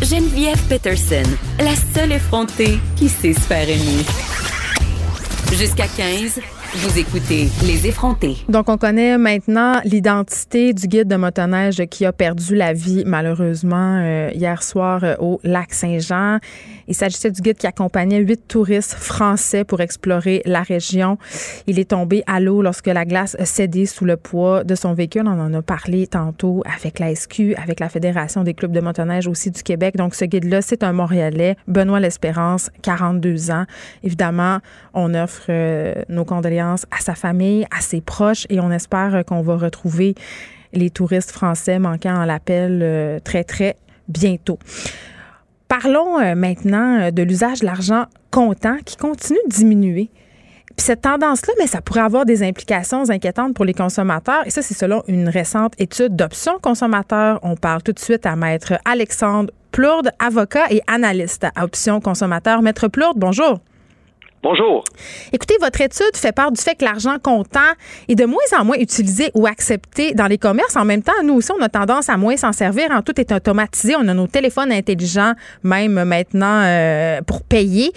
S4: Geneviève Peterson, la seule effrontée qui sait se faire aimer. Jusqu'à 15. Vous écoutez Les effrontés.
S1: Donc, on connaît maintenant l'identité du guide de motoneige qui a perdu la vie, malheureusement, euh, hier soir euh, au lac Saint-Jean. Il s'agissait du guide qui accompagnait huit touristes français pour explorer la région. Il est tombé à l'eau lorsque la glace a cédé sous le poids de son véhicule. On en a parlé tantôt avec la SQ, avec la Fédération des clubs de motoneige aussi du Québec. Donc, ce guide-là, c'est un Montréalais, Benoît L'Espérance, 42 ans. Évidemment, on offre euh, nos condoléances à sa famille, à ses proches et on espère qu'on va retrouver les touristes français manquant à l'appel euh, très, très bientôt. Parlons euh, maintenant euh, de l'usage de l'argent comptant qui continue de diminuer. Puis cette tendance-là, mais ça pourrait avoir des implications inquiétantes pour les consommateurs. Et ça, c'est selon une récente étude d'options consommateurs. On parle tout de suite à Maître Alexandre Plourde, avocat et analyste à Options consommateurs. Maître Plourde, bonjour.
S13: Bonjour.
S1: Écoutez, votre étude fait part du fait que l'argent comptant est de moins en moins utilisé ou accepté dans les commerces. En même temps, nous aussi, on a tendance à moins s'en servir. Tout est automatisé. On a nos téléphones intelligents, même maintenant, euh, pour payer.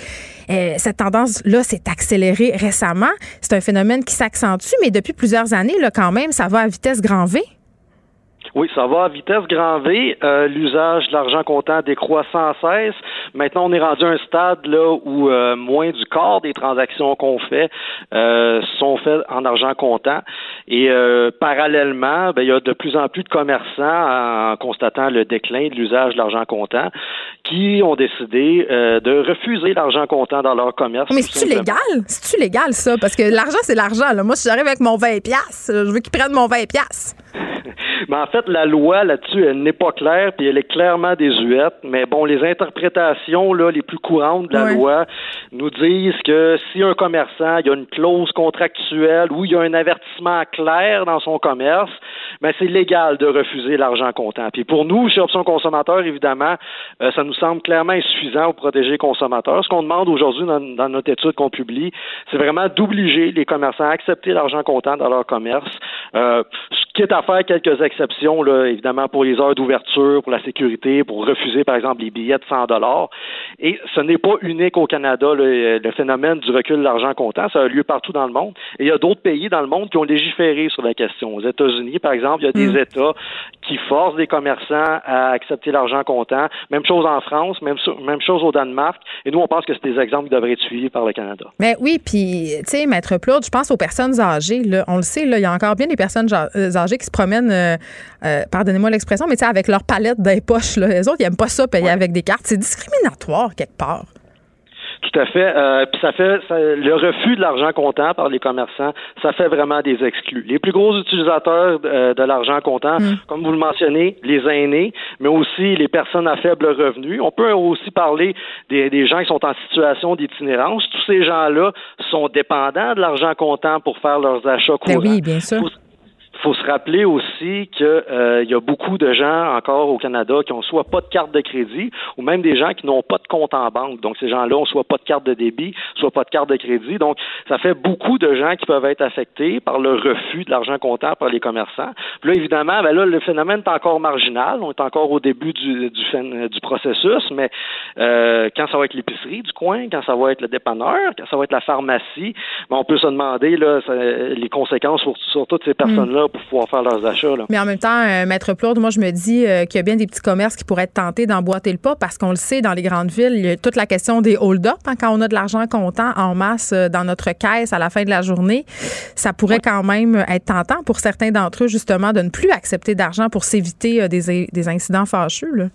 S1: Euh, cette tendance-là s'est accélérée récemment. C'est un phénomène qui s'accentue, mais depuis plusieurs années, là, quand même, ça va à vitesse grand V.
S13: Oui, ça va à vitesse grand V. Euh, l'usage de l'argent comptant décroît sans cesse. Maintenant, on est rendu à un stade là où euh, moins du quart des transactions qu'on fait euh, sont faites en argent comptant. Et parallèlement, ben, il y a de plus en plus de commerçants, en constatant le déclin de l'usage de l'argent comptant, qui ont décidé de refuser l'argent comptant dans leur commerce.
S1: Mais c'est-tu légal? C'est-tu légal, ça? Parce que l'argent, c'est l'argent. Moi, si j'arrive avec mon 20$, je veux qu'ils prennent mon 20$.
S13: Mais en fait, la loi là-dessus, elle n'est pas claire, puis elle est clairement désuète. Mais bon, les interprétations là, les plus courantes de la loi nous disent que si un commerçant il y a une clause contractuelle ou il y a un avertissement clair dans son commerce, mais ben, c'est légal de refuser l'argent comptant. Puis pour nous, chez Option Consommateur, évidemment, euh, ça nous semble clairement insuffisant pour protéger les consommateurs. Ce qu'on demande aujourd'hui dans, dans, notre étude qu'on publie, c'est vraiment d'obliger les commerçants à accepter l'argent comptant dans leur commerce. Euh, quitte à faire quelques exceptions, là, évidemment, pour les heures d'ouverture, pour la sécurité, pour refuser, par exemple, les billets de 100 dollars. Et ce n'est pas unique au Canada, le, phénomène du recul de l'argent comptant. Ça a lieu partout dans le monde. Et il y a d'autres pays dans le monde qui ont légiféré sur la question. Aux États-Unis, par exemple, il y a des mm. États qui forcent les commerçants à accepter l'argent comptant. Même chose en France, même, même chose au Danemark. Et nous, on pense que c'est des exemples qui devraient être suivis par le Canada.
S1: Mais oui, puis, tu sais, Maître Plourde, je pense aux personnes âgées. Là. On le sait, là, il y a encore bien des personnes âgées âgées qui se promènent, euh, euh, pardonnez-moi l'expression, mais avec leur palette les poches. Là. Les autres, ils n'aiment pas ça, payer avec des cartes. C'est discriminatoire quelque part.
S13: Tout à fait. Euh, puis ça fait le refus de l'argent comptant par les commerçants, ça fait vraiment des exclus. Les plus gros utilisateurs de, de l'argent comptant, mm. comme vous le mentionnez, les aînés, mais aussi les personnes à faible revenu. On peut aussi parler des, des gens qui sont en situation d'itinérance. Tous ces gens-là sont dépendants de l'argent comptant pour faire leurs achats ben
S1: courants. oui, bien sûr
S13: faut se rappeler aussi qu'il euh, y a beaucoup de gens encore au Canada qui ont soit pas de carte de crédit ou même des gens qui n'ont pas de compte en banque. Donc ces gens-là ont soit pas de carte de débit, soit pas de carte de crédit. Donc ça fait beaucoup de gens qui peuvent être affectés par le refus de l'argent comptant par les commerçants. Puis là évidemment, ben là le phénomène est encore marginal. On est encore au début du du, du processus, mais euh, quand ça va être l'épicerie du coin, quand ça va être le dépanneur, quand ça va être la pharmacie, ben, on peut se demander là les conséquences sur, sur toutes ces personnes-là pour pouvoir faire leurs achats.
S1: Mais en même temps, euh, Maître Plourde, moi, je me dis euh, qu'il y a bien des petits commerces qui pourraient être tentés d'emboîter le pas parce qu'on le sait, dans les grandes villes, il y a toute la question des hold-up. Hein, quand on a de l'argent comptant en masse euh, dans notre caisse à la fin de la journée, ça pourrait quand même être tentant pour certains d'entre eux, justement, de ne plus accepter d'argent pour s'éviter des, des incidents fâcheux. Là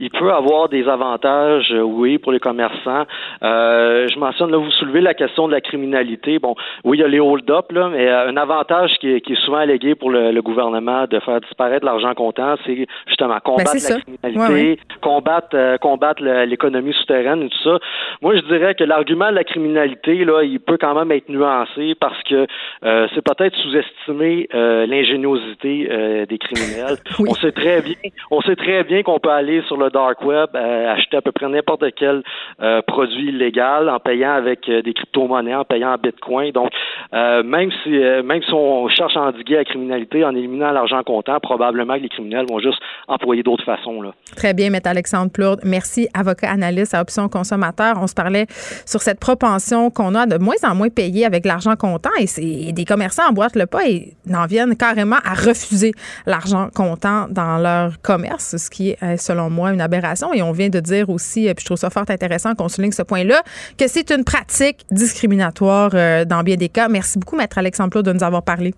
S13: il peut avoir des avantages, euh, oui, pour les commerçants. Euh, je mentionne, là, vous soulevez la question de la criminalité. Bon, oui, il y a les hold-up, là, mais euh, un avantage qui est, qui est souvent allégué pour le, gouvernement de faire disparaître l'argent comptant, c'est justement ben, combattre la criminalité, combattre, combattre l'économie souterraine et tout ça. Moi, je dirais que l'argument de la criminalité, là, il peut quand même être nuancé parce que c'est peut-être sous-estimer l'ingéniosité des criminels. On sait très bien, on sait très bien qu'on peut aller sur le dark web, euh, acheter à peu près n'importe quel euh, produit illégal en payant avec euh, des crypto-monnaies, en payant en bitcoin. Donc, même si même si on cherche à endiguer la criminalité en éliminant l'argent comptant, probablement que les criminels vont juste employer d'autres façons.
S1: Très bien, M. Alexandre Plourde. Merci, avocat analyste à Option Consommateur. On se parlait sur cette propension qu'on a de moins en moins payer avec l'argent comptant et, c'est, des commerçants emboîtent le pas et n'en viennent carrément à refuser l'argent comptant dans leur commerce, ce qui est, selon moi, une aberration. Et on vient de dire aussi, euh, puis je trouve ça fort intéressant qu'on souligne ce point-là, que c'est une pratique discriminatoire euh, dans bien des cas. Merci beaucoup, Maître Alexandre Plot, de nous avoir parlé.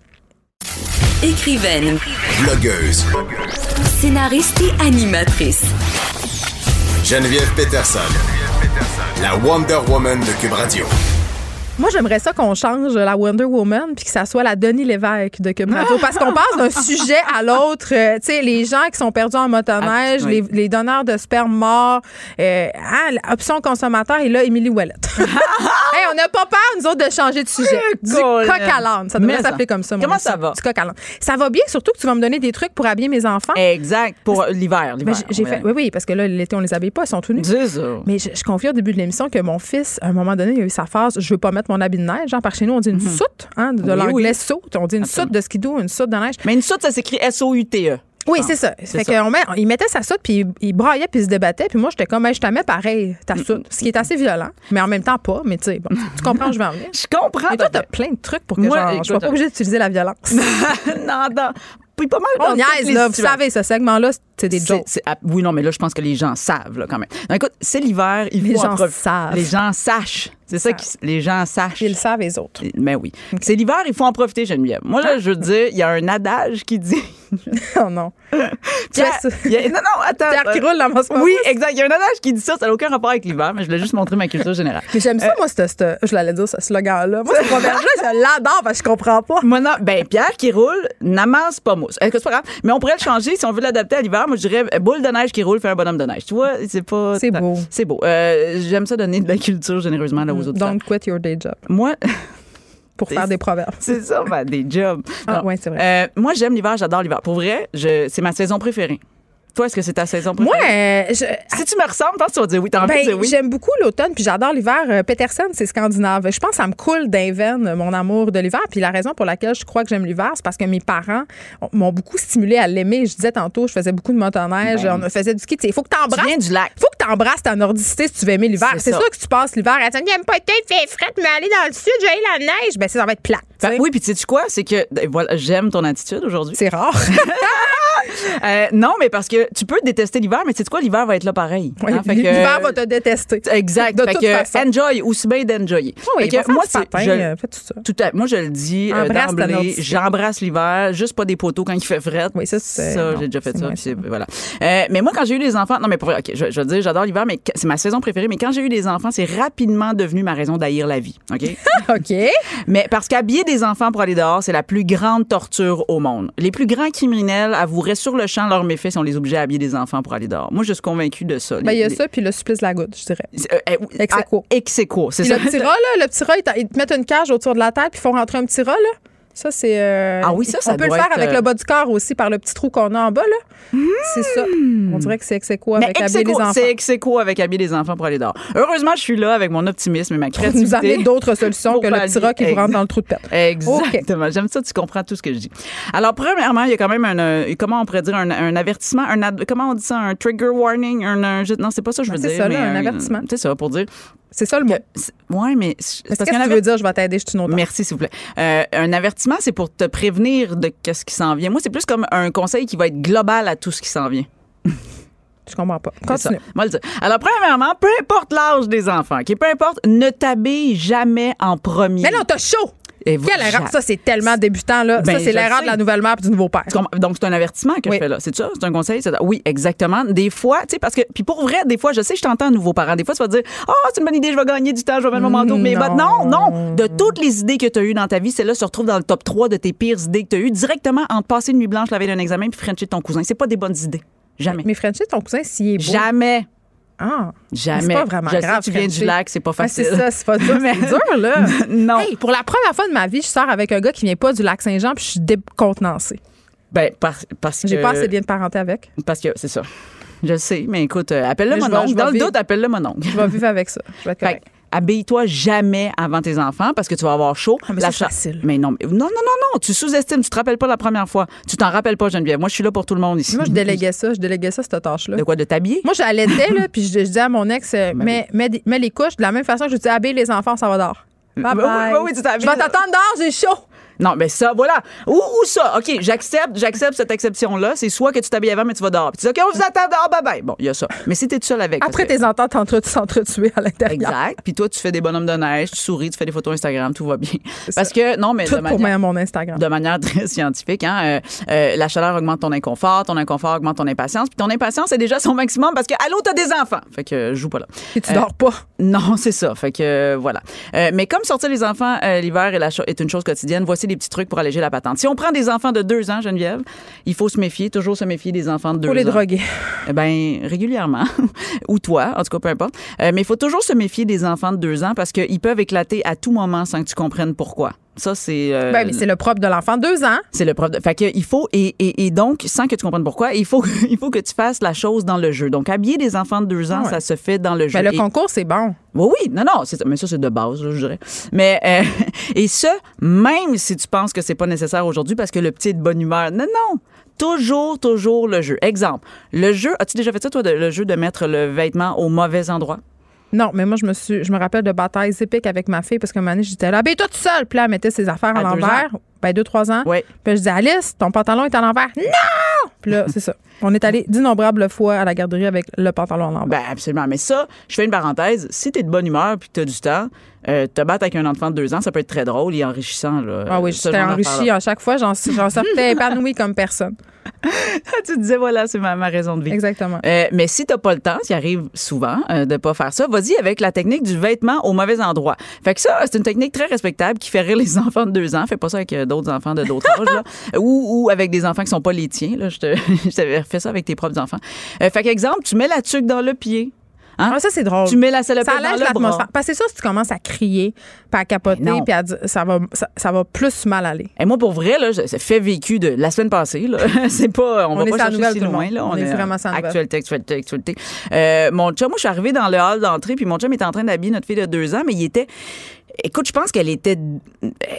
S4: Écrivaine.
S5: Blogueuse.
S4: Scénariste et animatrice.
S5: Geneviève Peterson. La Wonder Woman de Cube Radio.
S1: Moi, j'aimerais ça qu'on change la Wonder Woman puis que ça soit la Denis Lévesque de Cube parce qu'on passe d'un sujet à l'autre. Euh, tu sais, les gens qui sont perdus en motoneige, ah, les, donneurs de sperme morts, euh, hein, option consommateur, et là, Émilie Ouellet. hey, on n'a pas peur, nous autres, de changer de sujet. Du coq à l'âne. Ça devrait s'appeler comme ça.
S14: Comment ça va?
S1: Du coq à l'âne. Ça va bien, surtout que tu vas me donner des trucs pour habiller mes enfants.
S14: Exact, pour l'hiver.
S1: j'ai fait, oui, oui, parce que là, l'été, on les habille pas, ils sont tous nus. Mais je, je confie au début de l'émission que mon fils, à un moment donné, il a eu sa phase, je veux pas mettre mon habit de neige. Genre, par chez nous, on dit une mhm. soute, hein, de l'anglais soute. On dit une soute de skidoo, une soute de neige.
S14: Mais une soute, ça s'écrit S-O-U-T-E.
S1: Oui, c'est ça. Fait qu'on met, il mettait sa soute, puis il, braillait, puis il se débattait. Puis moi, j'étais comme, je t'en mets pareil, ta mm. soute. Ce qui est assez violent, mais en même temps pas. Mais tu sais, bon, tu comprends je vais en venir.
S14: Je comprends.
S1: Mais toi, t'as plein de trucs pour que genre, je sois pas obligée d'utiliser la violence.
S14: non, non. Puis pas mal
S1: On niaise, là. Vous savez, ce segment-là, c'est des jokes.
S14: oui, non, mais là, je pense que les gens savent, là, quand même. écoute, c'est l'hiver, il
S1: les gens savent.
S14: Les gens sachent. C'est ça que les gens sachent.
S1: Ils le savent, les autres.
S14: Mais oui. C'est l'hiver, il faut en profiter, Geneviève. Moi, là, je veux dire, il y a un adage qui dit.
S1: oh non.
S14: Pierre, y a, non, non, attends.
S1: Pierre qui roule dans mon
S14: Oui, exact. Il y a un adage qui dit ça. Ça n'a aucun rapport avec l'hiver, mais je voulais juste montrer ma culture générale.
S1: Mais j'aime ça, euh, moi, ce, je l'allais dire, ce slogan-là. Moi, ce proverbe-là, je l'adore parce que je comprends pas.
S14: Moi, non. Ben, Pierre qui roule n'amasse pas mousse. C'est pas grave. Mais on pourrait le changer si on veut l'adapter à l'hiver. Moi, je dirais boule de neige qui roule fait un bonhomme de neige. Tu vois, c'est pas.
S1: C'est beau.
S14: C'est beau. Euh, j'aime ça donner de la culture généreusement là, aux autres.
S1: Don't quit your day job.
S14: Moi.
S1: pour faire des proverbes.
S14: C'est ça, ben, des jobs.
S1: Ah, ouais, c'est vrai.
S14: Euh, moi, j'aime l'hiver, j'adore l'hiver. Pour vrai, c'est ma saison préférée. Toi, est-ce que c'est ta saison préférée?
S1: Moi, euh,
S14: si tu me ressembles, pense que tu vas dire oui. T'as
S1: ben,
S14: dire oui.
S1: J'aime beaucoup l'automne, puis j'adore l'hiver. Euh, Peterson, c'est scandinave. Je pense que ça me coule d'un veine, mon amour de l'hiver. Puis la raison pour laquelle je crois que j'aime l'hiver, c'est parce que mes parents m'ont beaucoup stimulé à l'aimer. Je disais tantôt, je faisais beaucoup de motoneige, ben. on faisait du ski. Il faut que tu embrasses.
S14: du lac.
S1: faut que tu embrasses ta nordicité si tu veux aimer l'hiver. C'est sûr que tu passes l'hiver dire, j'aime pas être fait fret, mais aller dans le sud, j'ai la neige. Ben, ça va être plate.
S14: Oui, puis tu sais quoi? C'est que ben, voilà, j'aime ton attitude aujourd'hui.
S1: C'est rare.
S14: Euh, non, mais parce que tu peux détester l'hiver, mais tu sais quoi, l'hiver va être là pareil.
S1: Hein, l'hiver va te détester.
S14: Exact. De fait toute que, façon. enjoy, aussi bien d'enjoyer.
S1: Oui, que moi, c'est, je, euh, tout ça.
S14: Tout à, moi, je le dis euh, d'emblée, j'embrasse l'hiver, juste pas des poteaux quand il fait frais.
S1: Oui, ça, c'est.
S14: Ça, j'ai déjà fait ça. Puis voilà. Euh, mais moi, quand j'ai eu des enfants, non, mais pour vrai, OK, je, je veux dire, j'adore l'hiver, mais c'est ma saison préférée, mais quand j'ai eu des enfants, c'est rapidement devenu ma raison d'haïr la vie. OK?
S1: OK.
S14: Mais parce qu'habiller des enfants pour aller dehors, c'est la plus grande torture au monde. Les plus grands criminels avoueraient sur le champ leur méfait si on les obligeait à habiller des enfants pour aller dehors. Moi, je suis convaincue de ça.
S1: Ben, il y a ça, puis le supplice de la goutte, je dirais.
S14: Euh, euh, Execo. c'est ça.
S1: Le petit rat, là, le petit rat, ils te mettent une cage autour de la tête, puis ils font rentrer un petit rat, là. Ça, c'est. Euh,
S14: ah oui, ça, ça
S1: On peut le faire avec le bas du corps aussi, par le petit trou qu'on a en bas, là. C'est ça. On dirait que c'est ex avec habiller les enfants.
S14: C'est ex avec habiller les enfants pour aller dehors. Heureusement, je suis là avec mon optimisme et ma créativité.
S1: Nous amener d'autres solutions que le petit qui vous rentre dans le trou de pète.
S14: Exactement. J'aime ça, tu comprends tout ce que je dis. Alors, premièrement, il y a quand même un. comment on pourrait dire un, avertissement, un comment on dit ça, un trigger warning, un. non, c'est pas ça que je veux dire.
S1: C'est ça, un avertissement.
S14: C'est ça, pour dire
S1: c'est ça le mot?
S14: Oui, mais.
S1: Qu'est-ce que tu veux dire? Je vais t'aider, je suis une autre.
S14: Merci, s'il vous plaît. Euh, un avertissement, c'est pour te prévenir de ce qui s'en vient. Moi, c'est plus comme un conseil qui va être global à tout ce qui s'en vient.
S1: Je comprends pas. Continue.
S14: Alors, premièrement, peu importe l'âge des enfants, qui peu importe, ne t'habille jamais en premier.
S1: Mais non, t'as chaud! Quelle erreur? Ça, c'est tellement débutant. Là. ça, ben, c'est l'erreur de la nouvelle mère et du nouveau père.
S14: Donc, c'est un avertissement que je fais là. C'est ça? C'est un conseil? Oui, exactement. Des fois, tu sais, parce que, puis pour vrai, des fois, je sais, je t'entends, nouveau parent. Des fois, tu vas dire, oh, c'est une bonne idée, je vais gagner du temps, je vais mettre mon manteau. Mais bah, non, non. De toutes les idées que tu as eues dans ta vie, celle-là se retrouve dans le top 3 de tes pires idées que tu as eues directement en te passer une nuit blanche la veille d'un examen puis Frencher ton cousin. C'est pas des bonnes idées. Jamais.
S1: Mais Frencher ton cousin, s'il est beau.
S14: Jamais.
S1: Ah,
S14: jamais.
S1: C'est pas vraiment
S14: je
S1: grave.
S14: Sais, tu viens du lac, c'est pas facile.
S1: c'est ça, c'est pas dur. c'est dur, là.
S14: non.
S1: pour la première fois de ma vie, je sors avec un gars qui vient pas du lac Saint-Jean, puis je suis décontenancée.
S14: Ben, parce, parce que.
S1: J'ai pas assez de lien de parenté avec.
S14: Parce que, c'est ça. Je sais, mais écoute, euh, appelle-le mon oncle. Dans le doute, appelle-le mon oncle.
S1: Je vais vivre avec ça. Je vais être
S14: habille-toi jamais avant tes enfants parce que tu vas avoir chaud.
S1: Ah, mais c'est facile.
S14: Mais non, non, non, non, non. Tu sous-estimes. Tu te rappelles pas la première fois. Tu t'en rappelles pas, Geneviève. Moi, je suis là pour tout le monde ici.
S1: Moi, je déléguais ça. Je déléguais ça, cette tâche-là.
S14: De quoi? De t'habiller?
S1: Moi, j'allaitais, là, puis je, disais à mon ex, euh, mets, mets, les couches de la même façon que je dis habille les enfants, ça va dehors. Bye bye.
S14: Oui, oui, tu
S1: je vais t'attendre dehors, j'ai chaud.
S14: Non, mais ça, voilà. Ou, ça. OK, j'accepte, j'accepte cette exception-là. C'est soit que tu t'habilles avant, mais tu vas dehors. Puis tu dis, OK, on vous attend dehors, bye bye. Bon, il y a ça. Mais si t'es tout seul avec.
S1: Après, tes ententes s'entretuer à l'intérieur.
S14: Exact. Puis toi, tu fais des bonhommes de neige, tu souris, tu fais des photos Instagram, tout va bien. Parce que, non, mais.
S1: Tout de manière, pour mon Instagram.
S14: De manière très scientifique, hein. Euh, euh, la chaleur augmente ton inconfort, ton inconfort augmente ton impatience. Puis ton impatience est déjà son maximum parce que, allô, t'as des enfants. Fait que, je joue pas là.
S1: Et tu dors pas.
S14: Non, c'est ça. Fait que, voilà. mais comme sortir les enfants l'hiver est une chose quotidienne, voici des petits trucs pour alléger la patente. Si on prend des enfants de deux ans, Geneviève, il faut se méfier, toujours se méfier des enfants de deux ans.
S1: Pour les droguer.
S14: Eh bien, régulièrement. Ou toi, en tout cas, peu importe. Euh, mais il faut toujours se méfier des enfants de deux ans parce qu'ils peuvent éclater à tout moment sans que tu comprennes pourquoi. Ça, c'est.
S1: Euh, ben, c'est le propre de l'enfant, deux ans.
S14: C'est le propre. De... Fait que, il faut, et, et, et, donc, sans que tu comprennes pourquoi, il faut, il faut que tu fasses la chose dans le jeu. Donc, habiller des enfants de deux ans, ça se fait dans le jeu.
S1: Mais le concours, c'est bon.
S14: Oui, oui, non, non, mais ça, c'est de base, je dirais. Mais, euh, et ça, même si tu penses que c'est pas nécessaire aujourd'hui parce que le petit est de bonne humeur. Non, non toujours, toujours le jeu. Exemple, le jeu, as-tu déjà fait ça, toi, le jeu de mettre le vêtement au mauvais endroit?
S1: Non, mais moi, je me suis, je me rappelle de batailles épiques avec ma fille parce qu'à un moment donné, j'étais là, ben, toi, tout seul. Puis là, elle mettait ses affaires à, l'envers. Ben, deux, trois ans.
S14: Oui.
S1: Puis je dis, Alice, ton pantalon est à l'envers. Non! Puis là, c'est ça. On est allé d'innombrables fois à la garderie avec le pantalon l'envers.
S14: Ben, absolument. Mais ça, je fais une parenthèse. Si tu es de bonne humeur puis que tu as du temps, euh, te battre avec un enfant de deux ans, ça peut être très drôle et enrichissant. Là.
S1: Ah oui, j'étais enrichi à chaque fois. J'en sortais épanouie comme personne.
S14: tu disais, voilà, c'est ma, raison de vie.
S1: Exactement.
S14: Euh, mais si t'as pas le temps, qui arrive souvent euh, de pas faire ça, vas-y avec la technique du vêtement au mauvais endroit. Fait que ça, c'est une technique très respectable qui fait rire les enfants de deux ans. Fais pas ça avec euh, d'autres enfants de d'autres âges, là. Ou, ou, avec des enfants qui sont pas les tiens, là. Je t'avais fait ça avec tes propres enfants. fait qu'exemple, tu mets la tuque dans le pied.
S1: Hein? Ah, ça, c'est drôle.
S14: Tu mets la salopette dans le bras.
S1: Parce que c'est ça, si tu commences à crier, puis à capoter, puis ça, va, ça, va plus mal aller.
S14: Et moi, pour vrai, là, c'est fait vécu de la semaine passée. c'est pas, on, va pas chercher si loin. Là,
S1: on, est, vraiment sans
S14: Actualité, actualité, actualité. Euh, mon chum, moi, je suis arrivée dans le hall d'entrée, puis mon chum était en train d'habiller notre fille de deux ans, mais il était Écoute, je pense qu'elle était,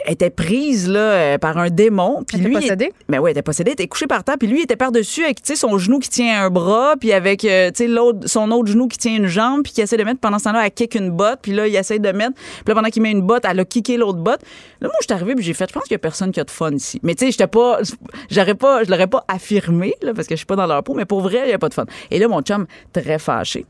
S14: était prise là, euh, par un démon. Puis
S1: elle
S14: lui,
S1: était possédée?
S14: Ben oui, elle était possédée. Elle était couchée par terre. Puis lui, il était par-dessus avec son genou qui tient un bras, puis avec euh, l'autre, son autre genou qui tient une jambe, puis qui essaie de mettre pendant ce temps-là, elle kick une botte. Puis là, il essaie de mettre. Puis là, pendant qu'il met une botte, elle a kické l'autre botte. Là, moi, je suis arrivée, puis j'ai fait, je pense qu'il y a personne qui a de fun ici. Mais tu sais, j'étais pas, j'aurais pas, je l'aurais pas affirmé, là, parce que je suis pas dans leur peau, mais pour vrai, il y a pas de fun. Et là, mon chum, très fâché,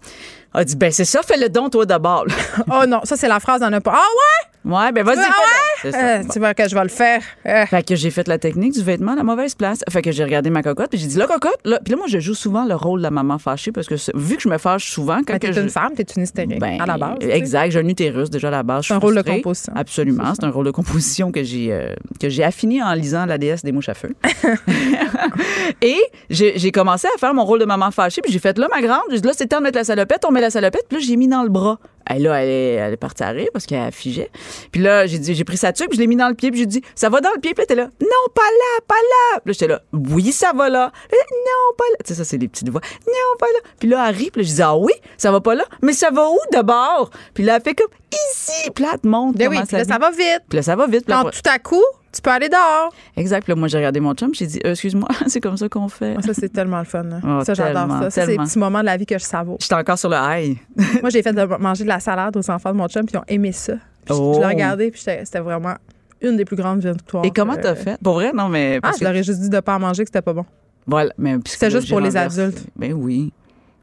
S14: a dit, ben c'est ça, fais le don, toi, d'abord.
S1: oh non, ça, c'est la phrase dans un pas. Ah ouais?
S14: Ouais, ben vas-y.
S1: Ah ouais? Euh, tu vois que je vais le faire. Euh.
S14: Fait que j'ai fait la technique du vêtement à la mauvaise place. Fait que j'ai regardé ma cocotte, puis j'ai dit, la cocotte, là. Puis là, moi, je joue souvent le rôle de la maman fâchée parce que vu que je me fâche souvent quand
S1: ben,
S14: t'es
S1: une femme, t'es une hystérique
S14: ben,
S1: à la base.
S14: Exact, j'ai un utérus déjà à la base.
S1: C'est un rôle de composition.
S14: Absolument, c'est un rôle de composition que j'ai euh, que j'ai affiné en lisant la déesse des mouches à feu. Et j'ai commencé à faire mon rôle de maman fâchée, puis j'ai fait là ma grande, j'ai dit là c'est temps de mettre la salopette, on met la salopette, puis là j'ai mis dans le bras. Elle, là, elle est, elle est partie à rire parce qu'elle figeait. Puis là, j'ai dit, j'ai pris sa tube, je l'ai mis dans le pied, puis j'ai dit, ça va dans le pied, puis là, t'es là, non, pas là, pas là. Puis là, j'étais là, oui, ça va là. Non, pas là. Tu sais, ça, c'est les petites voix. Non, pas là. Puis là, elle rit, puis là, je dis, ah oui, ça va pas là. Mais ça va où d'abord? Puis là, elle fait comme, ici. Puis là, elle te montre.
S1: Ben oui, puis là, ça va vite.
S14: Puis là, ça va vite.
S1: Puis là, tout à coup, tu peux aller dehors.
S14: Exact. Puis là, moi, j'ai regardé mon chum, j'ai dit, euh, excuse-moi, c'est comme ça qu'on fait.
S1: Ça, c'est tellement le fun. Oh, ça, j'adore ça. ça c'est les petits moments de la vie que je savoure.
S14: J'étais encore sur le high.
S1: moi, j'ai fait de manger de la salade aux enfants de mon chum, puis ils ont aimé ça. Puis Je l'ai oh. regardé, puis c'était vraiment une des plus grandes victoires.
S14: Et comment t'as fait? Pour vrai, non, mais.
S1: ah, je leur ai juste dit de pas en manger, que c'était pas bon.
S14: Voilà. mais
S1: C'était juste pour les adultes.
S14: Ben oui.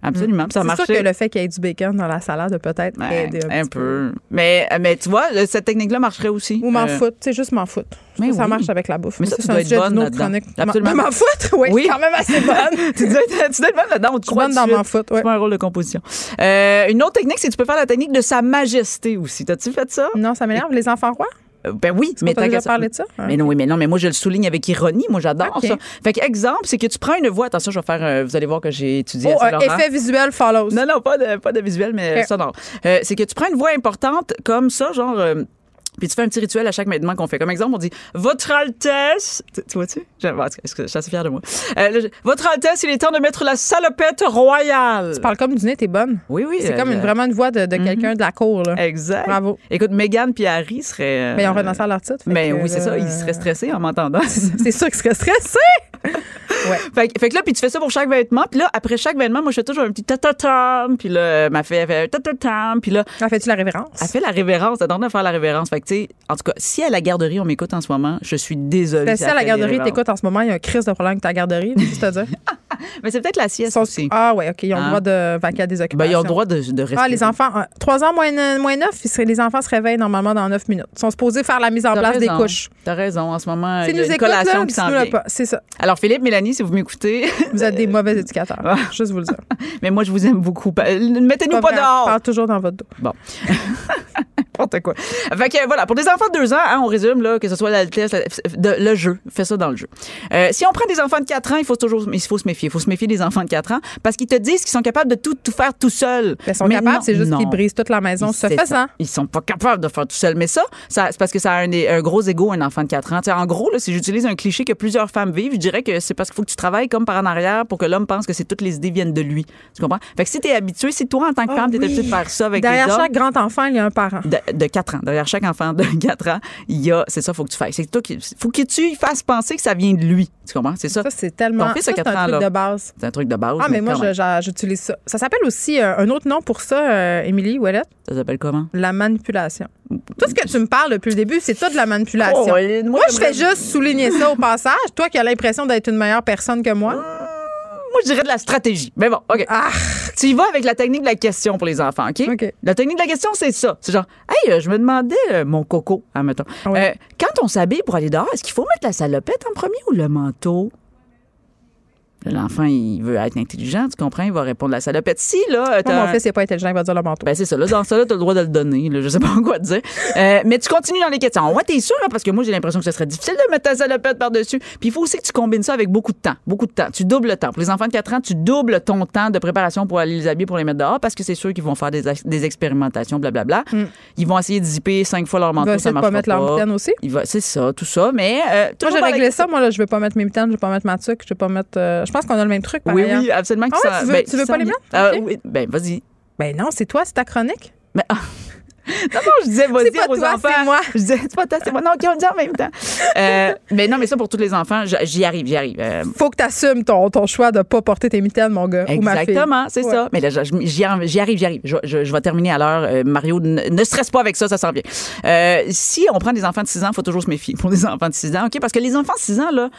S14: Absolument. Ça
S1: C'est sûr que le fait qu'il y ait du bacon dans la salade peut-être aider
S14: un, peu. Mais, mais tu vois, cette technique-là marcherait aussi.
S1: Ou m'en euh... foutre. C'est juste m'en foutre. Mais ça, marche avec la bouffe.
S14: Mais, ça, ça, c'est un sujet chronique.
S1: Absolument. M'en foutre? Oui, oui, quand même assez bonne.
S14: tu dois être bonne là-dedans. Tu
S1: bonne dans m'en foutre,
S14: C'est pas un rôle de composition. Euh, une autre technique, c'est que tu peux faire la technique de Sa Majesté aussi. T'as-tu fait ça?
S1: Non, ça m'énerve. Les enfants rois?
S14: Euh, ben oui,
S1: mais tu as parlé de ça?
S14: Mais non, oui, mais non, mais moi je le souligne avec ironie. Moi j'adore ça. Fait que exemple, c'est que tu prends une voix. Attention, je vais faire. Euh, vous allez voir que j'ai étudié.
S1: Oh, effet visuel follows.
S14: Non, non, pas de, pas de visuel, mais ça sonore. Euh, c'est que tu prends une voix importante comme ça, genre. Puis tu fais un petit rituel à chaque vêtement qu'on fait. Comme exemple, on dit Votre Altesse. Tu, vois-tu? Je, je suis assez fière de moi. Euh, Votre Altesse, il est temps de mettre la salopette royale.
S1: Tu parles comme du nez, t'es bonne.
S14: Oui, oui.
S1: C'est comme une, vraiment une voix de, de quelqu'un de la cour. Là.
S14: Exact.
S1: Bravo.
S14: Écoute, Megan puis Harry seraient.
S1: Mais ils ont renoncé à leur titre.
S14: Mais oui, c'est ça. Ils seraient stressés en m'entendant.
S1: c'est sûr qu'ils seraient stressés.
S14: ouais. Fait, fait, que là, puis tu fais ça pour chaque vêtement. Puis là, après chaque vêtement, moi, je fais toujours un petit ta-ta-tam. Puis là, ma fille, elle fait ta-ta-tam. Puis là.
S1: Elle fait-tu la révérence?
S14: Elle fait la révérence. Elle donne à faire la révérence. Fait que, tu sais, en tout cas, si à la garderie, on m'écoute en ce moment, je suis désolée.
S1: Si, à la garderie, t'écoutes en ce moment, il y a un crise de problème avec ta garderie, c'est-à-dire?
S14: Mais c'est peut-être la sieste aussi.
S1: Ah, ouais, OK. Ils ont le hein? droit de vaquer à des occupations.
S14: Ben, ils ont le droit de, de rester.
S1: Ah, les enfants, 3 ans moins, moins 9, les enfants se réveillent normalement dans 9 minutes. Ils sont supposés faire la mise en place des couches.
S14: T'as raison. En ce moment, il y a une collation qui s'en vient.
S1: C'est ça.
S14: Alors, Philippe, Mélanie, si vous m'écoutez.
S1: Vous êtes des mauvais éducateurs. Juste vous le dire.
S14: Mais moi, je vous aime beaucoup. Mettez-nous pas, dehors.
S1: Parle toujours dans votre dos.
S14: Bon. N'importe quoi. Fait que voilà, pour des enfants de 2 ans, hein, on résume là, que ce soit l'altesse, le jeu, fais ça dans le jeu. Euh, si on prend des enfants de 4 ans, il faut toujours il faut se méfier. Il faut se méfier des enfants de 4 ans parce qu'ils te disent qu'ils sont capables de tout, tout faire tout seuls.
S1: Ils sont capables, c'est juste qu'ils brisent toute la maison se faisant.
S14: Ils sont pas capables de faire tout seuls. Mais ça, ça c'est parce que ça a un, un gros ego, un enfant de 4 ans. en gros, là, si j'utilise un cliché que plusieurs femmes vivent, je dirais que c'est parce qu'il faut que tu travailles comme par en arrière pour que l'homme pense que c'est toutes les idées viennent de lui. Tu comprends? Fait que si tu es habitué, si toi, en tant que ah femme, tu es habitué de faire ça avec
S1: Derrière
S14: les
S1: chaque grand enfant, il y a un parent.
S14: De, de 4 ans. Derrière chaque enfant de 4 ans, il y a, c'est ça, faut que tu fasses. C'est toi qui, faut que tu fasses penser que ça vient de lui. Tu comprends? C'est ça.
S1: Ça, c'est tellement.
S14: Ton fils a 4
S1: ans,
S14: un
S1: truc de base.
S14: C'est un truc de base.
S1: Ah, mais, moi, j'utilise ça. Ça s'appelle aussi euh, un autre nom pour ça, euh, Émilie Ouellette?
S14: Ça s'appelle comment?
S1: La manipulation. Tout ce que tu me parles depuis le début, c'est tout de la manipulation.
S14: Oh,
S1: moi, je fais juste souligner ça au passage. Toi qui as l'impression d'être une meilleure personne que moi.
S14: Moi, je dirais de la stratégie. Mais bon, OK.
S1: Ah.
S14: Tu y vas avec la technique de la question pour les enfants, OK? La technique de la question, c'est ça. C'est genre, hey, euh, je me demandais, euh, mon coco, admettons, euh, quand on s'habille pour aller dehors, est-ce qu'il faut mettre la salopette en premier ou le manteau? L'enfant, il veut être intelligent, tu comprends? Il va répondre la salopette. Si, là.
S1: Moi, mon fils n'est pas intelligent, il va dire le manteau.
S14: Ben, c'est ça. Là, dans ça, là, tu as le droit de le donner. Là, je sais pas quoi te dire. Euh, mais tu continues dans les questions. Ouais, t'es sûr, hein, parce que moi, j'ai l'impression que ce serait difficile de mettre ta salopette par-dessus. Puis il faut aussi que tu combines ça avec beaucoup de temps. Beaucoup de temps. Tu doubles le temps. Pour les enfants de 4 ans, tu doubles ton temps de préparation pour aller les habiller, pour les mettre dehors, parce que c'est sûr qu'ils vont faire des, des expérimentations, blablabla. Mm. Ils vont essayer de zipper cinq fois leur manteau.
S1: Ils vont pas mettre leur mitaine aussi.
S14: C'est ça, tout ça. Mais. Euh,
S1: moi, j'ai réglé ça. Moi, là, je vais pas mettre mes mitaines, je vais pas mettre ma tuque, je vais pas mettre. Euh, je pense qu'on a le même truc.
S14: Oui, oui, absolument.
S1: Ah ouais, tu veux, ben, tu veux pas les mettre?
S14: Euh, oui, ben, vas-y.
S1: Ben non, c'est toi, c'est ta chronique.
S14: Ah, non, non, je disais, vas-y aux toi, enfants.
S1: moi.
S14: Je disais, c'est pas toi, c'est moi. Non, on dit en même temps. Euh, mais non, mais ça, pour tous les enfants, j'y arrive, j'y arrive. Euh,
S1: Faut que tu assumes ton, ton choix de ne pas porter tes mitaines, mon gars.
S14: Exactement, c'est ça. Mais là, j'y arrive, j'y arrive. Je, je, je, vais terminer à l'heure. Euh, Mario, ne, stresse pas avec ça, ça sent bien. Euh, si on prend des enfants de 6 ans, il faut toujours se méfier pour des enfants de 6 ans. OK? Parce que les enfants de 6 ans, là,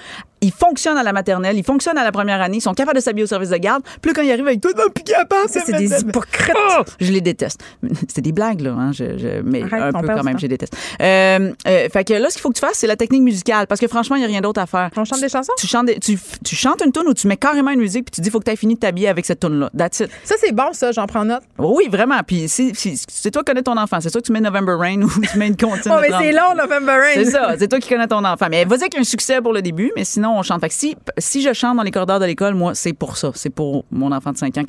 S14: ils fonctionnent à la maternelle, ils fonctionnent à la première année, ils sont capables de s'habiller au service de garde. Plus quand ils arrivent avec tout, non, puis
S1: c'est des hypocrites. Oh!
S14: je les déteste. C'est des blagues, là. Hein? Je, mais un peu quand même, je les déteste. Euh, euh, fait que là, ce qu'il faut que tu fasses, c'est la technique musicale. Parce que franchement, il n'y a rien d'autre à faire.
S1: On chante des chansons?
S14: Tu chantes, tu, tu, chantes une tune ou tu mets carrément une musique puis tu dis, faut que tu aies fini de t'habiller avec cette tune-là. That's it.
S1: Ça, c'est bon, ça. J'en prends note.
S14: Oui, vraiment. Puis c'est toi qui connais ton enfant. C'est toi que tu mets November Rain ou tu mets une comptine.
S1: oh, mais c'est long, November Rain.
S14: C'est ça. C'est toi qui connais ton enfant. Mais vas-y avec un succès pour le début, mais sinon, on chante. Fait que si si je chante dans les corridors de l'école, moi, c'est pour ça. C'est pour mon enfant de 5 ans.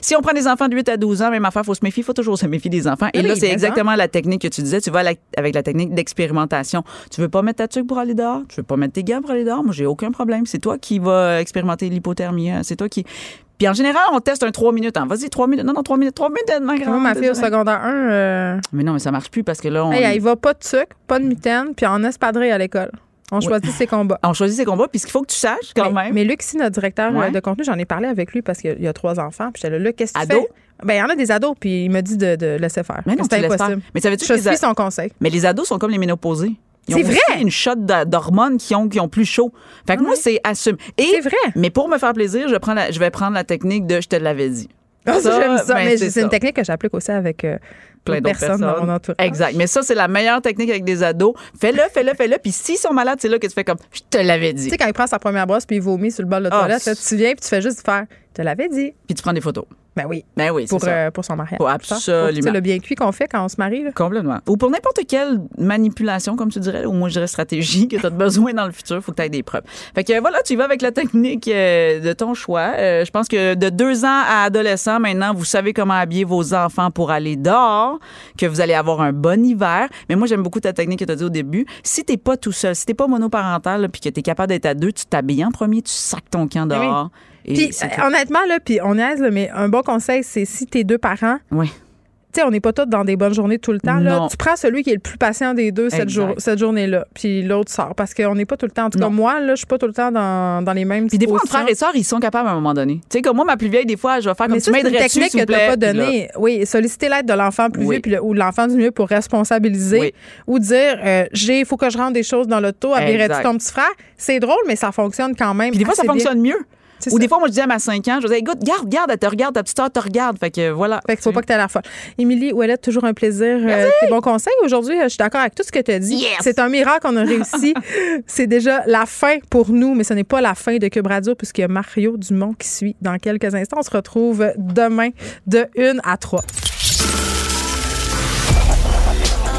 S14: Si on prend des enfants de 8 à 12 ans, même affaire, il faut se méfier. Il faut toujours se méfier des enfants. Et là, c'est exactement la technique que tu disais. Tu vas avec la technique d'expérimentation. Tu veux pas mettre ta tuque pour aller dehors? Tu veux pas mettre tes gants pour aller dehors? Moi, j'ai aucun problème. C'est toi qui vas expérimenter l'hypothermie. Hein. C'est toi qui. Puis en général, on teste un 3 minutes. Hein. Vas-y, 3 minutes. Non, non, 3 minutes. 3 minutes,
S1: ma grande. ma fille au secondaire 1. Euh,
S14: mais non, mais ça marche plus parce que là, on.
S1: Hey, il va pas de sucre, pas de mitaine, puis en espadrille à l'école. On choisit ses combats.
S14: On choisit ses combats, puis ce qu'il faut que tu saches quand même.
S1: Mais Luc, ici, notre directeur euh, de contenu, j'en ai parlé avec lui parce qu'il y a trois enfants. Puis j'étais là, là qu'est-ce que tu fais? Ben, il y en a des ados, puis il m'a dit de, de, laisser faire.
S14: Mais non, c'est impossible. Mais ça veut dire
S1: Je suis son conseil.
S14: Mais les ados sont comme les ménopausés.
S1: C'est vrai.
S14: une shot d'hormones qui ont, qui ont plus chaud. Fait que moi, c'est assume.
S1: C'est vrai.
S14: Mais pour me faire plaisir, je, prends je vais prendre la technique de je te l'avais dit.
S1: Ah, ça, j'aime ça. Ben, mais c'est une technique que j'applique aussi avec euh, plein d'autres personnes, dans mon entourage.
S14: Exact. Mais ça, c'est la meilleure technique avec des ados. Fais-le, fais-le, fais-le. Puis s'ils sont malades, c'est là que tu fais comme je te l'avais dit.
S1: Tu sais, quand il prend sa première brosse puis il vomit sur le bol de ah, toilette, tu viens puis tu fais juste faire te l'avais dit.
S14: Puis tu prends des photos.
S1: Ben oui.
S14: Ben oui,
S1: pour,
S14: euh,
S1: pour son mariage.
S14: Pour absolument.
S1: C'est le bien cuit qu'on fait quand on se marie. Là.
S14: Complètement. Ou pour n'importe quelle manipulation, comme tu dirais, ou moi je dirais stratégie que tu as besoin dans le futur, il faut que tu aies des preuves. Fait que voilà, tu y vas avec la technique euh, de ton choix. Euh, je pense que de deux ans à adolescent, maintenant, vous savez comment habiller vos enfants pour aller dehors, que vous allez avoir un bon hiver. Mais moi, j'aime beaucoup ta technique que tu as dit au début. Si t'es pas tout seul, si t'es pas monoparental, puis que tu es capable d'être à deux, tu t'habilles en premier, tu sacs ton camp ben dehors.
S1: Puis, honnêtement, là, puis on aise, mais un bon conseil, c'est si tes deux parents.
S14: Oui.
S1: Tu sais, on n'est pas tous dans des bonnes journées tout le temps. Là. Tu prends celui qui est le plus patient des deux cette, cette journée-là, puis l'autre sort. Parce qu'on n'est pas tout le temps. En tout cas, moi, là, je suis pas tout le temps dans, dans les mêmes
S14: Puis des fois, frères et sœurs, ils sont capables à un moment donné. Tu sais, comme moi, ma plus vieille, des fois, je vais faire comme Mais tu
S1: C'est une technique que tu n'as pas donnée. Oui, solliciter l'aide de l'enfant plus vieux puis ou de l'enfant du mieux pour responsabiliser. Ou dire, euh, il faut que je rende des choses dans l'auto, habillerais-tu ton petit frère? C'est drôle, mais ça fonctionne quand même.
S14: Puis des fois, ça fonctionne mieux. Ou des fois, moi, je disais à ma 5 ans, je disais, écoute, garde, garde, elle te regarde, ta petite soeur te regarde. Fait que voilà.
S1: Fait qu'il faut pas que tu aies l'air folle. Émilie Ouellet, toujours un plaisir. Euh, tes bons conseils aujourd'hui. Je suis d'accord avec tout ce que tu as dit. C'est un miracle qu'on a réussi. C'est déjà la fin pour nous, mais ce n'est pas la fin de Cube Radio puisqu'il y a Mario Dumont qui suit dans quelques instants. On se retrouve demain de 1 à 3.